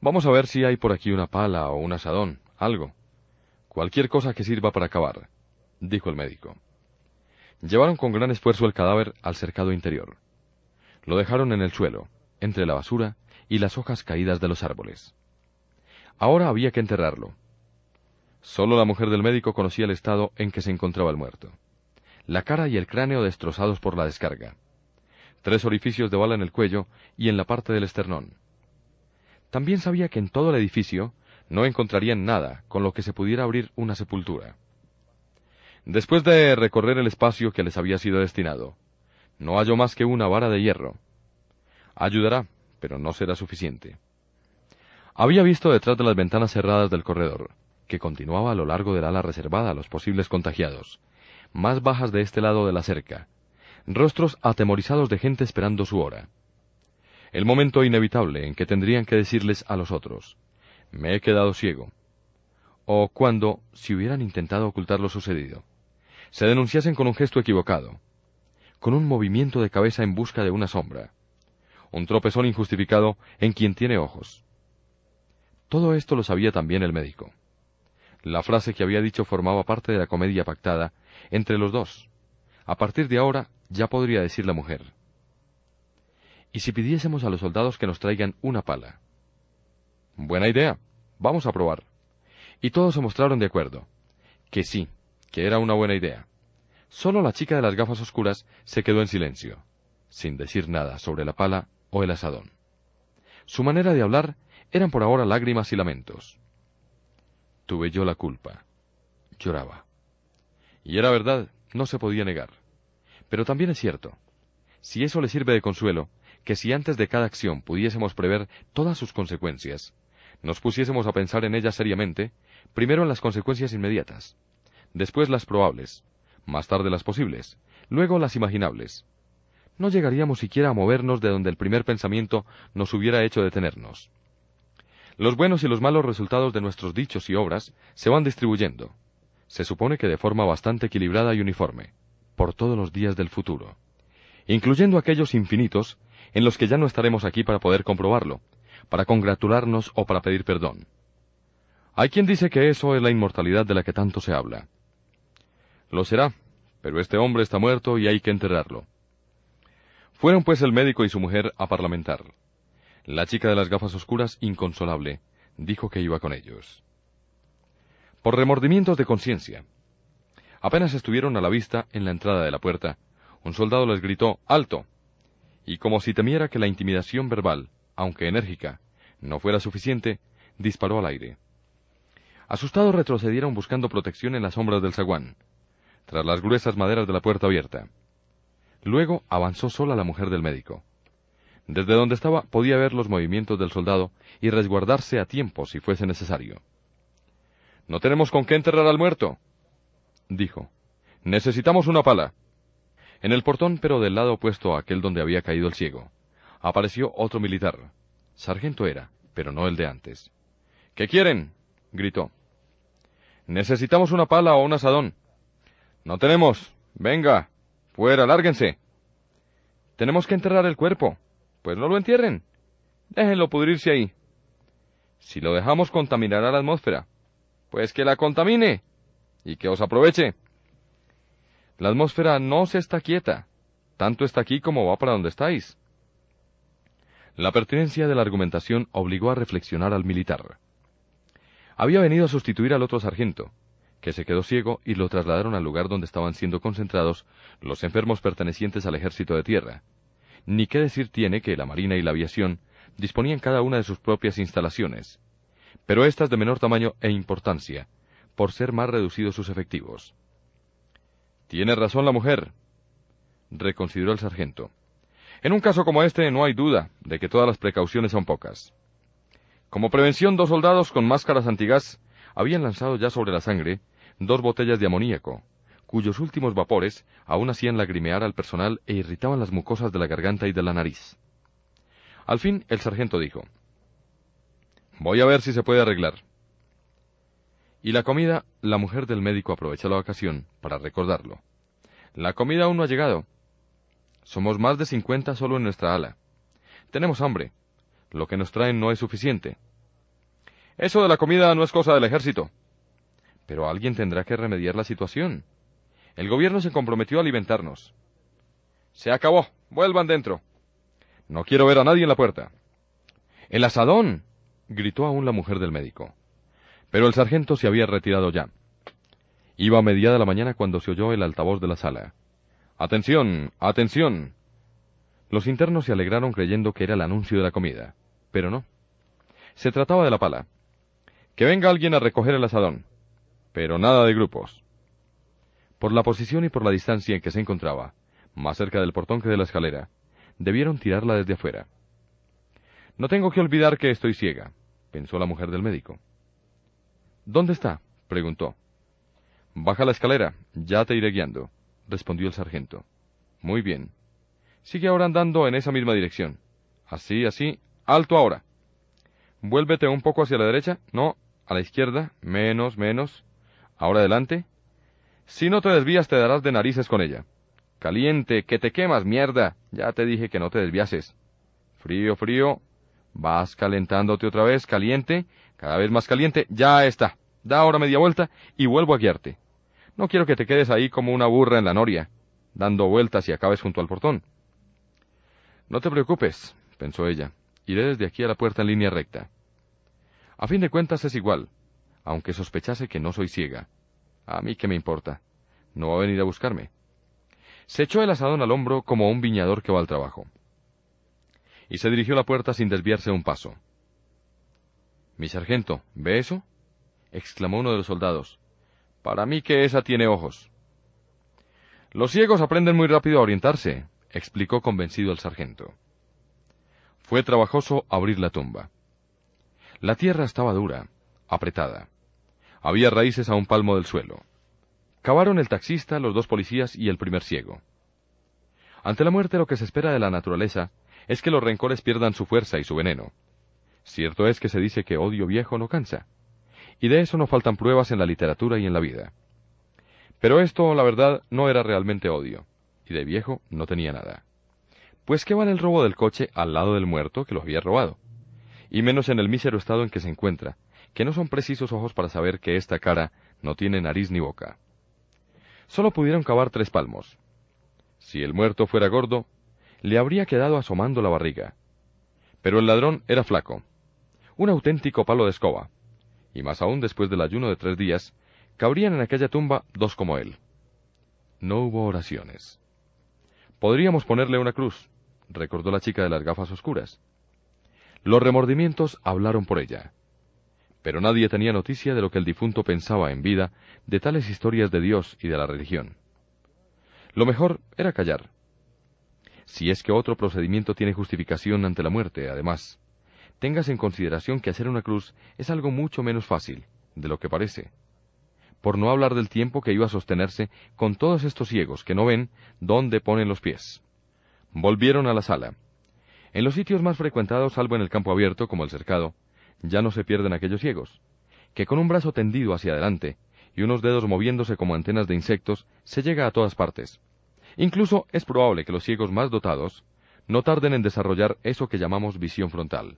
Vamos a ver si hay por aquí una pala o un asadón, algo. Cualquier cosa que sirva para acabar, dijo el médico. Llevaron con gran esfuerzo el cadáver al cercado interior. Lo dejaron en el suelo, entre la basura y las hojas caídas de los árboles. Ahora había que enterrarlo. Solo la mujer del médico conocía el estado en que se encontraba el muerto. La cara y el cráneo destrozados por la descarga. Tres orificios de bala en el cuello y en la parte del esternón. También sabía que en todo el edificio no encontrarían nada con lo que se pudiera abrir una sepultura. Después de recorrer el espacio que les había sido destinado, no halló más que una vara de hierro. Ayudará, pero no será suficiente. Había visto detrás de las ventanas cerradas del corredor, que continuaba a lo largo del ala reservada a los posibles contagiados, más bajas de este lado de la cerca, rostros atemorizados de gente esperando su hora. El momento inevitable en que tendrían que decirles a los otros, me he quedado ciego. O cuando, si hubieran intentado ocultar lo sucedido, se denunciasen con un gesto equivocado, con un movimiento de cabeza en busca de una sombra, un tropezón injustificado en quien tiene ojos. Todo esto lo sabía también el médico. La frase que había dicho formaba parte de la comedia pactada entre los dos. A partir de ahora ya podría decir la mujer. ¿Y si pidiésemos a los soldados que nos traigan una pala? Buena idea. Vamos a probar. Y todos se mostraron de acuerdo. Que sí, que era una buena idea. Solo la chica de las gafas oscuras se quedó en silencio, sin decir nada sobre la pala o el asadón. Su manera de hablar eran por ahora lágrimas y lamentos. Tuve yo la culpa. Lloraba. Y era verdad, no se podía negar. Pero también es cierto, si eso le sirve de consuelo, que si antes de cada acción pudiésemos prever todas sus consecuencias, nos pusiésemos a pensar en ellas seriamente, primero en las consecuencias inmediatas, después las probables, más tarde las posibles, luego las imaginables. No llegaríamos siquiera a movernos de donde el primer pensamiento nos hubiera hecho detenernos. Los buenos y los malos resultados de nuestros dichos y obras se van distribuyendo, se supone que de forma bastante equilibrada y uniforme, por todos los días del futuro, incluyendo aquellos infinitos en los que ya no estaremos aquí para poder comprobarlo, para congratularnos o para pedir perdón. Hay quien dice que eso es la inmortalidad de la que tanto se habla. Lo será, pero este hombre está muerto y hay que enterrarlo. Fueron pues el médico y su mujer a parlamentar. La chica de las gafas oscuras, inconsolable, dijo que iba con ellos. Por remordimientos de conciencia. Apenas estuvieron a la vista en la entrada de la puerta, un soldado les gritó ¡Alto! Y como si temiera que la intimidación verbal, aunque enérgica, no fuera suficiente, disparó al aire. Asustados retrocedieron buscando protección en las sombras del zaguán, tras las gruesas maderas de la puerta abierta. Luego avanzó sola la mujer del médico. Desde donde estaba podía ver los movimientos del soldado y resguardarse a tiempo si fuese necesario. No tenemos con qué enterrar al muerto, dijo. Necesitamos una pala. En el portón, pero del lado opuesto a aquel donde había caído el ciego, apareció otro militar. Sargento era, pero no el de antes. ¿Qué quieren? gritó. Necesitamos una pala o un asadón. No tenemos. Venga. Fuera, lárguense. Tenemos que enterrar el cuerpo. Pues no lo entierren. Déjenlo pudrirse ahí. Si lo dejamos contaminará la atmósfera. Pues que la contamine. Y que os aproveche. La atmósfera no se está quieta. Tanto está aquí como va para donde estáis. La pertinencia de la argumentación obligó a reflexionar al militar. Había venido a sustituir al otro sargento, que se quedó ciego y lo trasladaron al lugar donde estaban siendo concentrados los enfermos pertenecientes al ejército de tierra. Ni qué decir tiene que la Marina y la aviación disponían cada una de sus propias instalaciones, pero éstas de menor tamaño e importancia, por ser más reducidos sus efectivos. Tiene razón la mujer, reconsideró el sargento. En un caso como este no hay duda de que todas las precauciones son pocas. Como prevención, dos soldados con máscaras antigás habían lanzado ya sobre la sangre dos botellas de amoníaco, cuyos últimos vapores aún hacían lagrimear al personal e irritaban las mucosas de la garganta y de la nariz. Al fin el sargento dijo, Voy a ver si se puede arreglar. Y la comida, la mujer del médico aprovechó la ocasión para recordarlo. La comida aún no ha llegado. Somos más de cincuenta solo en nuestra ala. Tenemos hambre. Lo que nos traen no es suficiente. Eso de la comida no es cosa del ejército. Pero alguien tendrá que remediar la situación. El gobierno se comprometió a alimentarnos. Se acabó. Vuelvan dentro. No quiero ver a nadie en la puerta. El asadón. gritó aún la mujer del médico. Pero el sargento se había retirado ya. Iba a mediada la mañana cuando se oyó el altavoz de la sala. Atención. Atención. Los internos se alegraron creyendo que era el anuncio de la comida. Pero no. Se trataba de la pala. Que venga alguien a recoger el asadón. Pero nada de grupos. Por la posición y por la distancia en que se encontraba, más cerca del portón que de la escalera, debieron tirarla desde afuera. No tengo que olvidar que estoy ciega, pensó la mujer del médico. ¿Dónde está? preguntó. Baja la escalera, ya te iré guiando, respondió el sargento. Muy bien. Sigue ahora andando en esa misma dirección. Así, así. Alto ahora. Vuélvete un poco hacia la derecha. No, a la izquierda. Menos, menos. Ahora adelante. Si no te desvías te darás de narices con ella. Caliente, que te quemas, mierda. Ya te dije que no te desviases. Frío, frío. Vas calentándote otra vez, caliente, cada vez más caliente. Ya está. Da ahora media vuelta y vuelvo a guiarte. No quiero que te quedes ahí como una burra en la noria, dando vueltas y acabes junto al portón. No te preocupes, pensó ella. Iré desde aquí a la puerta en línea recta. A fin de cuentas es igual, aunque sospechase que no soy ciega. A mí qué me importa. No va a venir a buscarme. Se echó el asadón al hombro como un viñador que va al trabajo. Y se dirigió a la puerta sin desviarse un paso. Mi sargento, ¿ve eso? exclamó uno de los soldados. Para mí que esa tiene ojos. Los ciegos aprenden muy rápido a orientarse, explicó convencido el sargento. Fue trabajoso abrir la tumba. La tierra estaba dura, apretada. Había raíces a un palmo del suelo. Cavaron el taxista, los dos policías y el primer ciego. Ante la muerte lo que se espera de la naturaleza es que los rencores pierdan su fuerza y su veneno. Cierto es que se dice que odio viejo no cansa. Y de eso no faltan pruebas en la literatura y en la vida. Pero esto, la verdad, no era realmente odio, y de viejo no tenía nada. Pues qué vale el robo del coche al lado del muerto que lo había robado, y menos en el mísero estado en que se encuentra, que no son precisos ojos para saber que esta cara no tiene nariz ni boca. Solo pudieron cavar tres palmos. Si el muerto fuera gordo, le habría quedado asomando la barriga. Pero el ladrón era flaco, un auténtico palo de escoba, y más aún después del ayuno de tres días, cabrían en aquella tumba dos como él. No hubo oraciones. Podríamos ponerle una cruz, recordó la chica de las gafas oscuras. Los remordimientos hablaron por ella pero nadie tenía noticia de lo que el difunto pensaba en vida de tales historias de Dios y de la religión. Lo mejor era callar. Si es que otro procedimiento tiene justificación ante la muerte, además, tengas en consideración que hacer una cruz es algo mucho menos fácil de lo que parece. Por no hablar del tiempo que iba a sostenerse con todos estos ciegos que no ven dónde ponen los pies. Volvieron a la sala. En los sitios más frecuentados, salvo en el campo abierto, como el cercado, ya no se pierden aquellos ciegos, que con un brazo tendido hacia adelante y unos dedos moviéndose como antenas de insectos, se llega a todas partes. Incluso es probable que los ciegos más dotados no tarden en desarrollar eso que llamamos visión frontal.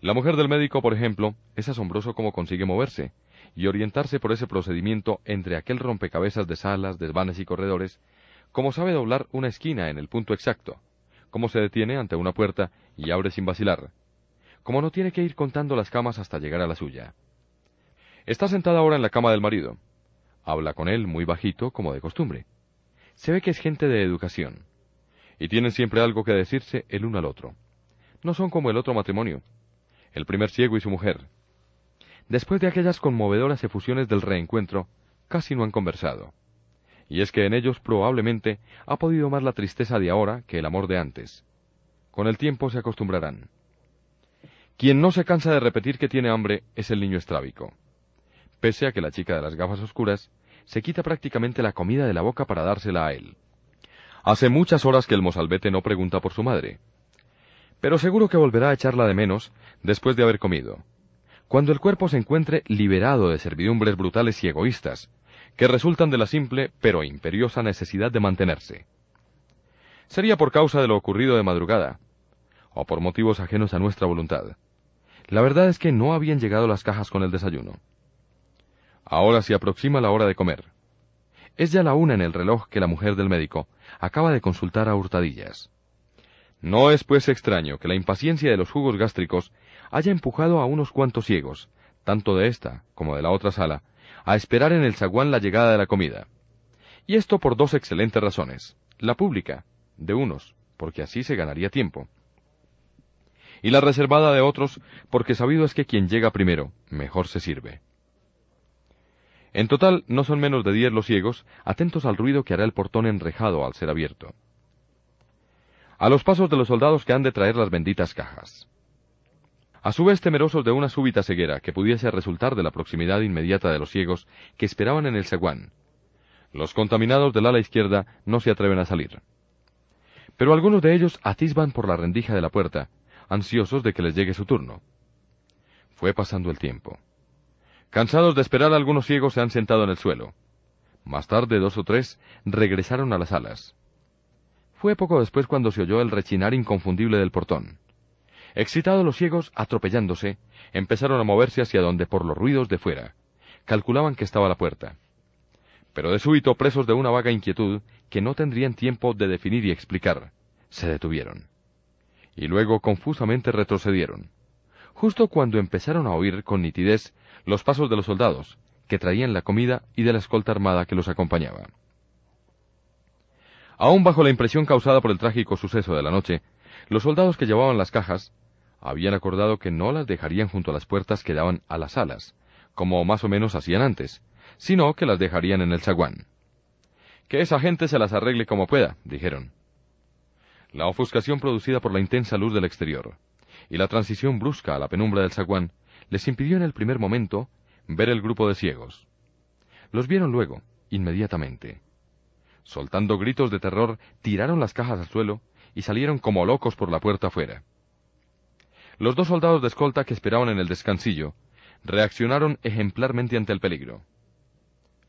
La mujer del médico, por ejemplo, es asombroso cómo consigue moverse y orientarse por ese procedimiento entre aquel rompecabezas de salas, desvanes y corredores, como sabe doblar una esquina en el punto exacto, cómo se detiene ante una puerta y abre sin vacilar, como no tiene que ir contando las camas hasta llegar a la suya. Está sentada ahora en la cama del marido. Habla con él muy bajito, como de costumbre. Se ve que es gente de educación. Y tienen siempre algo que decirse el uno al otro. No son como el otro matrimonio. El primer ciego y su mujer. Después de aquellas conmovedoras efusiones del reencuentro, casi no han conversado. Y es que en ellos probablemente ha podido más la tristeza de ahora que el amor de antes. Con el tiempo se acostumbrarán. Quien no se cansa de repetir que tiene hambre es el niño estrábico. Pese a que la chica de las gafas oscuras se quita prácticamente la comida de la boca para dársela a él. Hace muchas horas que el mozalbete no pregunta por su madre. Pero seguro que volverá a echarla de menos después de haber comido. Cuando el cuerpo se encuentre liberado de servidumbres brutales y egoístas, que resultan de la simple pero imperiosa necesidad de mantenerse. Sería por causa de lo ocurrido de madrugada, o por motivos ajenos a nuestra voluntad La verdad es que no habían llegado las cajas con el desayuno. Ahora se aproxima la hora de comer. Es ya la una en el reloj que la mujer del médico acaba de consultar a hurtadillas. No es pues extraño que la impaciencia de los jugos gástricos haya empujado a unos cuantos ciegos, tanto de esta como de la otra sala, a esperar en el zaguán la llegada de la comida. Y esto por dos excelentes razones. La pública, de unos, porque así se ganaría tiempo. Y la reservada de otros, porque sabido es que quien llega primero, mejor se sirve. En total, no son menos de diez los ciegos, atentos al ruido que hará el portón enrejado al ser abierto. A los pasos de los soldados que han de traer las benditas cajas. A su vez temerosos de una súbita ceguera que pudiese resultar de la proximidad inmediata de los ciegos que esperaban en el zaguán. Los contaminados del ala izquierda no se atreven a salir. Pero algunos de ellos atisban por la rendija de la puerta, ansiosos de que les llegue su turno. Fue pasando el tiempo. Cansados de esperar, algunos ciegos se han sentado en el suelo. Más tarde, dos o tres regresaron a las alas. Fue poco después cuando se oyó el rechinar inconfundible del portón. Excitados los ciegos, atropellándose, empezaron a moverse hacia donde por los ruidos de fuera. Calculaban que estaba la puerta. Pero de súbito, presos de una vaga inquietud, que no tendrían tiempo de definir y explicar, se detuvieron. Y luego confusamente retrocedieron. Justo cuando empezaron a oír con nitidez los pasos de los soldados, que traían la comida y de la escolta armada que los acompañaba. Aún bajo la impresión causada por el trágico suceso de la noche, los soldados que llevaban las cajas habían acordado que no las dejarían junto a las puertas que daban a las salas, como más o menos hacían antes, sino que las dejarían en el zaguán. Que esa gente se las arregle como pueda, dijeron. La ofuscación producida por la intensa luz del exterior y la transición brusca a la penumbra del zaguán les impidió en el primer momento ver el grupo de ciegos. Los vieron luego, inmediatamente. Soltando gritos de terror, tiraron las cajas al suelo y salieron como locos por la puerta afuera. Los dos soldados de escolta que esperaban en el descansillo reaccionaron ejemplarmente ante el peligro.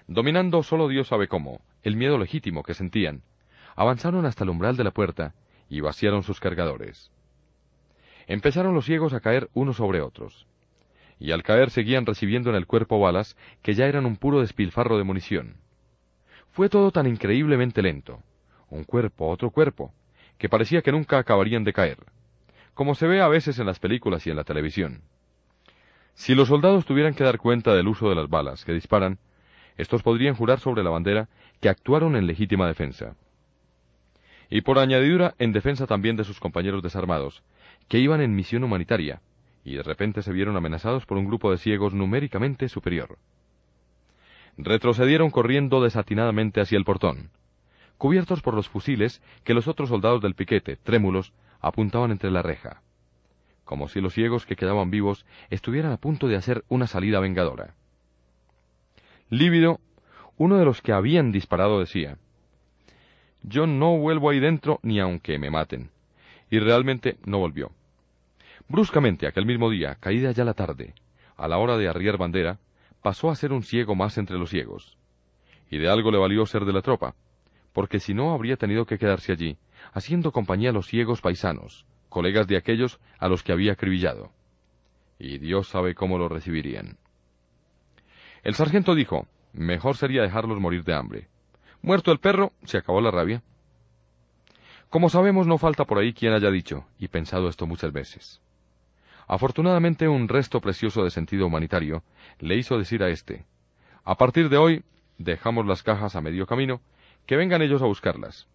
Dominando solo Dios sabe cómo el miedo legítimo que sentían, avanzaron hasta el umbral de la puerta y vaciaron sus cargadores. Empezaron los ciegos a caer unos sobre otros y al caer seguían recibiendo en el cuerpo balas que ya eran un puro despilfarro de munición. Fue todo tan increíblemente lento, un cuerpo, otro cuerpo, que parecía que nunca acabarían de caer, como se ve a veces en las películas y en la televisión. Si los soldados tuvieran que dar cuenta del uso de las balas que disparan, estos podrían jurar sobre la bandera que actuaron en legítima defensa. Y por añadidura en defensa también de sus compañeros desarmados, que iban en misión humanitaria, y de repente se vieron amenazados por un grupo de ciegos numéricamente superior. Retrocedieron corriendo desatinadamente hacia el portón, cubiertos por los fusiles que los otros soldados del piquete, trémulos, apuntaban entre la reja, como si los ciegos que quedaban vivos estuvieran a punto de hacer una salida vengadora. Lívido, uno de los que habían disparado, decía, Yo no vuelvo ahí dentro ni aunque me maten. Y realmente no volvió. Bruscamente, aquel mismo día, caída ya la tarde, a la hora de arriar bandera, pasó a ser un ciego más entre los ciegos. Y de algo le valió ser de la tropa, porque si no habría tenido que quedarse allí, haciendo compañía a los ciegos paisanos, colegas de aquellos a los que había acribillado. Y Dios sabe cómo lo recibirían. El sargento dijo, mejor sería dejarlos morir de hambre. Muerto el perro, se acabó la rabia. Como sabemos, no falta por ahí quien haya dicho y pensado esto muchas veces. Afortunadamente un resto precioso de sentido humanitario le hizo decir a éste, a partir de hoy dejamos las cajas a medio camino, que vengan ellos a buscarlas.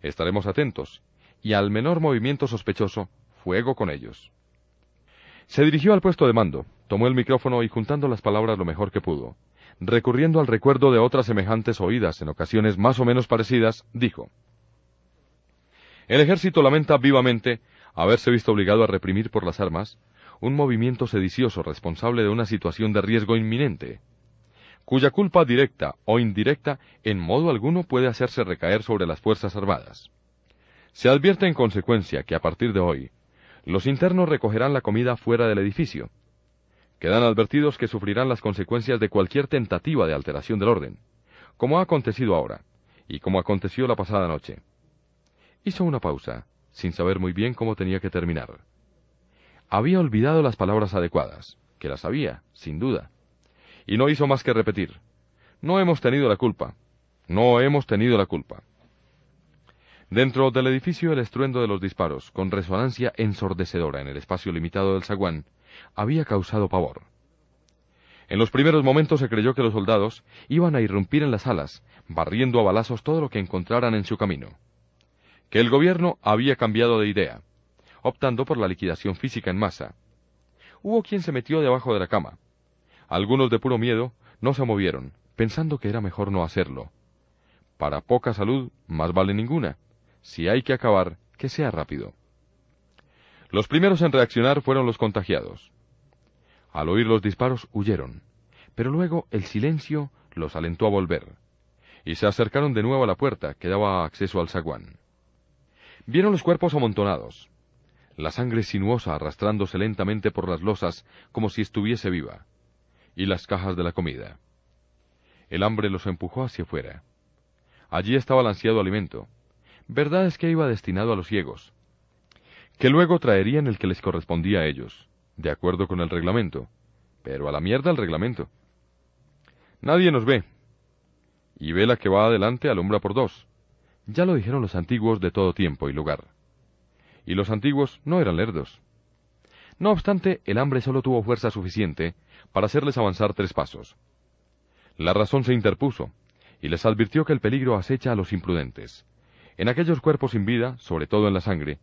Estaremos atentos, y al menor movimiento sospechoso, fuego con ellos. Se dirigió al puesto de mando, tomó el micrófono y juntando las palabras lo mejor que pudo, recurriendo al recuerdo de otras semejantes oídas en ocasiones más o menos parecidas, dijo El ejército lamenta vivamente haberse visto obligado a reprimir por las armas un movimiento sedicioso responsable de una situación de riesgo inminente, cuya culpa directa o indirecta en modo alguno puede hacerse recaer sobre las Fuerzas Armadas. Se advierte en consecuencia que a partir de hoy, los internos recogerán la comida fuera del edificio. Quedan advertidos que sufrirán las consecuencias de cualquier tentativa de alteración del orden, como ha acontecido ahora, y como aconteció la pasada noche. Hizo una pausa, sin saber muy bien cómo tenía que terminar. Había olvidado las palabras adecuadas, que las sabía, sin duda, y no hizo más que repetir, no hemos tenido la culpa, no hemos tenido la culpa. Dentro del edificio el estruendo de los disparos, con resonancia ensordecedora en el espacio limitado del zaguán, había causado pavor. En los primeros momentos se creyó que los soldados iban a irrumpir en las salas, barriendo a balazos todo lo que encontraran en su camino. Que el gobierno había cambiado de idea, optando por la liquidación física en masa. Hubo quien se metió debajo de la cama. Algunos de puro miedo no se movieron, pensando que era mejor no hacerlo. Para poca salud, más vale ninguna. Si hay que acabar, que sea rápido. Los primeros en reaccionar fueron los contagiados. Al oír los disparos huyeron, pero luego el silencio los alentó a volver, y se acercaron de nuevo a la puerta que daba acceso al zaguán. Vieron los cuerpos amontonados, la sangre sinuosa arrastrándose lentamente por las losas como si estuviese viva, y las cajas de la comida. El hambre los empujó hacia afuera. Allí estaba el ansiado alimento, verdad es que iba destinado a los ciegos, que luego traerían el que les correspondía a ellos, de acuerdo con el reglamento, pero a la mierda el reglamento. Nadie nos ve, y vela que va adelante alumbra por dos. Ya lo dijeron los antiguos de todo tiempo y lugar. Y los antiguos no eran lerdos. No obstante, el hambre solo tuvo fuerza suficiente para hacerles avanzar tres pasos. La razón se interpuso, y les advirtió que el peligro acecha a los imprudentes, en aquellos cuerpos sin vida, sobre todo en la sangre,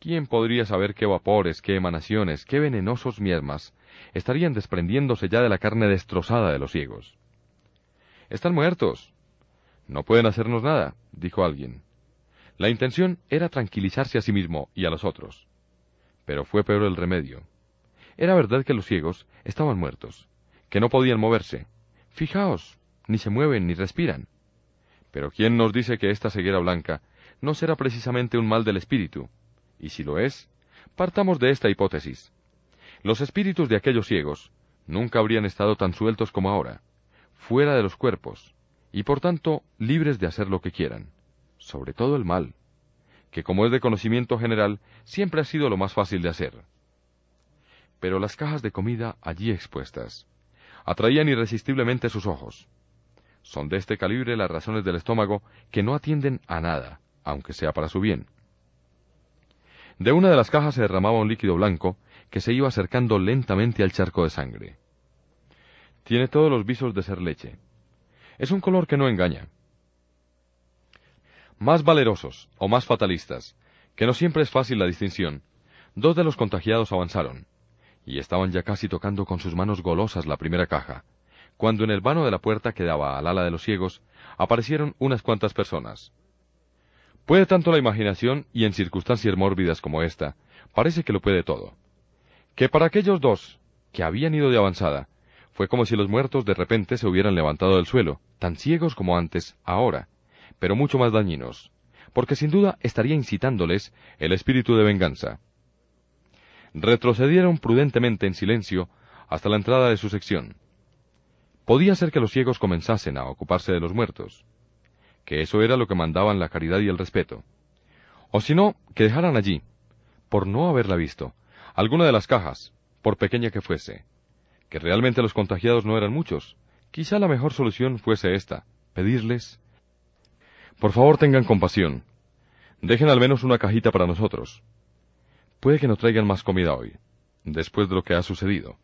¿quién podría saber qué vapores, qué emanaciones, qué venenosos miasmas estarían desprendiéndose ya de la carne destrozada de los ciegos? Están muertos. No pueden hacernos nada, dijo alguien. La intención era tranquilizarse a sí mismo y a los otros. Pero fue peor el remedio. Era verdad que los ciegos estaban muertos, que no podían moverse. Fijaos, ni se mueven ni respiran. Pero ¿quién nos dice que esta ceguera blanca no será precisamente un mal del espíritu? Y si lo es, partamos de esta hipótesis. Los espíritus de aquellos ciegos nunca habrían estado tan sueltos como ahora, fuera de los cuerpos, y por tanto libres de hacer lo que quieran, sobre todo el mal, que como es de conocimiento general, siempre ha sido lo más fácil de hacer. Pero las cajas de comida allí expuestas atraían irresistiblemente sus ojos. Son de este calibre las razones del estómago que no atienden a nada, aunque sea para su bien. De una de las cajas se derramaba un líquido blanco que se iba acercando lentamente al charco de sangre. Tiene todos los visos de ser leche. Es un color que no engaña. Más valerosos o más fatalistas, que no siempre es fácil la distinción, dos de los contagiados avanzaron, y estaban ya casi tocando con sus manos golosas la primera caja, cuando en el vano de la puerta que daba al ala de los ciegos aparecieron unas cuantas personas. Puede tanto la imaginación, y en circunstancias mórbidas como esta, parece que lo puede todo. Que para aquellos dos, que habían ido de avanzada, fue como si los muertos de repente se hubieran levantado del suelo, tan ciegos como antes, ahora, pero mucho más dañinos, porque sin duda estaría incitándoles el espíritu de venganza. Retrocedieron prudentemente en silencio hasta la entrada de su sección. Podía ser que los ciegos comenzasen a ocuparse de los muertos, que eso era lo que mandaban la caridad y el respeto. O si no, que dejaran allí, por no haberla visto, alguna de las cajas, por pequeña que fuese, que realmente los contagiados no eran muchos. Quizá la mejor solución fuese esta, pedirles, por favor tengan compasión, dejen al menos una cajita para nosotros. Puede que no traigan más comida hoy, después de lo que ha sucedido.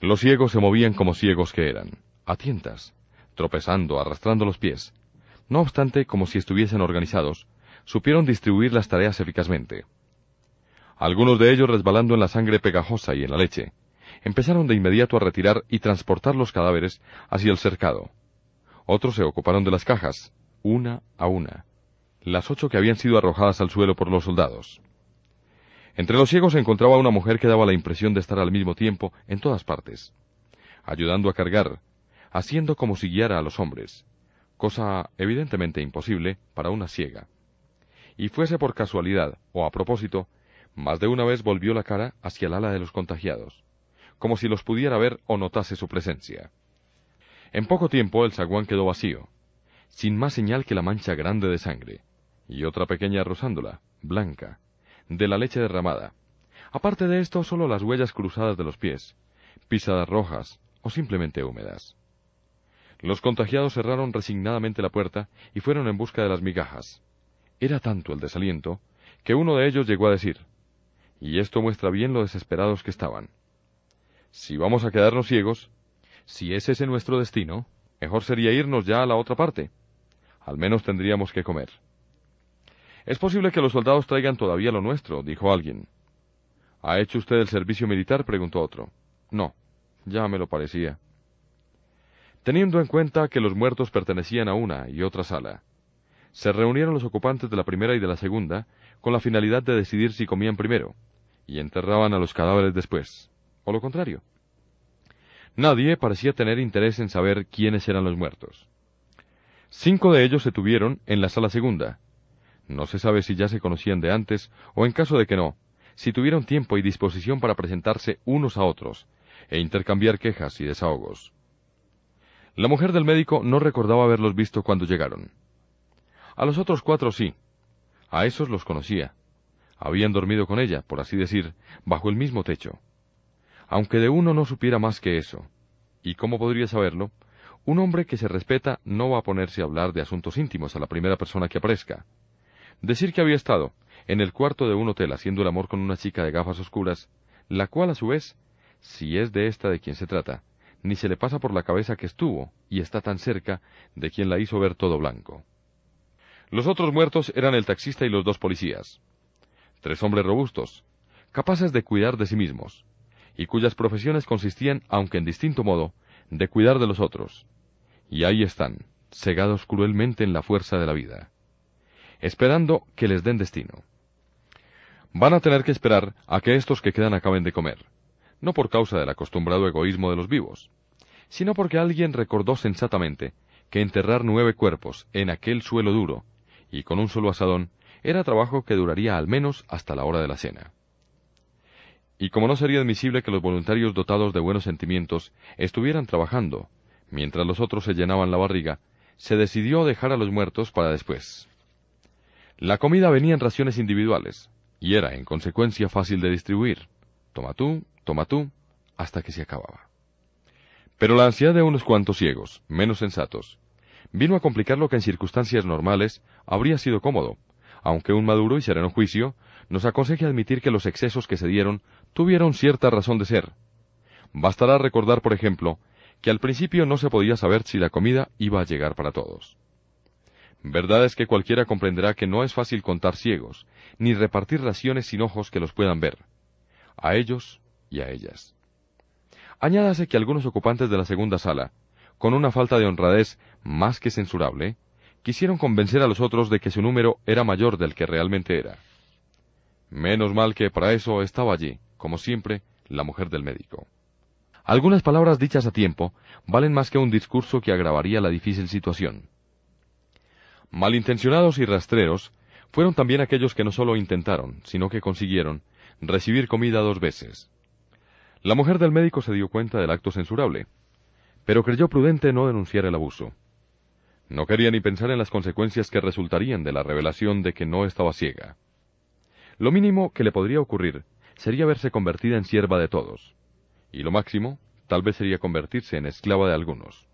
Los ciegos se movían como ciegos que eran, a tientas, tropezando, arrastrando los pies. No obstante, como si estuviesen organizados, supieron distribuir las tareas eficazmente. Algunos de ellos resbalando en la sangre pegajosa y en la leche, empezaron de inmediato a retirar y transportar los cadáveres hacia el cercado. Otros se ocuparon de las cajas, una a una, las ocho que habían sido arrojadas al suelo por los soldados. Entre los ciegos se encontraba una mujer que daba la impresión de estar al mismo tiempo en todas partes, ayudando a cargar, haciendo como si guiara a los hombres, cosa evidentemente imposible para una ciega. Y fuese por casualidad o a propósito, más de una vez volvió la cara hacia el ala de los contagiados, como si los pudiera ver o notase su presencia. En poco tiempo el zaguán quedó vacío, sin más señal que la mancha grande de sangre, y otra pequeña rosándola, blanca, de la leche derramada, Aparte de esto, solo las huellas cruzadas de los pies, pisadas rojas o simplemente húmedas. Los contagiados cerraron resignadamente la puerta y fueron en busca de las migajas. Era tanto el desaliento que uno de ellos llegó a decir, y esto muestra bien lo desesperados que estaban. Si vamos a quedarnos ciegos, si ese es nuestro destino, mejor sería irnos ya a la otra parte. Al menos tendríamos que comer. Es posible que los soldados traigan todavía lo nuestro, dijo alguien. ¿Ha hecho usted el servicio militar? preguntó otro. No, ya me lo parecía. Teniendo en cuenta que los muertos pertenecían a una y otra sala, se reunieron los ocupantes de la primera y de la segunda con la finalidad de decidir si comían primero y enterraban a los cadáveres después, o lo contrario. Nadie parecía tener interés en saber quiénes eran los muertos. Cinco de ellos se tuvieron en la sala segunda. No se sabe si ya se conocían de antes, o en caso de que no, si tuvieron tiempo y disposición para presentarse unos a otros, e intercambiar quejas y desahogos. La mujer del médico no recordaba haberlos visto cuando llegaron. A los otros cuatro sí. A esos los conocía. Habían dormido con ella, por así decir, bajo el mismo techo. Aunque de uno no supiera más que eso. ¿Y cómo podría saberlo? Un hombre que se respeta no va a ponerse a hablar de asuntos íntimos a la primera persona que aparezca. Decir que había estado en el cuarto de un hotel haciendo el amor con una chica de gafas oscuras, la cual a su vez, si es de esta de quien se trata, ni se le pasa por la cabeza que estuvo y está tan cerca de quien la hizo ver todo blanco. Los otros muertos eran el taxista y los dos policías. Tres hombres robustos, capaces de cuidar de sí mismos, y cuyas profesiones consistían, aunque en distinto modo, de cuidar de los otros. Y ahí están, cegados cruelmente en la fuerza de la vida, esperando que les den destino. Van a tener que esperar a que estos que quedan acaben de comer, no por causa del acostumbrado egoísmo de los vivos, sino porque alguien recordó sensatamente que enterrar nueve cuerpos en aquel suelo duro y con un solo asadón era trabajo que duraría al menos hasta la hora de la cena. Y como no sería admisible que los voluntarios dotados de buenos sentimientos estuvieran trabajando, mientras los otros se llenaban la barriga, se decidió dejar a los muertos para después. La comida venía en raciones individuales, y era, en consecuencia, fácil de distribuir. Toma tú, toma tú, hasta que se acababa. Pero la ansiedad de unos cuantos ciegos, menos sensatos, vino a complicar lo que en circunstancias normales habría sido cómodo, aunque un maduro y sereno juicio nos aconseja admitir que los excesos que se dieron tuvieron cierta razón de ser. Bastará recordar, por ejemplo, que al principio no se podía saber si la comida iba a llegar para todos. Verdad es que cualquiera comprenderá que no es fácil contar ciegos, ni repartir raciones sin ojos que los puedan ver. A ellos y a ellas. Añádase que algunos ocupantes de la segunda sala, con una falta de honradez más que censurable, quisieron convencer a los otros de que su número era mayor del que realmente era. Menos mal que para eso estaba allí, como siempre, la mujer del médico. Algunas palabras dichas a tiempo valen más que un discurso que agravaría la difícil situación. Malintencionados y rastreros fueron también aquellos que no solo intentaron, sino que consiguieron, recibir comida dos veces. La mujer del médico se dio cuenta del acto censurable, pero creyó prudente no denunciar el abuso. No quería ni pensar en las consecuencias que resultarían de la revelación de que no estaba ciega. Lo mínimo que le podría ocurrir sería verse convertida en sierva de todos, y lo máximo tal vez sería convertirse en esclava de algunos.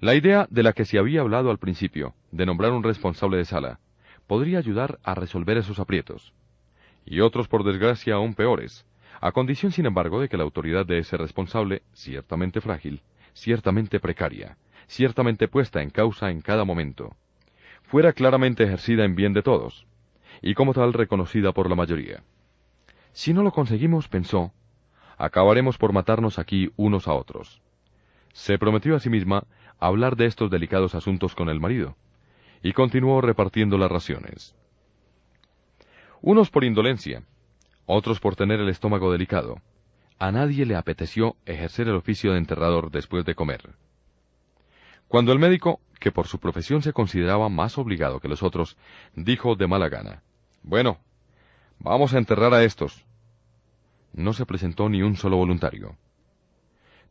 La idea de la que se había hablado al principio, de nombrar un responsable de sala, podría ayudar a resolver esos aprietos, y otros por desgracia aún peores, a condición, sin embargo, de que la autoridad de ese responsable, ciertamente frágil, ciertamente precaria, ciertamente puesta en causa en cada momento, fuera claramente ejercida en bien de todos, y como tal reconocida por la mayoría. Si no lo conseguimos, pensó, acabaremos por matarnos aquí unos a otros. Se prometió a sí misma hablar de estos delicados asuntos con el marido, y continuó repartiendo las raciones. Unos por indolencia, otros por tener el estómago delicado. A nadie le apeteció ejercer el oficio de enterrador después de comer. Cuando el médico, que por su profesión se consideraba más obligado que los otros, dijo de mala gana, Bueno, vamos a enterrar a estos. No se presentó ni un solo voluntario.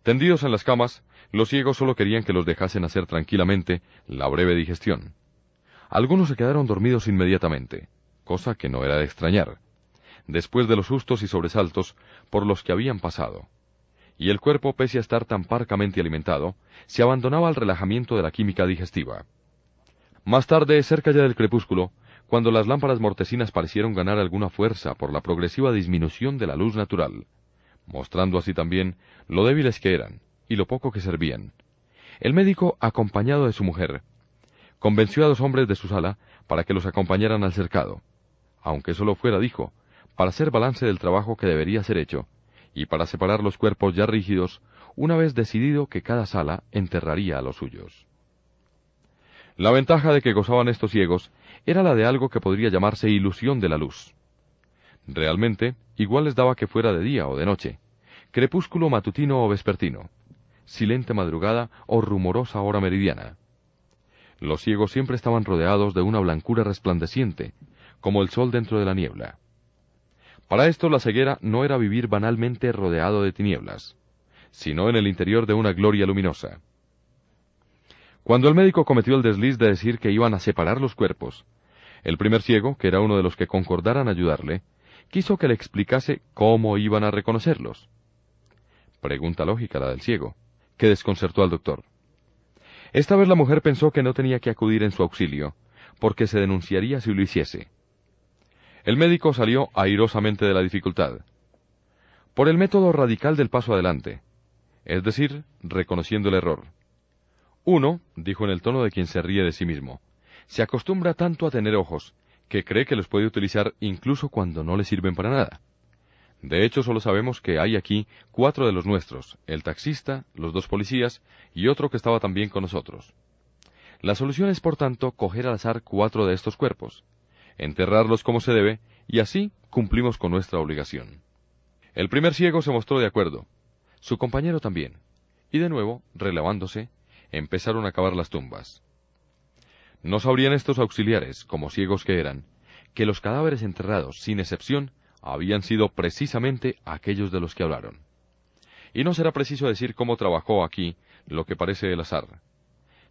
Tendidos en las camas, los ciegos solo querían que los dejasen hacer tranquilamente la breve digestión. Algunos se quedaron dormidos inmediatamente, cosa que no era de extrañar. después de los sustos y sobresaltos por los que habían pasado. Y el cuerpo, pese a estar tan parcamente alimentado, se abandonaba al relajamiento de la química digestiva. Más tarde, cerca ya del crepúsculo, cuando las lámparas mortecinas parecieron ganar alguna fuerza por la progresiva disminución de la luz natural, mostrando así también lo débiles que eran y lo poco que servían. El médico, acompañado de su mujer, convenció a dos hombres de su sala para que los acompañaran al cercado, aunque solo fuera, dijo, para hacer balance del trabajo que debería ser hecho, y para separar los cuerpos ya rígidos, una vez decidido que cada sala enterraría a los suyos. La ventaja de que gozaban estos ciegos era la de algo que podría llamarse ilusión de la luz. Realmente, igual les daba que fuera de día o de noche, crepúsculo matutino o vespertino, silente madrugada o rumorosa hora meridiana. Los ciegos siempre estaban rodeados de una blancura resplandeciente, como el sol dentro de la niebla. Para esto la ceguera no era vivir banalmente rodeado de tinieblas, sino en el interior de una gloria luminosa. Cuando el médico cometió el desliz de decir que iban a separar los cuerpos, el primer ciego, que era uno de los que concordaran ayudarle, quiso que le explicase cómo iban a reconocerlos. Pregunta lógica la del ciego, que desconcertó al doctor. Esta vez la mujer pensó que no tenía que acudir en su auxilio, porque se denunciaría si lo hiciese. El médico salió airosamente de la dificultad. Por el método radical del paso adelante, es decir, reconociendo el error. Uno, dijo en el tono de quien se ríe de sí mismo, se acostumbra tanto a tener ojos, que cree que los puede utilizar incluso cuando no le sirven para nada. De hecho, solo sabemos que hay aquí cuatro de los nuestros, el taxista, los dos policías y otro que estaba también con nosotros. La solución es, por tanto, coger al azar cuatro de estos cuerpos, enterrarlos como se debe, y así cumplimos con nuestra obligación. El primer ciego se mostró de acuerdo, su compañero también, y de nuevo, relevándose, empezaron a cavar las tumbas. No sabrían estos auxiliares, como ciegos que eran, que los cadáveres enterrados, sin excepción, habían sido precisamente aquellos de los que hablaron. Y no será preciso decir cómo trabajó aquí lo que parece el azar.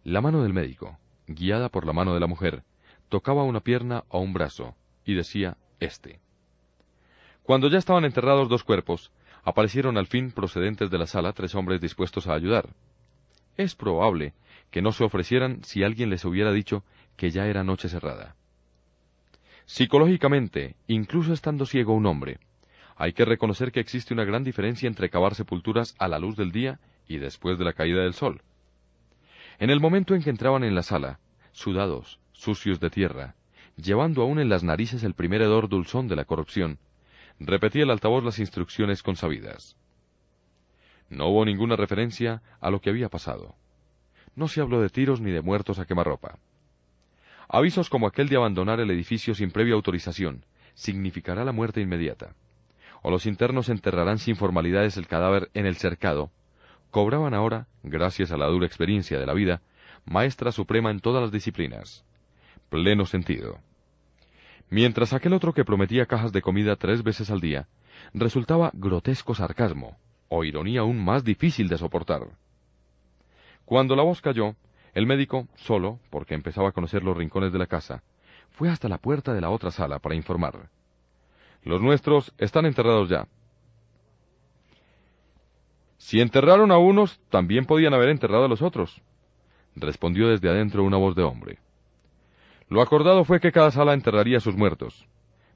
La mano del médico, guiada por la mano de la mujer, tocaba una pierna o un brazo, y decía este. Cuando ya estaban enterrados dos cuerpos, aparecieron al fin procedentes de la sala tres hombres dispuestos a ayudar. Es probable que no se ofrecieran si alguien les hubiera dicho que ya era noche cerrada. Psicológicamente, incluso estando ciego un hombre, hay que reconocer que existe una gran diferencia entre cavar sepulturas a la luz del día y después de la caída del sol. En el momento en que entraban en la sala, sudados, sucios de tierra, llevando aún en las narices el primer hedor dulzón de la corrupción, repetía el altavoz las instrucciones consabidas. No hubo ninguna referencia a lo que había pasado. No se habló de tiros ni de muertos a quemarropa. Avisos como aquel de abandonar el edificio sin previa autorización significará la muerte inmediata. O los internos enterrarán sin formalidades el cadáver en el cercado. Cobraban ahora, gracias a la dura experiencia de la vida, maestra suprema en todas las disciplinas. Pleno sentido. Mientras aquel otro que prometía cajas de comida tres veces al día, resultaba grotesco sarcasmo, o ironía aún más difícil de soportar. Cuando la voz cayó, el médico, solo, porque empezaba a conocer los rincones de la casa, fue hasta la puerta de la otra sala para informar. Los nuestros están enterrados ya. Si enterraron a unos, también podían haber enterrado a los otros, respondió desde adentro una voz de hombre. Lo acordado fue que cada sala enterraría a sus muertos.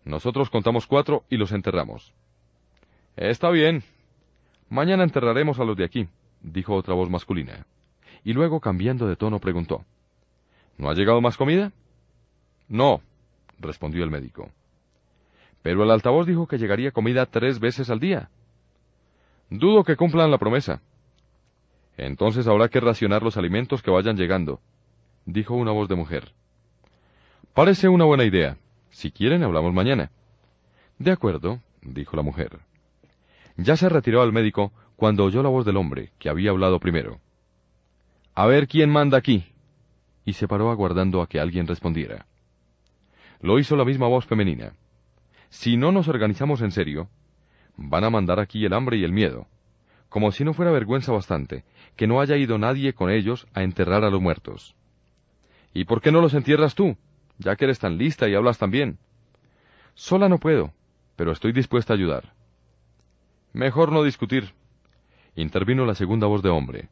Nosotros contamos cuatro y los enterramos. Está bien. Mañana enterraremos a los de aquí, dijo otra voz masculina y luego cambiando de tono preguntó ¿No ha llegado más comida? No, respondió el médico. Pero el altavoz dijo que llegaría comida tres veces al día. Dudo que cumplan la promesa. Entonces habrá que racionar los alimentos que vayan llegando, dijo una voz de mujer. Parece una buena idea. Si quieren, hablamos mañana. De acuerdo, dijo la mujer. Ya se retiró al médico cuando oyó la voz del hombre, que había hablado primero. A ver quién manda aquí. Y se paró aguardando a que alguien respondiera. Lo hizo la misma voz femenina. Si no nos organizamos en serio, van a mandar aquí el hambre y el miedo, como si no fuera vergüenza bastante que no haya ido nadie con ellos a enterrar a los muertos. ¿Y por qué no los entierras tú, ya que eres tan lista y hablas tan bien? Sola no puedo, pero estoy dispuesta a ayudar. Mejor no discutir. Intervino la segunda voz de hombre.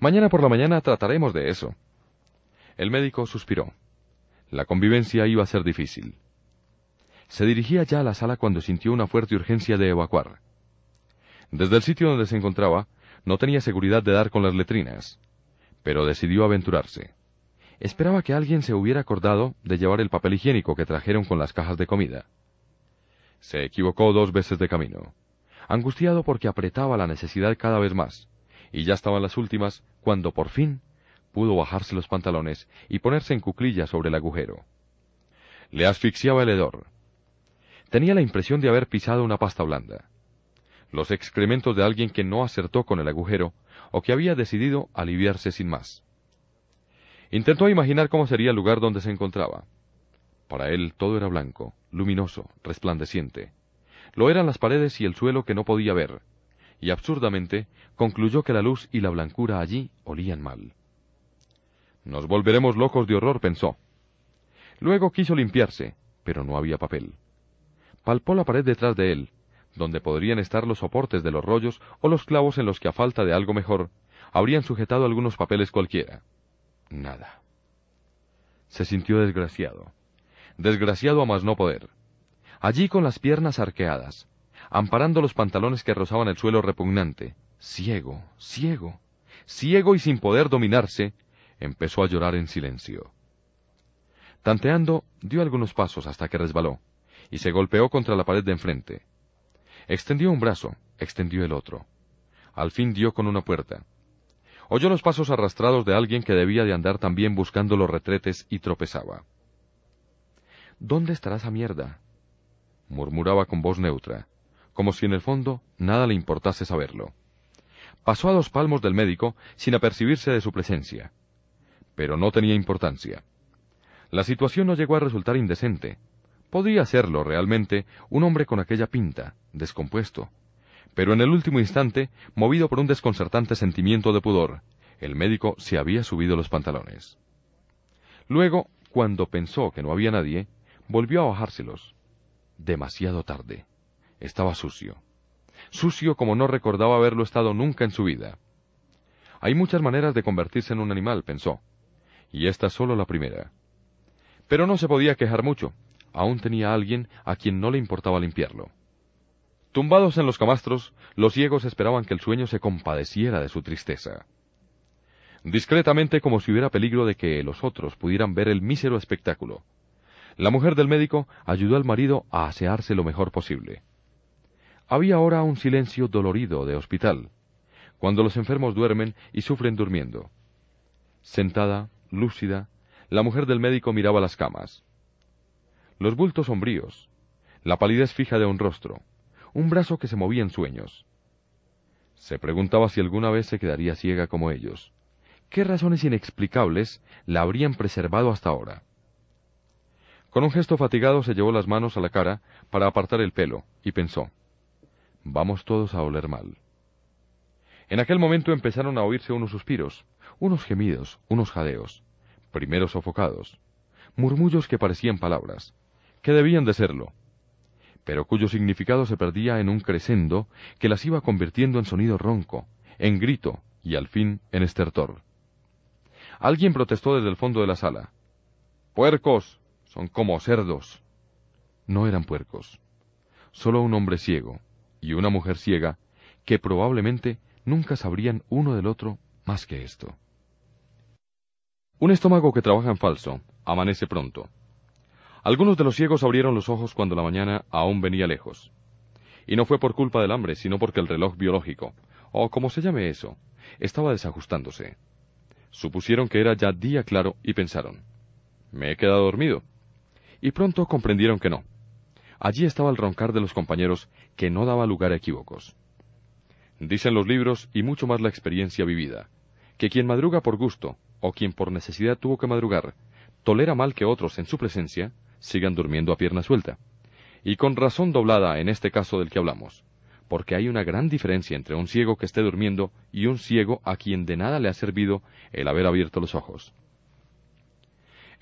Mañana por la mañana trataremos de eso. El médico suspiró. La convivencia iba a ser difícil. Se dirigía ya a la sala cuando sintió una fuerte urgencia de evacuar. Desde el sitio donde se encontraba, no tenía seguridad de dar con las letrinas, pero decidió aventurarse. Esperaba que alguien se hubiera acordado de llevar el papel higiénico que trajeron con las cajas de comida. Se equivocó dos veces de camino, angustiado porque apretaba la necesidad cada vez más, y ya estaban las últimas cuando por fin pudo bajarse los pantalones y ponerse en cuclillas sobre el agujero. Le asfixiaba el hedor. Tenía la impresión de haber pisado una pasta blanda. Los excrementos de alguien que no acertó con el agujero o que había decidido aliviarse sin más. Intentó imaginar cómo sería el lugar donde se encontraba. Para él todo era blanco, luminoso, resplandeciente. Lo eran las paredes y el suelo que no podía ver, y absurdamente concluyó que la luz y la blancura allí olían mal. Nos volveremos locos de horror, pensó. Luego quiso limpiarse, pero no había papel. Palpó la pared detrás de él, donde podrían estar los soportes de los rollos o los clavos en los que a falta de algo mejor habrían sujetado algunos papeles cualquiera. Nada. Se sintió desgraciado. Desgraciado a más no poder. Allí con las piernas arqueadas, amparando los pantalones que rozaban el suelo repugnante, ciego, ciego, ciego y sin poder dominarse, empezó a llorar en silencio. Tanteando, dio algunos pasos hasta que resbaló, y se golpeó contra la pared de enfrente. Extendió un brazo, extendió el otro. Al fin dio con una puerta. Oyó los pasos arrastrados de alguien que debía de andar también buscando los retretes y tropezaba. ¿Dónde estará esa mierda? Murmuraba con voz neutra, como si en el fondo nada le importase saberlo. Pasó a dos palmos del médico sin apercibirse de su presencia. Pero no tenía importancia. La situación no llegó a resultar indecente. Podría serlo realmente un hombre con aquella pinta, descompuesto, pero en el último instante, movido por un desconcertante sentimiento de pudor, el médico se había subido los pantalones. Luego, cuando pensó que no había nadie, volvió a bajárselos. Demasiado tarde. Estaba sucio. Sucio como no recordaba haberlo estado nunca en su vida. Hay muchas maneras de convertirse en un animal, pensó, y esta solo la primera. Pero no se podía quejar mucho. Aún tenía alguien a quien no le importaba limpiarlo. Tumbados en los camastros, los ciegos esperaban que el sueño se compadeciera de su tristeza. Discretamente, como si hubiera peligro de que los otros pudieran ver el mísero espectáculo, la mujer del médico ayudó al marido a asearse lo mejor posible. Había ahora un silencio dolorido de hospital, cuando los enfermos duermen y sufren durmiendo. Sentada, lúcida, la mujer del médico miraba las camas. Los bultos sombríos, la palidez fija de un rostro, un brazo que se movía en sueños. Se preguntaba si alguna vez se quedaría ciega como ellos. ¿Qué razones inexplicables la habrían preservado hasta ahora? Con un gesto fatigado se llevó las manos a la cara para apartar el pelo, y pensó, Vamos todos a oler mal. En aquel momento empezaron a oírse unos suspiros, unos gemidos, unos jadeos, primero sofocados, murmullos que parecían palabras, que debían de serlo, pero cuyo significado se perdía en un crescendo que las iba convirtiendo en sonido ronco, en grito y al fin en estertor. Alguien protestó desde el fondo de la sala. Puercos. Son como cerdos. No eran puercos. Solo un hombre ciego y una mujer ciega que probablemente nunca sabrían uno del otro más que esto. Un estómago que trabaja en falso amanece pronto. Algunos de los ciegos abrieron los ojos cuando la mañana aún venía lejos. Y no fue por culpa del hambre, sino porque el reloj biológico, o como se llame eso, estaba desajustándose. Supusieron que era ya día claro y pensaron, me he quedado dormido. Y pronto comprendieron que no. Allí estaba el roncar de los compañeros que no daba lugar a equívocos. Dicen los libros y mucho más la experiencia vivida, que quien madruga por gusto, o quien por necesidad tuvo que madrugar, tolera mal que otros en su presencia sigan durmiendo a pierna suelta. Y con razón doblada en este caso del que hablamos, porque hay una gran diferencia entre un ciego que esté durmiendo y un ciego a quien de nada le ha servido el haber abierto los ojos.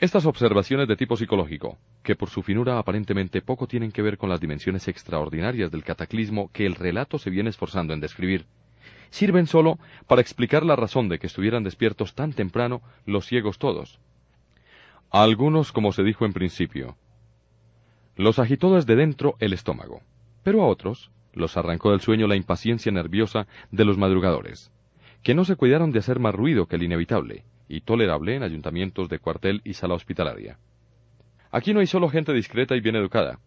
Estas observaciones de tipo psicológico, que por su finura aparentemente poco tienen que ver con las dimensiones extraordinarias del cataclismo que el relato se viene esforzando en describir, sirven solo para explicar la razón de que estuvieran despiertos tan temprano los ciegos todos. A algunos, como se dijo en principio, los agitó desde dentro el estómago, pero a otros los arrancó del sueño la impaciencia nerviosa de los madrugadores, que no se cuidaron de hacer más ruido que el inevitable y tolerable en ayuntamientos de cuartel y sala hospitalaria. Aquí no hay solo gente discreta y bien educada.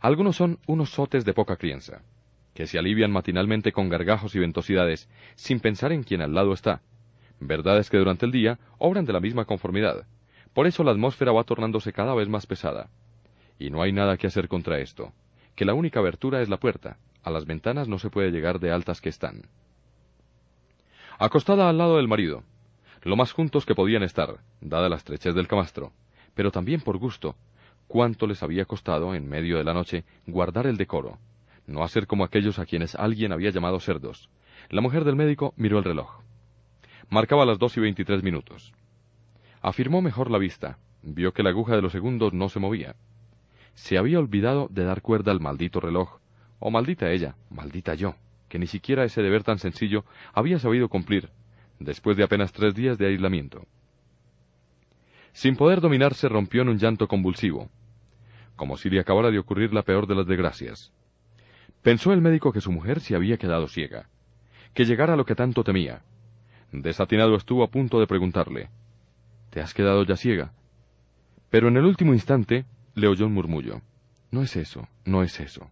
Algunos son unos sotes de poca crianza, que se alivian matinalmente con gargajos y ventosidades, sin pensar en quien al lado está. Verdad es que durante el día obran de la misma conformidad. Por eso la atmósfera va tornándose cada vez más pesada. Y no hay nada que hacer contra esto, que la única abertura es la puerta, a las ventanas no se puede llegar de altas que están. Acostada al lado del marido, lo más juntos que podían estar, dada la estrechez del camastro, pero también por gusto, cuánto les había costado, en medio de la noche, guardar el decoro, no hacer como aquellos a quienes alguien había llamado cerdos. La mujer del médico miró el reloj. Marcaba las dos y veintitrés minutos. Afirmó mejor la vista, vio que la aguja de los segundos no se movía. Se había olvidado de dar cuerda al maldito reloj, o maldita ella, maldita yo, que ni siquiera ese deber tan sencillo había sabido cumplir, después de apenas tres días de aislamiento. Sin poder dominarse rompió en un llanto convulsivo, como si le acabara de ocurrir la peor de las desgracias. Pensó el médico que su mujer se había quedado ciega, que llegara lo que tanto temía. Desatinado estuvo a punto de preguntarle, ¿Te has quedado ya ciega? Pero en el último instante le oyó un murmullo. No es eso, no es eso.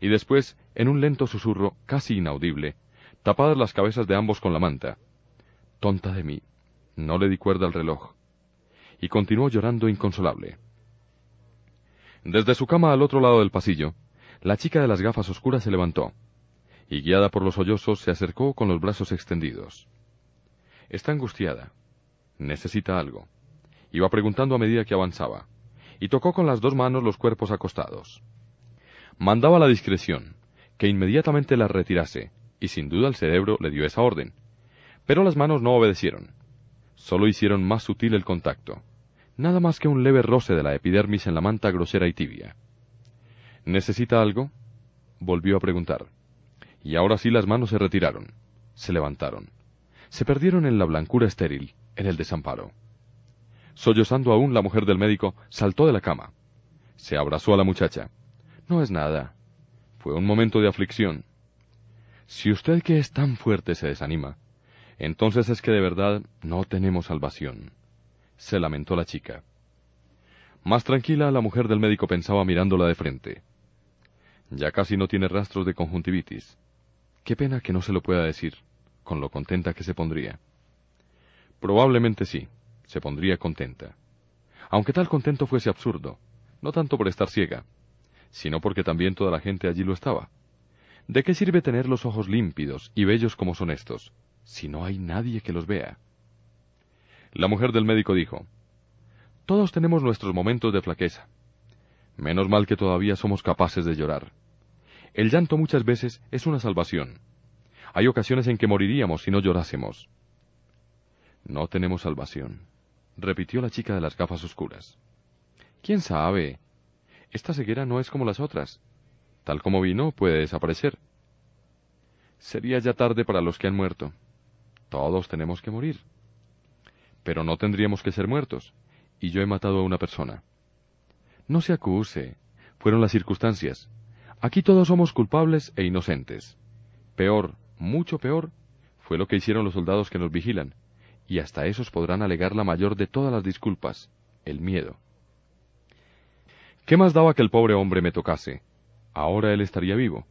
Y después, en un lento susurro, casi inaudible, tapadas las cabezas de ambos con la manta. Tonta de mí. No le di cuerda al reloj. Y continuó llorando inconsolable. Desde su cama al otro lado del pasillo, la chica de las gafas oscuras se levantó, y guiada por los sollozos se acercó con los brazos extendidos. Está angustiada. Necesita algo. Iba preguntando a medida que avanzaba, y tocó con las dos manos los cuerpos acostados. Mandaba la discreción, que inmediatamente la retirase, y sin duda el cerebro le dio esa orden. Pero las manos no obedecieron. Solo hicieron más sutil el contacto. Nada más que un leve roce de la epidermis en la manta grosera y tibia. ¿Necesita algo? Volvió a preguntar. Y ahora sí las manos se retiraron, se levantaron. Se perdieron en la blancura estéril, en el desamparo. Sollozando aún, la mujer del médico saltó de la cama. Se abrazó a la muchacha. No es nada. Fue un momento de aflicción. Si usted que es tan fuerte se desanima, entonces es que de verdad no tenemos salvación. Se lamentó la chica. Más tranquila, la mujer del médico pensaba mirándola de frente. Ya casi no tiene rastros de conjuntivitis. Qué pena que no se lo pueda decir, con lo contenta que se pondría. Probablemente sí, se pondría contenta. Aunque tal contento fuese absurdo, no tanto por estar ciega, sino porque también toda la gente allí lo estaba. ¿De qué sirve tener los ojos límpidos y bellos como son estos, si no hay nadie que los vea? La mujer del médico dijo, Todos tenemos nuestros momentos de flaqueza. Menos mal que todavía somos capaces de llorar. El llanto muchas veces es una salvación. Hay ocasiones en que moriríamos si no llorásemos. No tenemos salvación, repitió la chica de las gafas oscuras. ¿Quién sabe? Esta ceguera no es como las otras. Tal como vino, puede desaparecer. Sería ya tarde para los que han muerto. Todos tenemos que morir. Pero no tendríamos que ser muertos, y yo he matado a una persona. No se acuse. Fueron las circunstancias. Aquí todos somos culpables e inocentes. Peor, mucho peor, fue lo que hicieron los soldados que nos vigilan, y hasta esos podrán alegar la mayor de todas las disculpas, el miedo. ¿Qué más daba que el pobre hombre me tocase? Ahora él estaría vivo,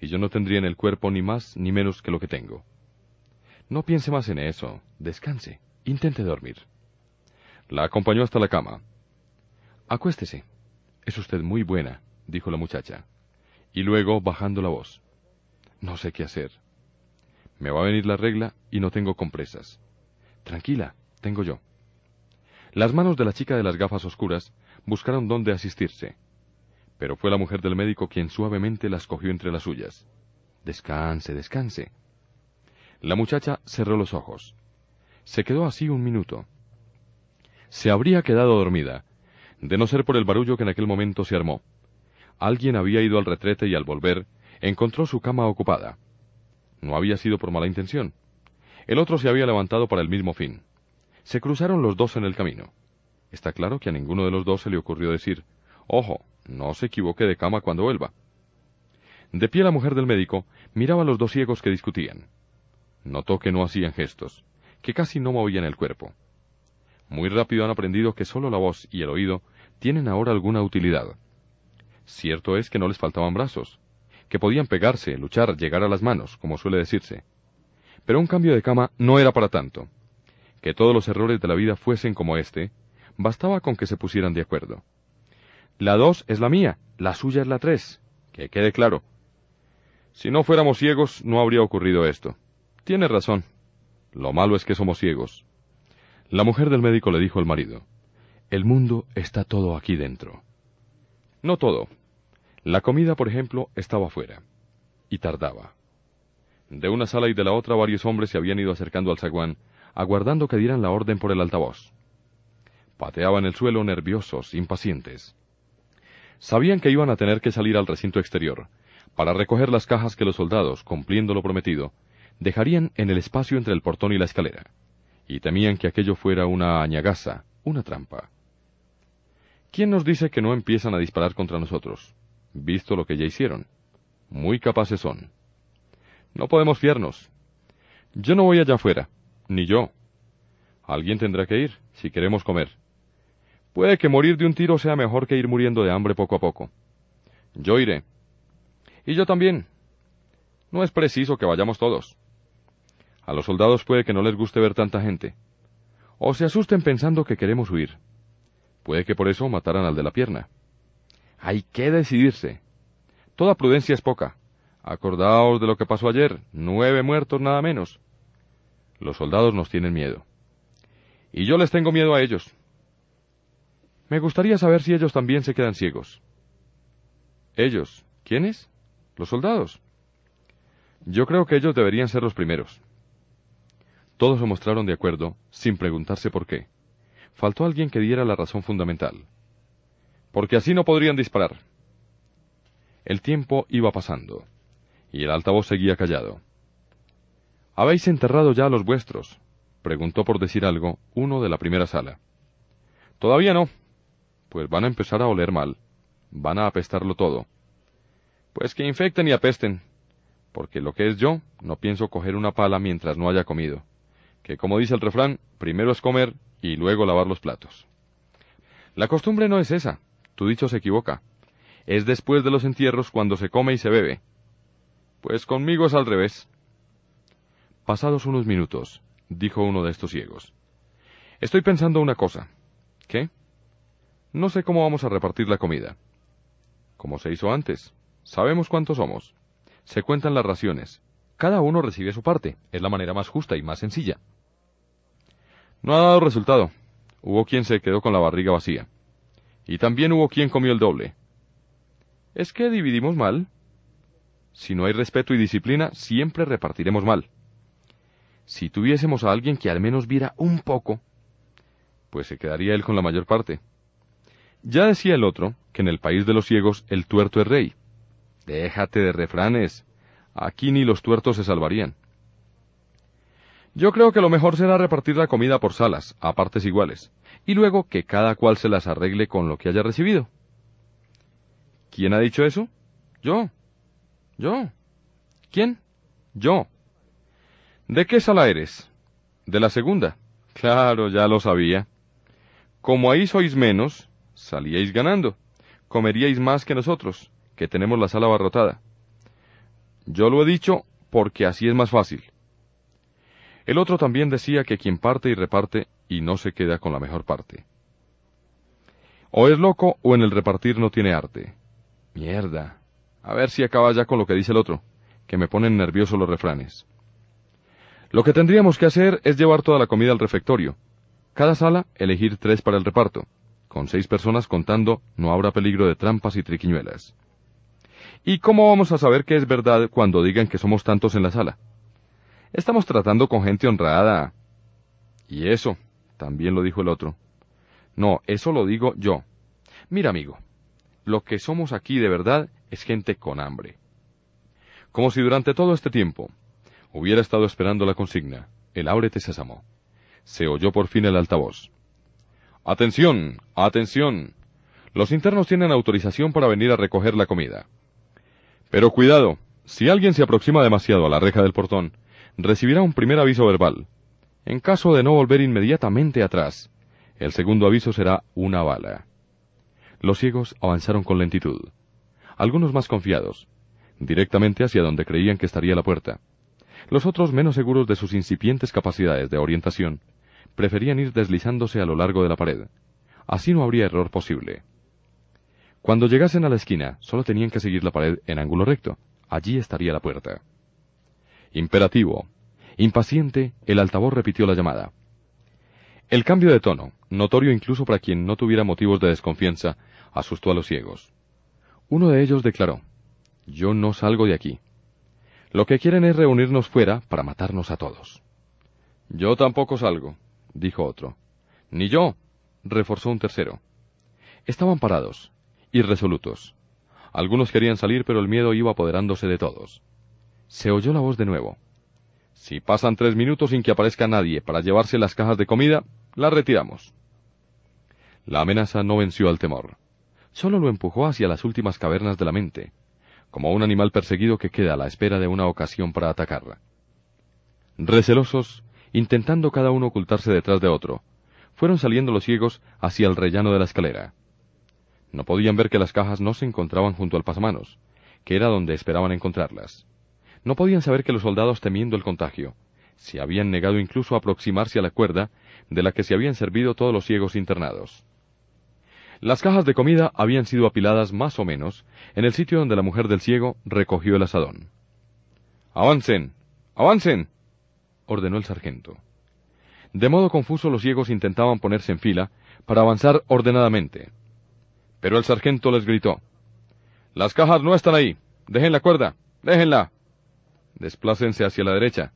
y yo no tendría en el cuerpo ni más ni menos que lo que tengo. No piense más en eso, descanse, intente dormir. La acompañó hasta la cama. Acuéstese. Es usted muy buena, dijo la muchacha y luego bajando la voz. No sé qué hacer. Me va a venir la regla y no tengo compresas. Tranquila, tengo yo. Las manos de la chica de las gafas oscuras buscaron dónde asistirse, pero fue la mujer del médico quien suavemente las cogió entre las suyas. Descanse, descanse. La muchacha cerró los ojos. Se quedó así un minuto. se habría quedado dormida, de no ser por el barullo que en aquel momento se armó. Alguien había ido al retrete y al volver encontró su cama ocupada. No había sido por mala intención. El otro se había levantado para el mismo fin. Se cruzaron los dos en el camino. Está claro que a ninguno de los dos se le ocurrió decir, Ojo, no se equivoque de cama cuando vuelva. De pie la mujer del médico miraba a los dos ciegos que discutían. Notó que no hacían gestos, que casi no movían el cuerpo. Muy rápido han aprendido que solo la voz y el oído tienen ahora alguna utilidad. Cierto es que no les faltaban brazos, que podían pegarse, luchar, llegar a las manos, como suele decirse. Pero un cambio de cama no era para tanto. Que todos los errores de la vida fuesen como este, bastaba con que se pusieran de acuerdo. La dos es la mía, la suya es la tres. Que quede claro. Si no fuéramos ciegos, no habría ocurrido esto. Tiene razón. Lo malo es que somos ciegos. La mujer del médico le dijo al marido, El mundo está todo aquí dentro. No todo. La comida, por ejemplo, estaba fuera. Y tardaba. De una sala y de la otra varios hombres se habían ido acercando al zaguán, aguardando que dieran la orden por el altavoz. Pateaban el suelo nerviosos, impacientes. Sabían que iban a tener que salir al recinto exterior, para recoger las cajas que los soldados, cumpliendo lo prometido, dejarían en el espacio entre el portón y la escalera, y temían que aquello fuera una añagaza, una trampa. ¿Quién nos dice que no empiezan a disparar contra nosotros? Visto lo que ya hicieron. Muy capaces son. No podemos fiarnos. Yo no voy allá afuera, ni yo. Alguien tendrá que ir, si queremos comer. Puede que morir de un tiro sea mejor que ir muriendo de hambre poco a poco. Yo iré. Y yo también. No es preciso que vayamos todos. A los soldados puede que no les guste ver tanta gente. O se asusten pensando que queremos huir. Puede que por eso mataran al de la pierna. Hay que decidirse. Toda prudencia es poca. Acordaos de lo que pasó ayer. Nueve muertos nada menos. Los soldados nos tienen miedo. Y yo les tengo miedo a ellos. Me gustaría saber si ellos también se quedan ciegos. ¿Ellos? ¿Quiénes? Los soldados. Yo creo que ellos deberían ser los primeros. Todos se mostraron de acuerdo, sin preguntarse por qué. Faltó alguien que diera la razón fundamental. Porque así no podrían disparar. El tiempo iba pasando, y el altavoz seguía callado. ¿Habéis enterrado ya a los vuestros? preguntó por decir algo uno de la primera sala. Todavía no. Pues van a empezar a oler mal. Van a apestarlo todo. Pues que infecten y apesten. Porque lo que es yo, no pienso coger una pala mientras no haya comido que como dice el refrán, primero es comer y luego lavar los platos. La costumbre no es esa, tu dicho se equivoca. Es después de los entierros cuando se come y se bebe. Pues conmigo es al revés. Pasados unos minutos, dijo uno de estos ciegos. Estoy pensando una cosa. ¿Qué? No sé cómo vamos a repartir la comida. Como se hizo antes. Sabemos cuántos somos. Se cuentan las raciones. Cada uno recibe su parte. Es la manera más justa y más sencilla. No ha dado resultado. Hubo quien se quedó con la barriga vacía. Y también hubo quien comió el doble. ¿Es que dividimos mal? Si no hay respeto y disciplina, siempre repartiremos mal. Si tuviésemos a alguien que al menos viera un poco, pues se quedaría él con la mayor parte. Ya decía el otro que en el país de los ciegos el tuerto es rey. Déjate de refranes. Aquí ni los tuertos se salvarían. Yo creo que lo mejor será repartir la comida por salas, a partes iguales, y luego que cada cual se las arregle con lo que haya recibido. ¿Quién ha dicho eso? Yo. Yo. ¿Quién? Yo. ¿De qué sala eres? De la segunda. Claro, ya lo sabía. Como ahí sois menos, salíais ganando. Comeríais más que nosotros, que tenemos la sala abarrotada. Yo lo he dicho porque así es más fácil. El otro también decía que quien parte y reparte y no se queda con la mejor parte. O es loco o en el repartir no tiene arte. Mierda. A ver si acaba ya con lo que dice el otro, que me ponen nervioso los refranes. Lo que tendríamos que hacer es llevar toda la comida al refectorio. Cada sala elegir tres para el reparto. Con seis personas contando no habrá peligro de trampas y triquiñuelas. ¿Y cómo vamos a saber que es verdad cuando digan que somos tantos en la sala? Estamos tratando con gente honrada. Y eso, también lo dijo el otro. No, eso lo digo yo. Mira, amigo, lo que somos aquí de verdad es gente con hambre. Como si durante todo este tiempo hubiera estado esperando la consigna, el ábrete sésamo. Se oyó por fin el altavoz. Atención, atención. Los internos tienen autorización para venir a recoger la comida. Pero cuidado, si alguien se aproxima demasiado a la reja del portón, recibirá un primer aviso verbal. En caso de no volver inmediatamente atrás, el segundo aviso será una bala. Los ciegos avanzaron con lentitud. Algunos más confiados, directamente hacia donde creían que estaría la puerta. Los otros, menos seguros de sus incipientes capacidades de orientación, preferían ir deslizándose a lo largo de la pared. Así no habría error posible. Cuando llegasen a la esquina, solo tenían que seguir la pared en ángulo recto. Allí estaría la puerta. Imperativo. Impaciente, el altavoz repitió la llamada. El cambio de tono, notorio incluso para quien no tuviera motivos de desconfianza, asustó a los ciegos. Uno de ellos declaró, Yo no salgo de aquí. Lo que quieren es reunirnos fuera para matarnos a todos. Yo tampoco salgo, dijo otro. Ni yo, reforzó un tercero. Estaban parados, irresolutos. Algunos querían salir, pero el miedo iba apoderándose de todos. Se oyó la voz de nuevo. Si pasan tres minutos sin que aparezca nadie para llevarse las cajas de comida, la retiramos. La amenaza no venció al temor. Solo lo empujó hacia las últimas cavernas de la mente, como un animal perseguido que queda a la espera de una ocasión para atacarla. Recelosos, intentando cada uno ocultarse detrás de otro, fueron saliendo los ciegos hacia el rellano de la escalera. No podían ver que las cajas no se encontraban junto al pasamanos, que era donde esperaban encontrarlas. No podían saber que los soldados, temiendo el contagio, se habían negado incluso a aproximarse a la cuerda de la que se habían servido todos los ciegos internados. Las cajas de comida habían sido apiladas más o menos en el sitio donde la mujer del ciego recogió el asadón. ¡Avancen! ¡Avancen! ordenó el sargento. De modo confuso los ciegos intentaban ponerse en fila para avanzar ordenadamente. Pero el sargento les gritó. Las cajas no están ahí. Dejen la cuerda. Déjenla. Desplácense hacia la derecha.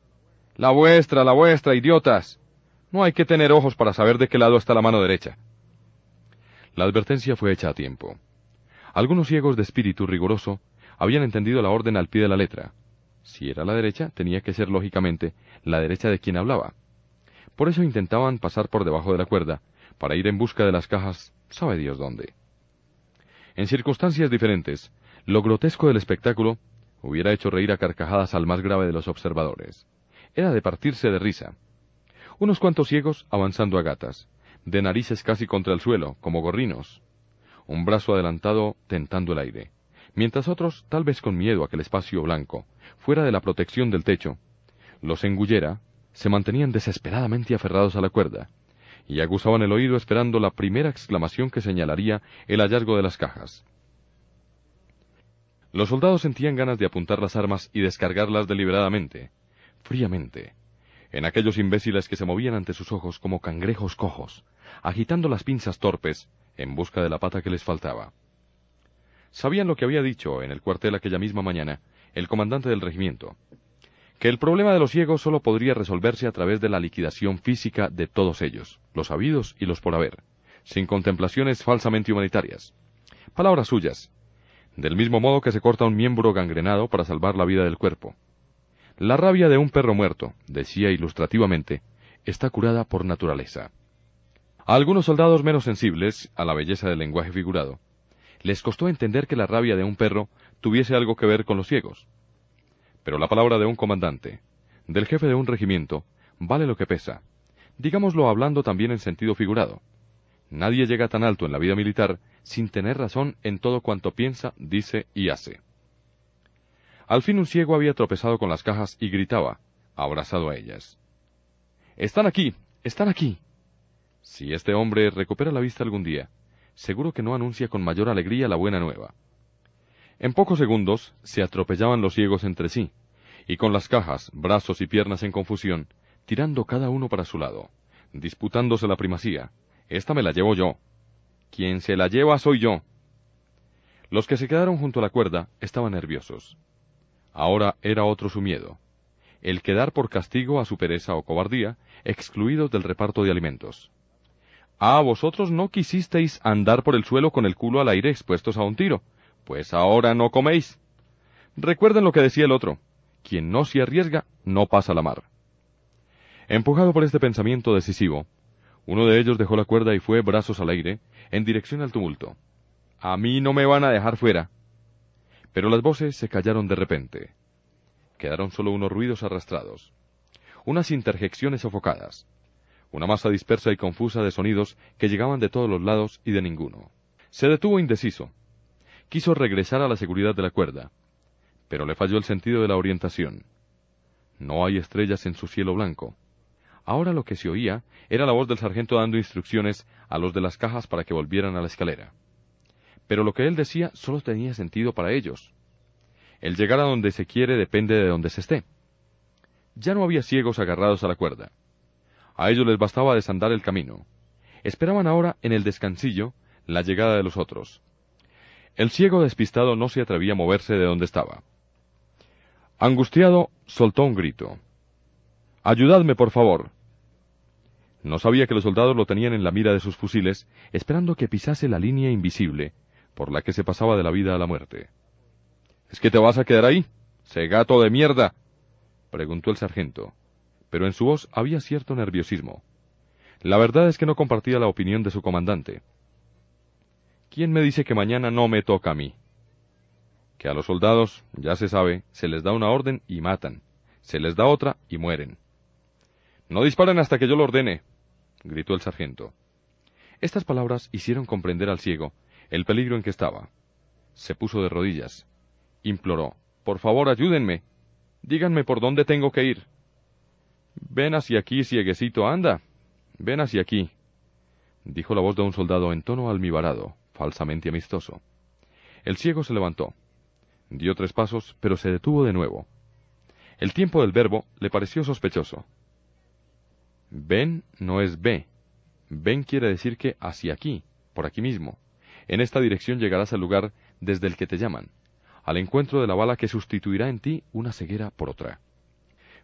La vuestra, la vuestra, idiotas. No hay que tener ojos para saber de qué lado está la mano derecha. La advertencia fue hecha a tiempo. Algunos ciegos de espíritu riguroso habían entendido la orden al pie de la letra. Si era la derecha, tenía que ser lógicamente la derecha de quien hablaba. Por eso intentaban pasar por debajo de la cuerda, para ir en busca de las cajas, sabe Dios dónde. En circunstancias diferentes, lo grotesco del espectáculo hubiera hecho reír a carcajadas al más grave de los observadores. Era de partirse de risa. Unos cuantos ciegos avanzando a gatas, de narices casi contra el suelo, como gorrinos. Un brazo adelantado tentando el aire, mientras otros, tal vez con miedo a que el espacio blanco, fuera de la protección del techo, los engullera, se mantenían desesperadamente aferrados a la cuerda, y aguzaban el oído esperando la primera exclamación que señalaría el hallazgo de las cajas. Los soldados sentían ganas de apuntar las armas y descargarlas deliberadamente, fríamente, en aquellos imbéciles que se movían ante sus ojos como cangrejos cojos, agitando las pinzas torpes en busca de la pata que les faltaba. Sabían lo que había dicho en el cuartel aquella misma mañana el comandante del regimiento, que el problema de los ciegos solo podría resolverse a través de la liquidación física de todos ellos, los habidos y los por haber, sin contemplaciones falsamente humanitarias. Palabras suyas. Del mismo modo que se corta un miembro gangrenado para salvar la vida del cuerpo. La rabia de un perro muerto, decía ilustrativamente, está curada por naturaleza. A algunos soldados menos sensibles a la belleza del lenguaje figurado, les costó entender que la rabia de un perro tuviese algo que ver con los ciegos. Pero la palabra de un comandante, del jefe de un regimiento, vale lo que pesa, digámoslo hablando también en sentido figurado. Nadie llega tan alto en la vida militar sin tener razón en todo cuanto piensa, dice y hace. Al fin un ciego había tropezado con las cajas y gritaba, abrazado a ellas. Están aquí, están aquí. Si este hombre recupera la vista algún día, seguro que no anuncia con mayor alegría la buena nueva. En pocos segundos se atropellaban los ciegos entre sí, y con las cajas, brazos y piernas en confusión, tirando cada uno para su lado, disputándose la primacía. Esta me la llevo yo. Quien se la lleva soy yo. Los que se quedaron junto a la cuerda estaban nerviosos. Ahora era otro su miedo, el quedar por castigo a su pereza o cobardía, excluidos del reparto de alimentos. Ah, vosotros no quisisteis andar por el suelo con el culo al aire expuestos a un tiro, pues ahora no coméis. Recuerden lo que decía el otro, quien no se arriesga, no pasa la mar. Empujado por este pensamiento decisivo, uno de ellos dejó la cuerda y fue brazos al aire, en dirección al tumulto. A mí no me van a dejar fuera. Pero las voces se callaron de repente. Quedaron solo unos ruidos arrastrados, unas interjecciones sofocadas, una masa dispersa y confusa de sonidos que llegaban de todos los lados y de ninguno. Se detuvo indeciso. Quiso regresar a la seguridad de la cuerda, pero le falló el sentido de la orientación. No hay estrellas en su cielo blanco. Ahora lo que se oía era la voz del sargento dando instrucciones a los de las cajas para que volvieran a la escalera. Pero lo que él decía solo tenía sentido para ellos. El llegar a donde se quiere depende de donde se esté. Ya no había ciegos agarrados a la cuerda. A ellos les bastaba desandar el camino. Esperaban ahora en el descansillo la llegada de los otros. El ciego despistado no se atrevía a moverse de donde estaba. Angustiado, soltó un grito. Ayudadme, por favor. No sabía que los soldados lo tenían en la mira de sus fusiles, esperando que pisase la línea invisible por la que se pasaba de la vida a la muerte. ¿Es que te vas a quedar ahí? ¡Se gato de mierda! preguntó el sargento, pero en su voz había cierto nerviosismo. La verdad es que no compartía la opinión de su comandante. ¿Quién me dice que mañana no me toca a mí? Que a los soldados, ya se sabe, se les da una orden y matan, se les da otra y mueren. No disparen hasta que yo lo ordene, gritó el sargento. Estas palabras hicieron comprender al ciego el peligro en que estaba. Se puso de rodillas. Imploró, Por favor, ayúdenme. Díganme por dónde tengo que ir. Ven hacia aquí, cieguecito, anda. Ven hacia aquí, dijo la voz de un soldado en tono almibarado, falsamente amistoso. El ciego se levantó. Dio tres pasos, pero se detuvo de nuevo. El tiempo del verbo le pareció sospechoso. Ven no es ve. Ven quiere decir que hacia aquí, por aquí mismo. En esta dirección llegarás al lugar desde el que te llaman al encuentro de la bala que sustituirá en ti una ceguera por otra.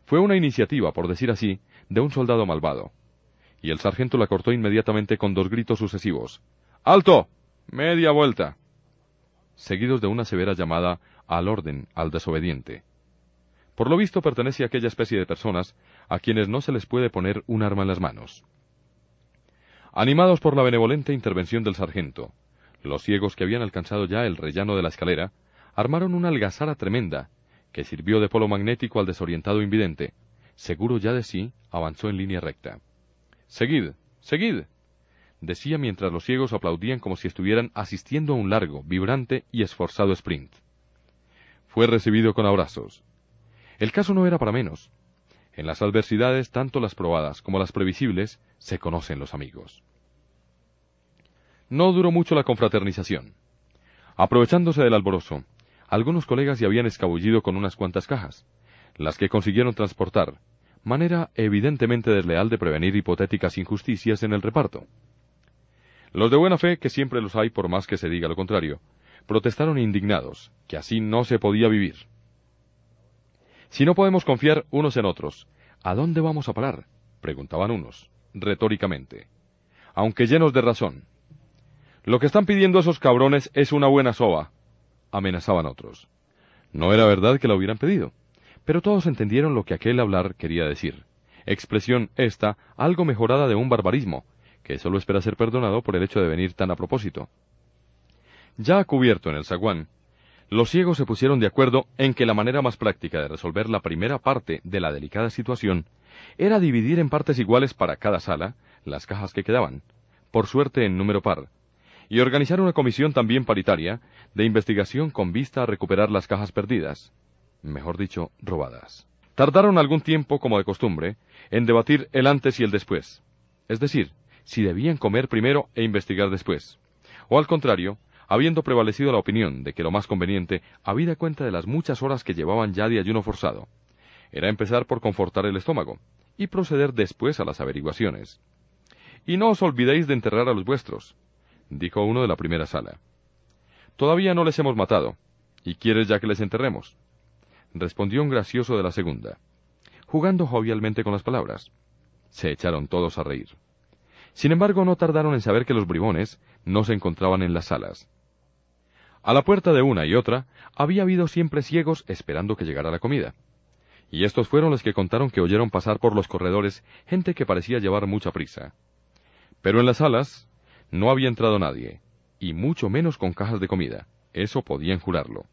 Fue una iniciativa, por decir así, de un soldado malvado. Y el sargento la cortó inmediatamente con dos gritos sucesivos. ¡Alto! ¡Media vuelta! seguidos de una severa llamada al orden al desobediente. Por lo visto pertenece a aquella especie de personas a quienes no se les puede poner un arma en las manos. Animados por la benevolente intervención del sargento, los ciegos que habían alcanzado ya el rellano de la escalera armaron una algazara tremenda, que sirvió de polo magnético al desorientado invidente. Seguro ya de sí, avanzó en línea recta. Seguid, seguid, decía mientras los ciegos aplaudían como si estuvieran asistiendo a un largo, vibrante y esforzado sprint. Fue recibido con abrazos. El caso no era para menos. En las adversidades, tanto las probadas como las previsibles, se conocen los amigos. No duró mucho la confraternización. Aprovechándose del alborozo, algunos colegas ya habían escabullido con unas cuantas cajas, las que consiguieron transportar, manera evidentemente desleal de prevenir hipotéticas injusticias en el reparto. Los de buena fe, que siempre los hay por más que se diga lo contrario, protestaron indignados, que así no se podía vivir. Si no podemos confiar unos en otros, ¿a dónde vamos a parar? preguntaban unos, retóricamente, aunque llenos de razón. Lo que están pidiendo esos cabrones es una buena soba, amenazaban otros. No era verdad que la hubieran pedido, pero todos entendieron lo que aquel hablar quería decir. Expresión esta, algo mejorada de un barbarismo, que sólo espera ser perdonado por el hecho de venir tan a propósito. Ya cubierto en el zaguán, los ciegos se pusieron de acuerdo en que la manera más práctica de resolver la primera parte de la delicada situación era dividir en partes iguales para cada sala las cajas que quedaban, por suerte en número par, y organizar una comisión también paritaria de investigación con vista a recuperar las cajas perdidas, mejor dicho, robadas. Tardaron algún tiempo, como de costumbre, en debatir el antes y el después, es decir, si debían comer primero e investigar después, o al contrario, habiendo prevalecido la opinión de que lo más conveniente, habida cuenta de las muchas horas que llevaban ya de ayuno forzado, era empezar por confortar el estómago, y proceder después a las averiguaciones. Y no os olvidéis de enterrar a los vuestros, dijo uno de la primera sala. Todavía no les hemos matado. ¿Y quieres ya que les enterremos? respondió un gracioso de la segunda, jugando jovialmente con las palabras. Se echaron todos a reír. Sin embargo, no tardaron en saber que los bribones no se encontraban en las salas. A la puerta de una y otra había habido siempre ciegos esperando que llegara la comida. Y estos fueron los que contaron que oyeron pasar por los corredores gente que parecía llevar mucha prisa. Pero en las salas no había entrado nadie, y mucho menos con cajas de comida. Eso podían jurarlo.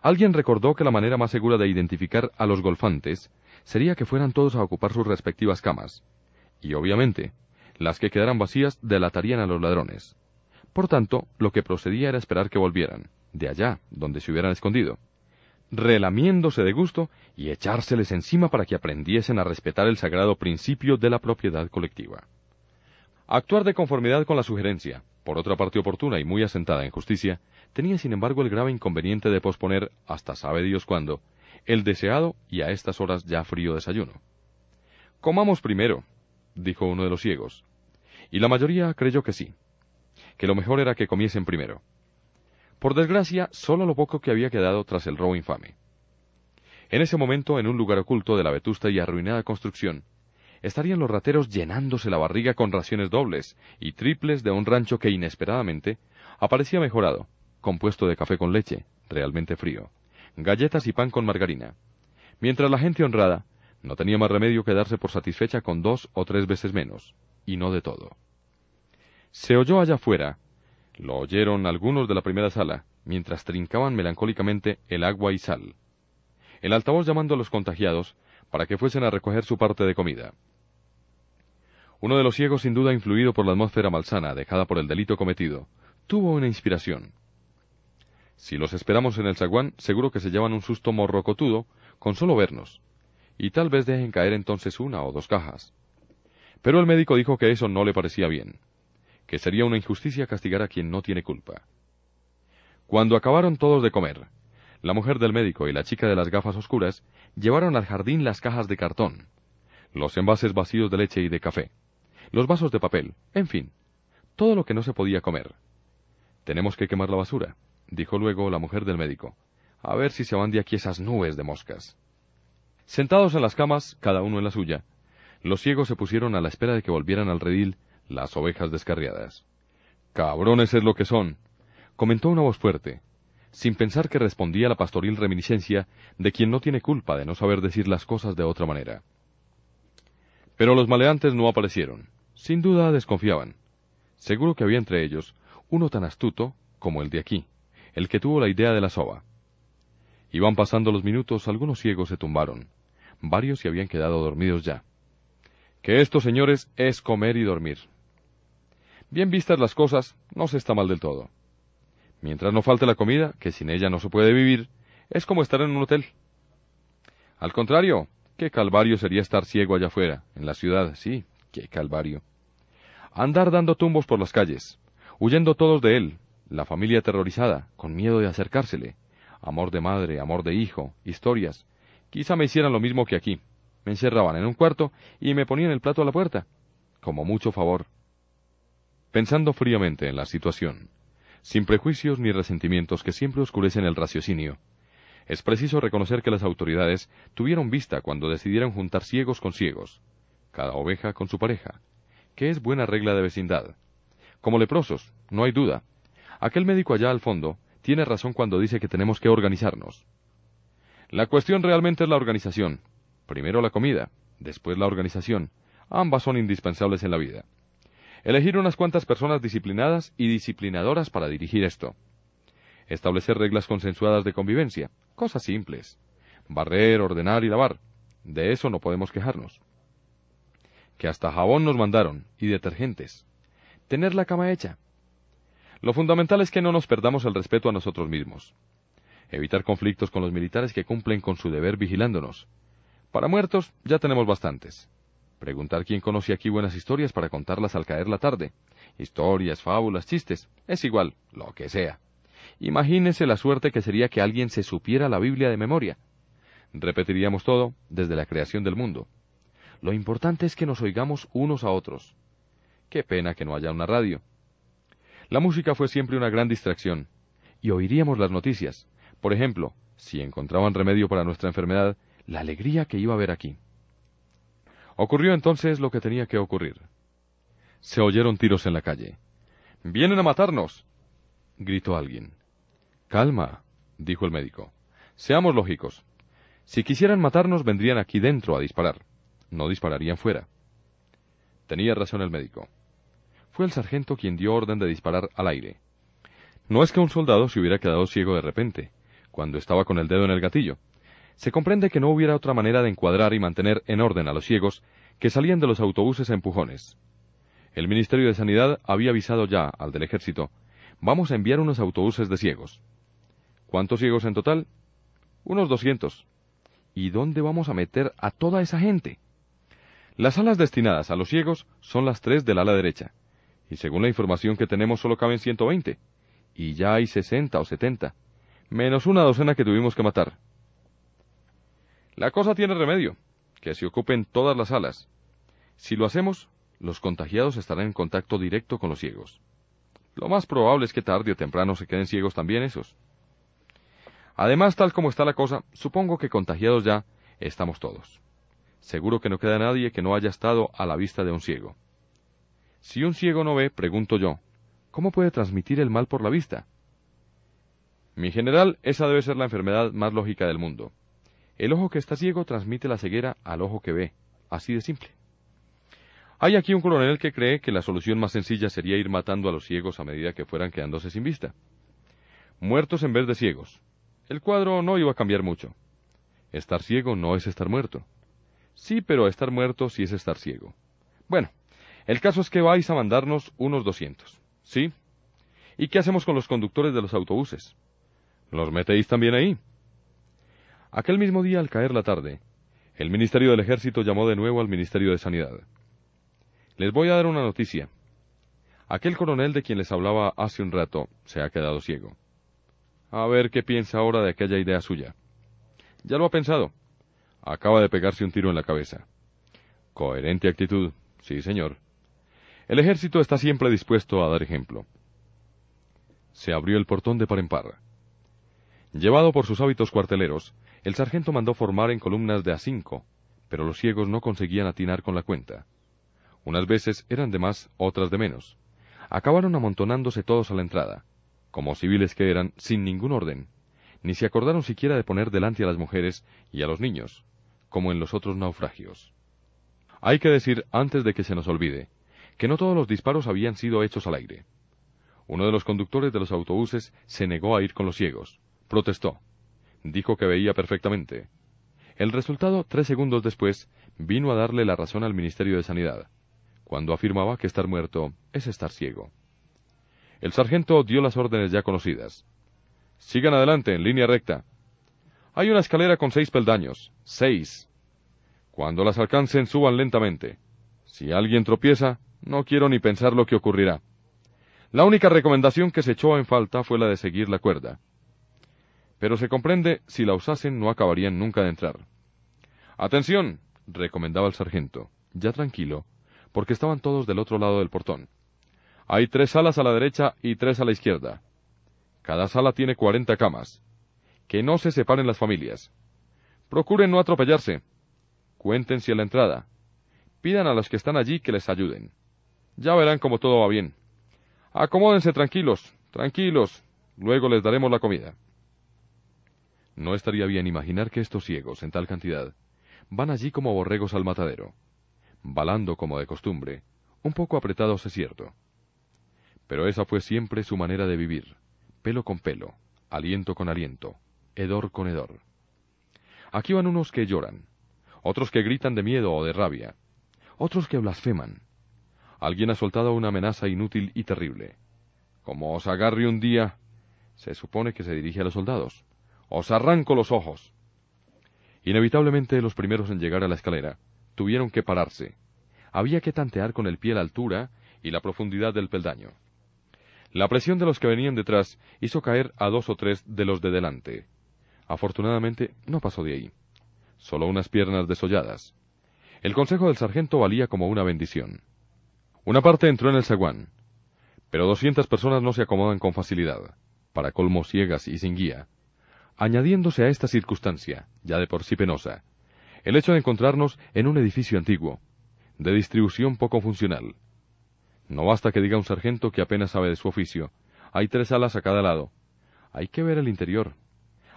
Alguien recordó que la manera más segura de identificar a los golfantes sería que fueran todos a ocupar sus respectivas camas. Y obviamente, las que quedaran vacías delatarían a los ladrones. Por tanto, lo que procedía era esperar que volvieran, de allá, donde se hubieran escondido, relamiéndose de gusto y echárseles encima para que aprendiesen a respetar el sagrado principio de la propiedad colectiva. Actuar de conformidad con la sugerencia, por otra parte oportuna y muy asentada en justicia, tenía sin embargo el grave inconveniente de posponer, hasta sabe Dios cuándo, el deseado y a estas horas ya frío desayuno. Comamos primero, dijo uno de los ciegos, y la mayoría creyó que sí, que lo mejor era que comiesen primero. Por desgracia, solo lo poco que había quedado tras el robo infame. En ese momento, en un lugar oculto de la vetusta y arruinada construcción, estarían los rateros llenándose la barriga con raciones dobles y triples de un rancho que inesperadamente aparecía mejorado, compuesto de café con leche, realmente frío, galletas y pan con margarina, mientras la gente honrada no tenía más remedio que darse por satisfecha con dos o tres veces menos, y no de todo. Se oyó allá afuera, lo oyeron algunos de la primera sala, mientras trincaban melancólicamente el agua y sal. El altavoz llamando a los contagiados para que fuesen a recoger su parte de comida. Uno de los ciegos, sin duda influido por la atmósfera malsana dejada por el delito cometido, tuvo una inspiración. Si los esperamos en el zaguán, seguro que se llevan un susto morrocotudo con solo vernos, y tal vez dejen caer entonces una o dos cajas. Pero el médico dijo que eso no le parecía bien, que sería una injusticia castigar a quien no tiene culpa. Cuando acabaron todos de comer, la mujer del médico y la chica de las gafas oscuras llevaron al jardín las cajas de cartón, los envases vacíos de leche y de café, los vasos de papel, en fin, todo lo que no se podía comer. Tenemos que quemar la basura, dijo luego la mujer del médico. A ver si se van de aquí esas nubes de moscas. Sentados en las camas, cada uno en la suya, los ciegos se pusieron a la espera de que volvieran al redil las ovejas descarriadas. Cabrones es lo que son, comentó una voz fuerte, sin pensar que respondía la pastoril reminiscencia de quien no tiene culpa de no saber decir las cosas de otra manera. Pero los maleantes no aparecieron. Sin duda desconfiaban. Seguro que había entre ellos uno tan astuto como el de aquí, el que tuvo la idea de la soba. Iban pasando los minutos, algunos ciegos se tumbaron. Varios se habían quedado dormidos ya. Que esto, señores, es comer y dormir. Bien vistas las cosas, no se está mal del todo. Mientras no falte la comida, que sin ella no se puede vivir, es como estar en un hotel. Al contrario, qué calvario sería estar ciego allá afuera, en la ciudad, sí, qué calvario. Andar dando tumbos por las calles, huyendo todos de él, la familia aterrorizada, con miedo de acercársele. Amor de madre, amor de hijo, historias. Quizá me hicieran lo mismo que aquí. Me encerraban en un cuarto y me ponían el plato a la puerta. Como mucho favor. Pensando fríamente en la situación, sin prejuicios ni resentimientos que siempre oscurecen el raciocinio, es preciso reconocer que las autoridades tuvieron vista cuando decidieron juntar ciegos con ciegos, cada oveja con su pareja, que es buena regla de vecindad. Como leprosos, no hay duda, Aquel médico allá al fondo tiene razón cuando dice que tenemos que organizarnos. La cuestión realmente es la organización. Primero la comida, después la organización. Ambas son indispensables en la vida. Elegir unas cuantas personas disciplinadas y disciplinadoras para dirigir esto. Establecer reglas consensuadas de convivencia. Cosas simples. Barrer, ordenar y lavar. De eso no podemos quejarnos. Que hasta jabón nos mandaron y detergentes. Tener la cama hecha. Lo fundamental es que no nos perdamos el respeto a nosotros mismos. Evitar conflictos con los militares que cumplen con su deber vigilándonos. Para muertos ya tenemos bastantes. Preguntar quién conoce aquí buenas historias para contarlas al caer la tarde. Historias, fábulas, chistes, es igual, lo que sea. Imagínese la suerte que sería que alguien se supiera la Biblia de memoria. Repetiríamos todo desde la creación del mundo. Lo importante es que nos oigamos unos a otros. Qué pena que no haya una radio. La música fue siempre una gran distracción, y oiríamos las noticias. Por ejemplo, si encontraban remedio para nuestra enfermedad, la alegría que iba a haber aquí. Ocurrió entonces lo que tenía que ocurrir. Se oyeron tiros en la calle. ¡Vienen a matarnos! gritó alguien. Calma, dijo el médico. Seamos lógicos. Si quisieran matarnos, vendrían aquí dentro a disparar. No dispararían fuera. Tenía razón el médico. Fue el sargento quien dio orden de disparar al aire. No es que un soldado se hubiera quedado ciego de repente, cuando estaba con el dedo en el gatillo. Se comprende que no hubiera otra manera de encuadrar y mantener en orden a los ciegos que salían de los autobuses a empujones. El Ministerio de Sanidad había avisado ya al del ejército, vamos a enviar unos autobuses de ciegos. ¿Cuántos ciegos en total? Unos doscientos. ¿Y dónde vamos a meter a toda esa gente? Las salas destinadas a los ciegos son las tres del ala derecha, y según la información que tenemos solo caben 120, y ya hay 60 o 70, menos una docena que tuvimos que matar. La cosa tiene remedio, que se ocupen todas las salas. Si lo hacemos, los contagiados estarán en contacto directo con los ciegos. Lo más probable es que tarde o temprano se queden ciegos también esos. Además, tal como está la cosa, supongo que contagiados ya estamos todos. Seguro que no queda nadie que no haya estado a la vista de un ciego. Si un ciego no ve, pregunto yo, ¿cómo puede transmitir el mal por la vista? Mi general, esa debe ser la enfermedad más lógica del mundo. El ojo que está ciego transmite la ceguera al ojo que ve, así de simple. Hay aquí un coronel que cree que la solución más sencilla sería ir matando a los ciegos a medida que fueran quedándose sin vista. Muertos en vez de ciegos. El cuadro no iba a cambiar mucho. Estar ciego no es estar muerto. Sí, pero estar muerto sí es estar ciego. Bueno, el caso es que vais a mandarnos unos doscientos. ¿Sí? ¿Y qué hacemos con los conductores de los autobuses? ¿Los metéis también ahí? Aquel mismo día, al caer la tarde, el Ministerio del Ejército llamó de nuevo al Ministerio de Sanidad. Les voy a dar una noticia. Aquel coronel de quien les hablaba hace un rato se ha quedado ciego. A ver qué piensa ahora de aquella idea suya. Ya lo ha pensado. Acaba de pegarse un tiro en la cabeza. Coherente actitud. Sí, señor. El ejército está siempre dispuesto a dar ejemplo. Se abrió el portón de par en par. Llevado por sus hábitos cuarteleros, el sargento mandó formar en columnas de a cinco, pero los ciegos no conseguían atinar con la cuenta. Unas veces eran de más, otras de menos. Acabaron amontonándose todos a la entrada, como civiles que eran, sin ningún orden, ni se acordaron siquiera de poner delante a las mujeres y a los niños, como en los otros naufragios. Hay que decir, antes de que se nos olvide, que no todos los disparos habían sido hechos al aire. Uno de los conductores de los autobuses se negó a ir con los ciegos. Protestó. Dijo que veía perfectamente. El resultado, tres segundos después, vino a darle la razón al Ministerio de Sanidad, cuando afirmaba que estar muerto es estar ciego. El sargento dio las órdenes ya conocidas. Sigan adelante, en línea recta. Hay una escalera con seis peldaños. Seis. Cuando las alcancen, suban lentamente. Si alguien tropieza, no quiero ni pensar lo que ocurrirá. La única recomendación que se echó en falta fue la de seguir la cuerda. Pero se comprende, si la usasen no acabarían nunca de entrar. Atención, recomendaba el sargento, ya tranquilo, porque estaban todos del otro lado del portón. Hay tres salas a la derecha y tres a la izquierda. Cada sala tiene cuarenta camas que no se separen las familias. Procuren no atropellarse. Cuéntense a la entrada. Pidan a los que están allí que les ayuden. Ya verán cómo todo va bien. Acomódense tranquilos, tranquilos. Luego les daremos la comida. No estaría bien imaginar que estos ciegos, en tal cantidad, van allí como borregos al matadero, balando como de costumbre, un poco apretados es cierto. Pero esa fue siempre su manera de vivir, pelo con pelo, aliento con aliento, hedor con hedor. Aquí van unos que lloran, otros que gritan de miedo o de rabia, otros que blasfeman. Alguien ha soltado una amenaza inútil y terrible. Como os agarre un día, se supone que se dirige a los soldados. Os arranco los ojos. Inevitablemente los primeros en llegar a la escalera tuvieron que pararse. Había que tantear con el pie la altura y la profundidad del peldaño. La presión de los que venían detrás hizo caer a dos o tres de los de delante. Afortunadamente no pasó de ahí. Solo unas piernas desolladas. El consejo del sargento valía como una bendición. Una parte entró en el zaguán, pero doscientas personas no se acomodan con facilidad, para colmo ciegas y sin guía. Añadiéndose a esta circunstancia, ya de por sí penosa, el hecho de encontrarnos en un edificio antiguo, de distribución poco funcional. No basta que diga un sargento que apenas sabe de su oficio. Hay tres alas a cada lado. Hay que ver el interior.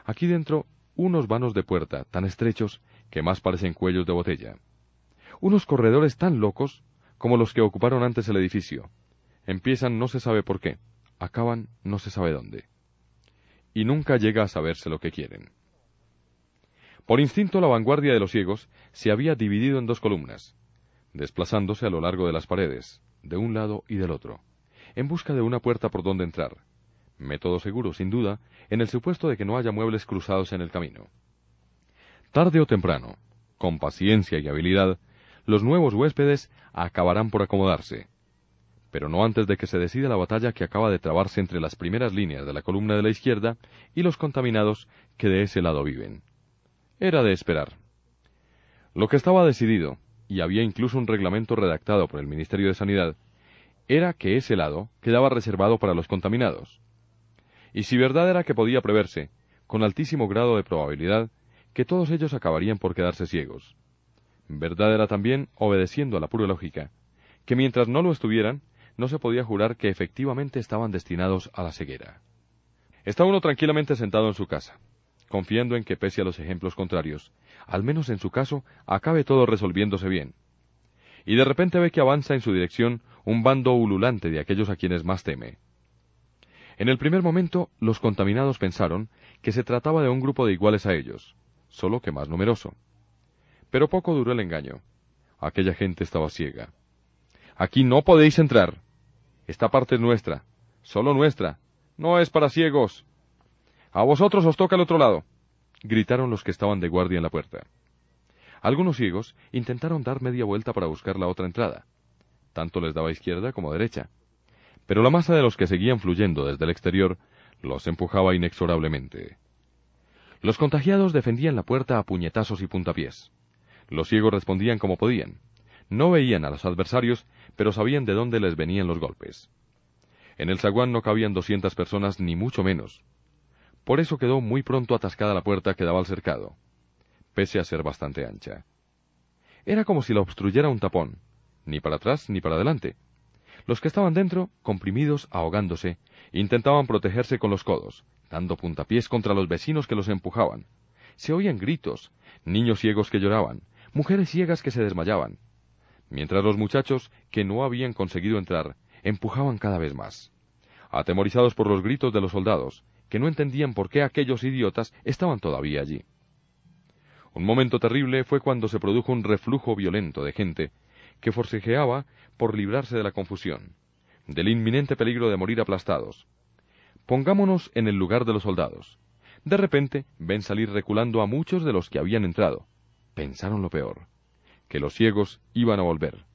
Aquí dentro, unos vanos de puerta tan estrechos que más parecen cuellos de botella. Unos corredores tan locos como los que ocuparon antes el edificio. Empiezan no se sabe por qué, acaban no se sabe dónde. Y nunca llega a saberse lo que quieren. Por instinto la vanguardia de los ciegos se había dividido en dos columnas, desplazándose a lo largo de las paredes, de un lado y del otro, en busca de una puerta por donde entrar. Método seguro, sin duda, en el supuesto de que no haya muebles cruzados en el camino. Tarde o temprano, con paciencia y habilidad, los nuevos huéspedes acabarán por acomodarse, pero no antes de que se decida la batalla que acaba de trabarse entre las primeras líneas de la columna de la izquierda y los contaminados que de ese lado viven. Era de esperar. Lo que estaba decidido, y había incluso un reglamento redactado por el Ministerio de Sanidad, era que ese lado quedaba reservado para los contaminados. Y si verdad era que podía preverse, con altísimo grado de probabilidad, que todos ellos acabarían por quedarse ciegos. Verdad era también, obedeciendo a la pura lógica, que mientras no lo estuvieran, no se podía jurar que efectivamente estaban destinados a la ceguera. Está uno tranquilamente sentado en su casa, confiando en que pese a los ejemplos contrarios, al menos en su caso, acabe todo resolviéndose bien. Y de repente ve que avanza en su dirección un bando ululante de aquellos a quienes más teme. En el primer momento, los contaminados pensaron que se trataba de un grupo de iguales a ellos, solo que más numeroso. Pero poco duró el engaño. Aquella gente estaba ciega. Aquí no podéis entrar. Esta parte es nuestra, solo nuestra. No es para ciegos. A vosotros os toca el otro lado, gritaron los que estaban de guardia en la puerta. Algunos ciegos intentaron dar media vuelta para buscar la otra entrada. Tanto les daba izquierda como derecha. Pero la masa de los que seguían fluyendo desde el exterior los empujaba inexorablemente. Los contagiados defendían la puerta a puñetazos y puntapiés. Los ciegos respondían como podían. No veían a los adversarios, pero sabían de dónde les venían los golpes. En el zaguán no cabían doscientas personas, ni mucho menos. Por eso quedó muy pronto atascada la puerta que daba al cercado, pese a ser bastante ancha. Era como si la obstruyera un tapón, ni para atrás ni para adelante. Los que estaban dentro, comprimidos, ahogándose, intentaban protegerse con los codos, dando puntapiés contra los vecinos que los empujaban. Se oían gritos, niños ciegos que lloraban, mujeres ciegas que se desmayaban, mientras los muchachos, que no habían conseguido entrar, empujaban cada vez más. Atemorizados por los gritos de los soldados, que no entendían por qué aquellos idiotas estaban todavía allí. Un momento terrible fue cuando se produjo un reflujo violento de gente que forcejeaba por librarse de la confusión, del inminente peligro de morir aplastados. Pongámonos en el lugar de los soldados. De repente ven salir reculando a muchos de los que habían entrado. Pensaron lo peor, que los ciegos iban a volver.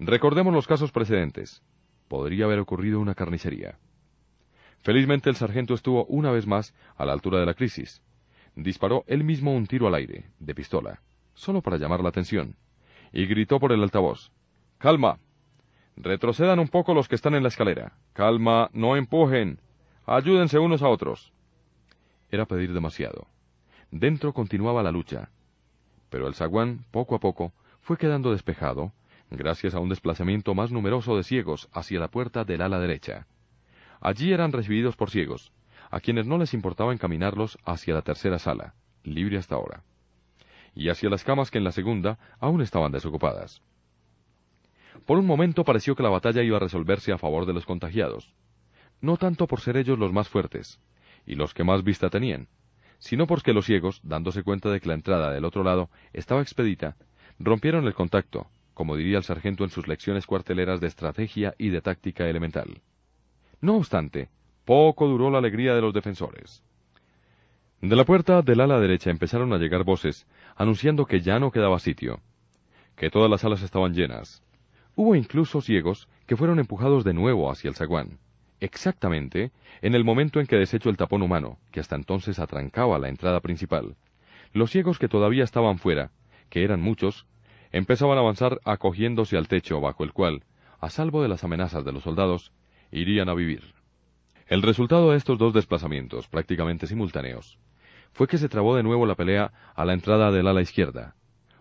Recordemos los casos precedentes. Podría haber ocurrido una carnicería. Felizmente el sargento estuvo una vez más a la altura de la crisis. Disparó él mismo un tiro al aire, de pistola, solo para llamar la atención, y gritó por el altavoz. Calma. Retrocedan un poco los que están en la escalera. Calma, no empujen. Ayúdense unos a otros. Era pedir demasiado. Dentro continuaba la lucha. Pero el zaguán, poco a poco, fue quedando despejado, gracias a un desplazamiento más numeroso de ciegos hacia la puerta del ala derecha. Allí eran recibidos por ciegos, a quienes no les importaba encaminarlos hacia la tercera sala, libre hasta ahora, y hacia las camas que en la segunda aún estaban desocupadas. Por un momento pareció que la batalla iba a resolverse a favor de los contagiados, no tanto por ser ellos los más fuertes, y los que más vista tenían, sino porque los ciegos, dándose cuenta de que la entrada del otro lado estaba expedita, rompieron el contacto, como diría el sargento en sus lecciones cuarteleras de estrategia y de táctica elemental. No obstante, poco duró la alegría de los defensores. De la puerta del ala derecha empezaron a llegar voces anunciando que ya no quedaba sitio, que todas las salas estaban llenas. Hubo incluso ciegos que fueron empujados de nuevo hacia el zaguán, exactamente en el momento en que deshecho el tapón humano, que hasta entonces atrancaba la entrada principal. Los ciegos que todavía estaban fuera, que eran muchos, empezaban a avanzar acogiéndose al techo bajo el cual, a salvo de las amenazas de los soldados, irían a vivir. El resultado de estos dos desplazamientos, prácticamente simultáneos, fue que se trabó de nuevo la pelea a la entrada del ala izquierda.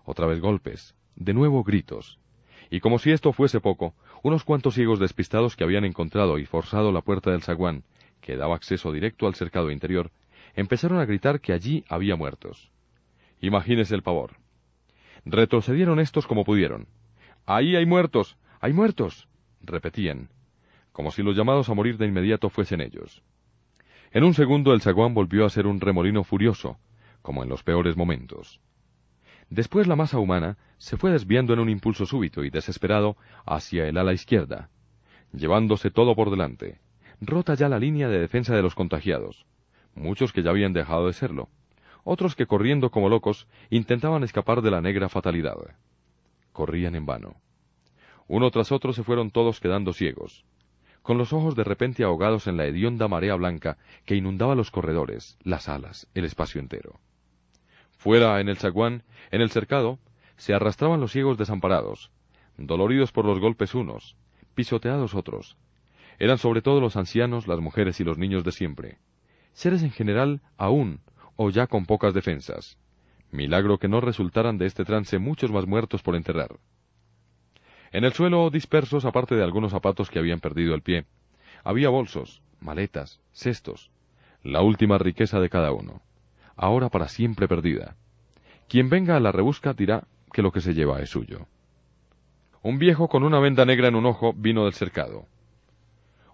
Otra vez golpes, de nuevo gritos, Y como si esto fuese poco, unos cuantos ciegos despistados que habían encontrado y forzado la puerta del zaguán, que daba acceso directo al cercado interior, empezaron a gritar que allí había muertos. Imagínese el pavor. Retrocedieron estos como pudieron. Ahí hay muertos. hay muertos. repetían, como si los llamados a morir de inmediato fuesen ellos. En un segundo el zaguán volvió a ser un remolino furioso, como en los peores momentos. Después la masa humana se fue desviando en un impulso súbito y desesperado hacia el ala izquierda, llevándose todo por delante, rota ya la línea de defensa de los contagiados, muchos que ya habían dejado de serlo, otros que corriendo como locos intentaban escapar de la negra fatalidad. Corrían en vano. Uno tras otro se fueron todos quedando ciegos, con los ojos de repente ahogados en la hedionda marea blanca que inundaba los corredores, las alas, el espacio entero. Fuera, en el zaguán, en el cercado, se arrastraban los ciegos desamparados, doloridos por los golpes unos, pisoteados otros. Eran sobre todo los ancianos, las mujeres y los niños de siempre. Seres en general aún, o ya con pocas defensas. Milagro que no resultaran de este trance muchos más muertos por enterrar. En el suelo, dispersos, aparte de algunos zapatos que habían perdido el pie, había bolsos, maletas, cestos, la última riqueza de cada uno ahora para siempre perdida. Quien venga a la rebusca dirá que lo que se lleva es suyo. Un viejo con una venda negra en un ojo vino del cercado.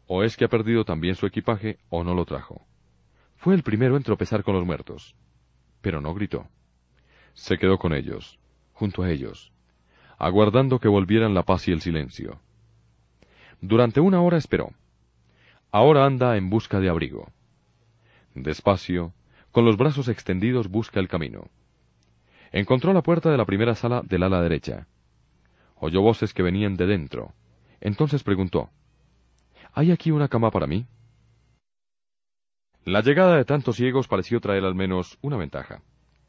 O es que ha perdido también su equipaje o no lo trajo. Fue el primero en tropezar con los muertos. Pero no gritó. Se quedó con ellos, junto a ellos, aguardando que volvieran la paz y el silencio. Durante una hora esperó. Ahora anda en busca de abrigo. Despacio, con los brazos extendidos busca el camino. Encontró la puerta de la primera sala del ala derecha. Oyó voces que venían de dentro. Entonces preguntó, ¿Hay aquí una cama para mí? La llegada de tantos ciegos pareció traer al menos una ventaja.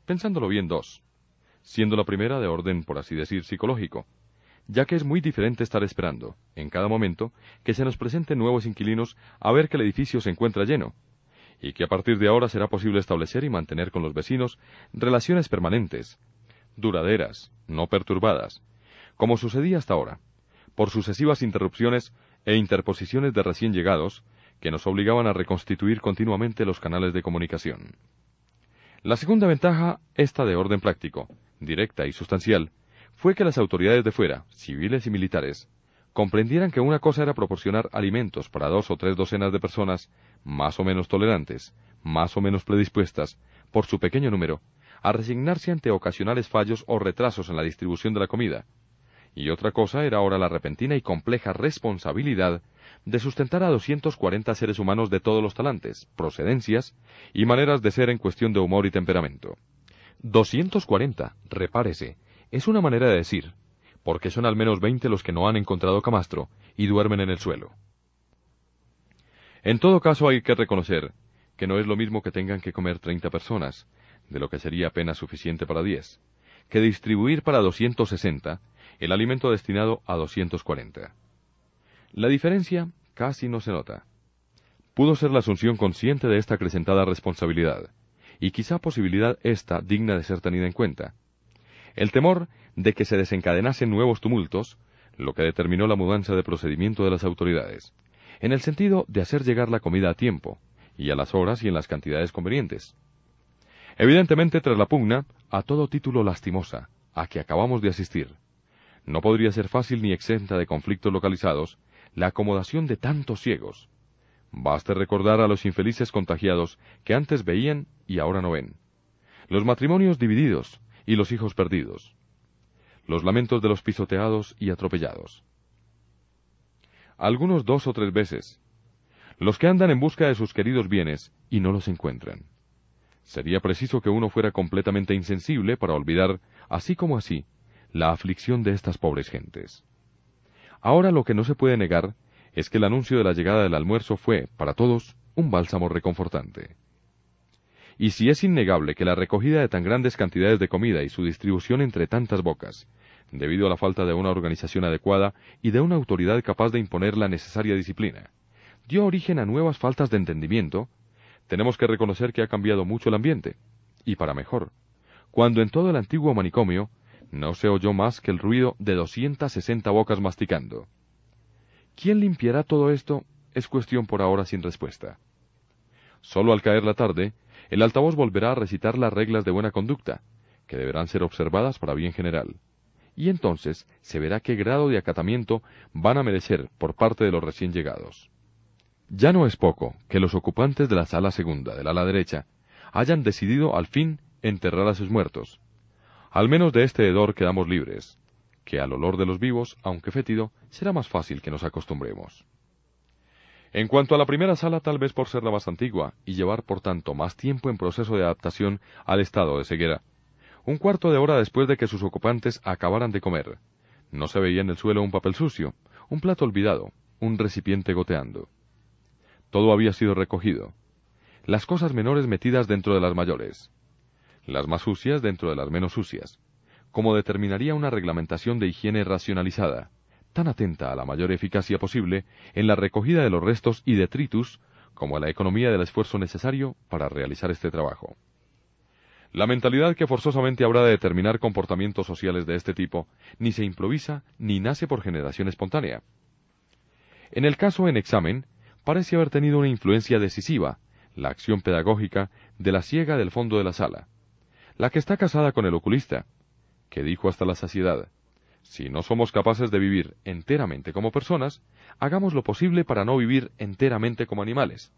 Pensándolo bien, dos. Siendo la primera de orden, por así decir, psicológico, ya que es muy diferente estar esperando, en cada momento, que se nos presenten nuevos inquilinos a ver que el edificio se encuentra lleno, y que a partir de ahora será posible establecer y mantener con los vecinos relaciones permanentes, duraderas, no perturbadas, como sucedía hasta ahora, por sucesivas interrupciones e interposiciones de recién llegados que nos obligaban a reconstituir continuamente los canales de comunicación. La segunda ventaja, esta de orden práctico, directa y sustancial, fue que las autoridades de fuera, civiles y militares, comprendieran que una cosa era proporcionar alimentos para dos o tres docenas de personas más o menos tolerantes, más o menos predispuestas, por su pequeño número, a resignarse ante ocasionales fallos o retrasos en la distribución de la comida. Y otra cosa era ahora la repentina y compleja responsabilidad de sustentar a 240 seres humanos de todos los talantes, procedencias y maneras de ser en cuestión de humor y temperamento. 240, repárese, es una manera de decir, porque son al menos veinte los que no han encontrado camastro y duermen en el suelo. En todo caso hay que reconocer que no es lo mismo que tengan que comer treinta personas, de lo que sería apenas suficiente para diez, que distribuir para doscientos sesenta el alimento destinado a doscientos cuarenta. La diferencia casi no se nota. Pudo ser la asunción consciente de esta acrecentada responsabilidad, y quizá posibilidad esta digna de ser tenida en cuenta. El temor de que se desencadenasen nuevos tumultos, lo que determinó la mudanza de procedimiento de las autoridades, en el sentido de hacer llegar la comida a tiempo, y a las horas y en las cantidades convenientes. Evidentemente, tras la pugna, a todo título lastimosa, a que acabamos de asistir, no podría ser fácil ni exenta de conflictos localizados la acomodación de tantos ciegos. Baste recordar a los infelices contagiados que antes veían y ahora no ven. Los matrimonios divididos y los hijos perdidos los lamentos de los pisoteados y atropellados. Algunos dos o tres veces, los que andan en busca de sus queridos bienes y no los encuentran. Sería preciso que uno fuera completamente insensible para olvidar, así como así, la aflicción de estas pobres gentes. Ahora lo que no se puede negar es que el anuncio de la llegada del almuerzo fue, para todos, un bálsamo reconfortante. Y si es innegable que la recogida de tan grandes cantidades de comida y su distribución entre tantas bocas, debido a la falta de una organización adecuada y de una autoridad capaz de imponer la necesaria disciplina, dio origen a nuevas faltas de entendimiento, tenemos que reconocer que ha cambiado mucho el ambiente, y para mejor, cuando en todo el antiguo manicomio no se oyó más que el ruido de doscientas sesenta bocas masticando. ¿Quién limpiará todo esto? Es cuestión por ahora sin respuesta. Solo al caer la tarde, el altavoz volverá a recitar las reglas de buena conducta, que deberán ser observadas para bien general. Y entonces se verá qué grado de acatamiento van a merecer por parte de los recién llegados. Ya no es poco que los ocupantes de la sala segunda del ala derecha hayan decidido al fin enterrar a sus muertos. Al menos de este hedor quedamos libres, que al olor de los vivos, aunque fétido, será más fácil que nos acostumbremos. En cuanto a la primera sala, tal vez por ser la más antigua y llevar por tanto más tiempo en proceso de adaptación al estado de ceguera, un cuarto de hora después de que sus ocupantes acabaran de comer, no se veía en el suelo un papel sucio, un plato olvidado, un recipiente goteando. Todo había sido recogido. Las cosas menores metidas dentro de las mayores. Las más sucias dentro de las menos sucias. Como determinaría una reglamentación de higiene racionalizada, tan atenta a la mayor eficacia posible en la recogida de los restos y detritus como a la economía del esfuerzo necesario para realizar este trabajo. La mentalidad que forzosamente habrá de determinar comportamientos sociales de este tipo ni se improvisa ni nace por generación espontánea. En el caso en examen, parece haber tenido una influencia decisiva, la acción pedagógica de la ciega del fondo de la sala, la que está casada con el oculista, que dijo hasta la saciedad, si no somos capaces de vivir enteramente como personas, hagamos lo posible para no vivir enteramente como animales.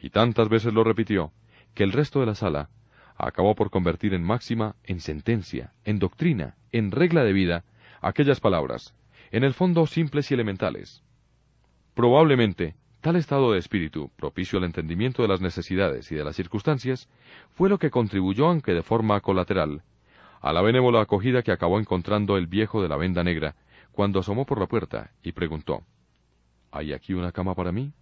Y tantas veces lo repitió, que el resto de la sala acabó por convertir en máxima, en sentencia, en doctrina, en regla de vida, aquellas palabras, en el fondo simples y elementales. Probablemente, Tal estado de espíritu, propicio al entendimiento de las necesidades y de las circunstancias, fue lo que contribuyó, aunque de forma colateral, a la benévola acogida que acabó encontrando el viejo de la venda negra, cuando asomó por la puerta y preguntó ¿Hay aquí una cama para mí?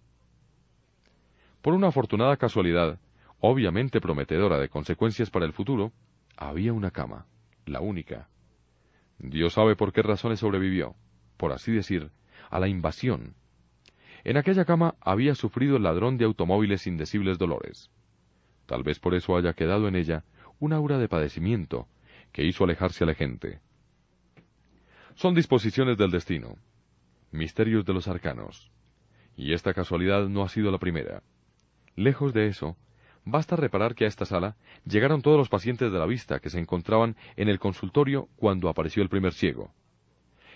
Por una afortunada casualidad, obviamente prometedora de consecuencias para el futuro, había una cama, la única. Dios sabe por qué razones sobrevivió, por así decir, a la invasión en aquella cama había sufrido el ladrón de automóviles indecibles dolores. Tal vez por eso haya quedado en ella un aura de padecimiento que hizo alejarse a la gente. Son disposiciones del destino, misterios de los arcanos, y esta casualidad no ha sido la primera. Lejos de eso, basta reparar que a esta sala llegaron todos los pacientes de la vista que se encontraban en el consultorio cuando apareció el primer ciego.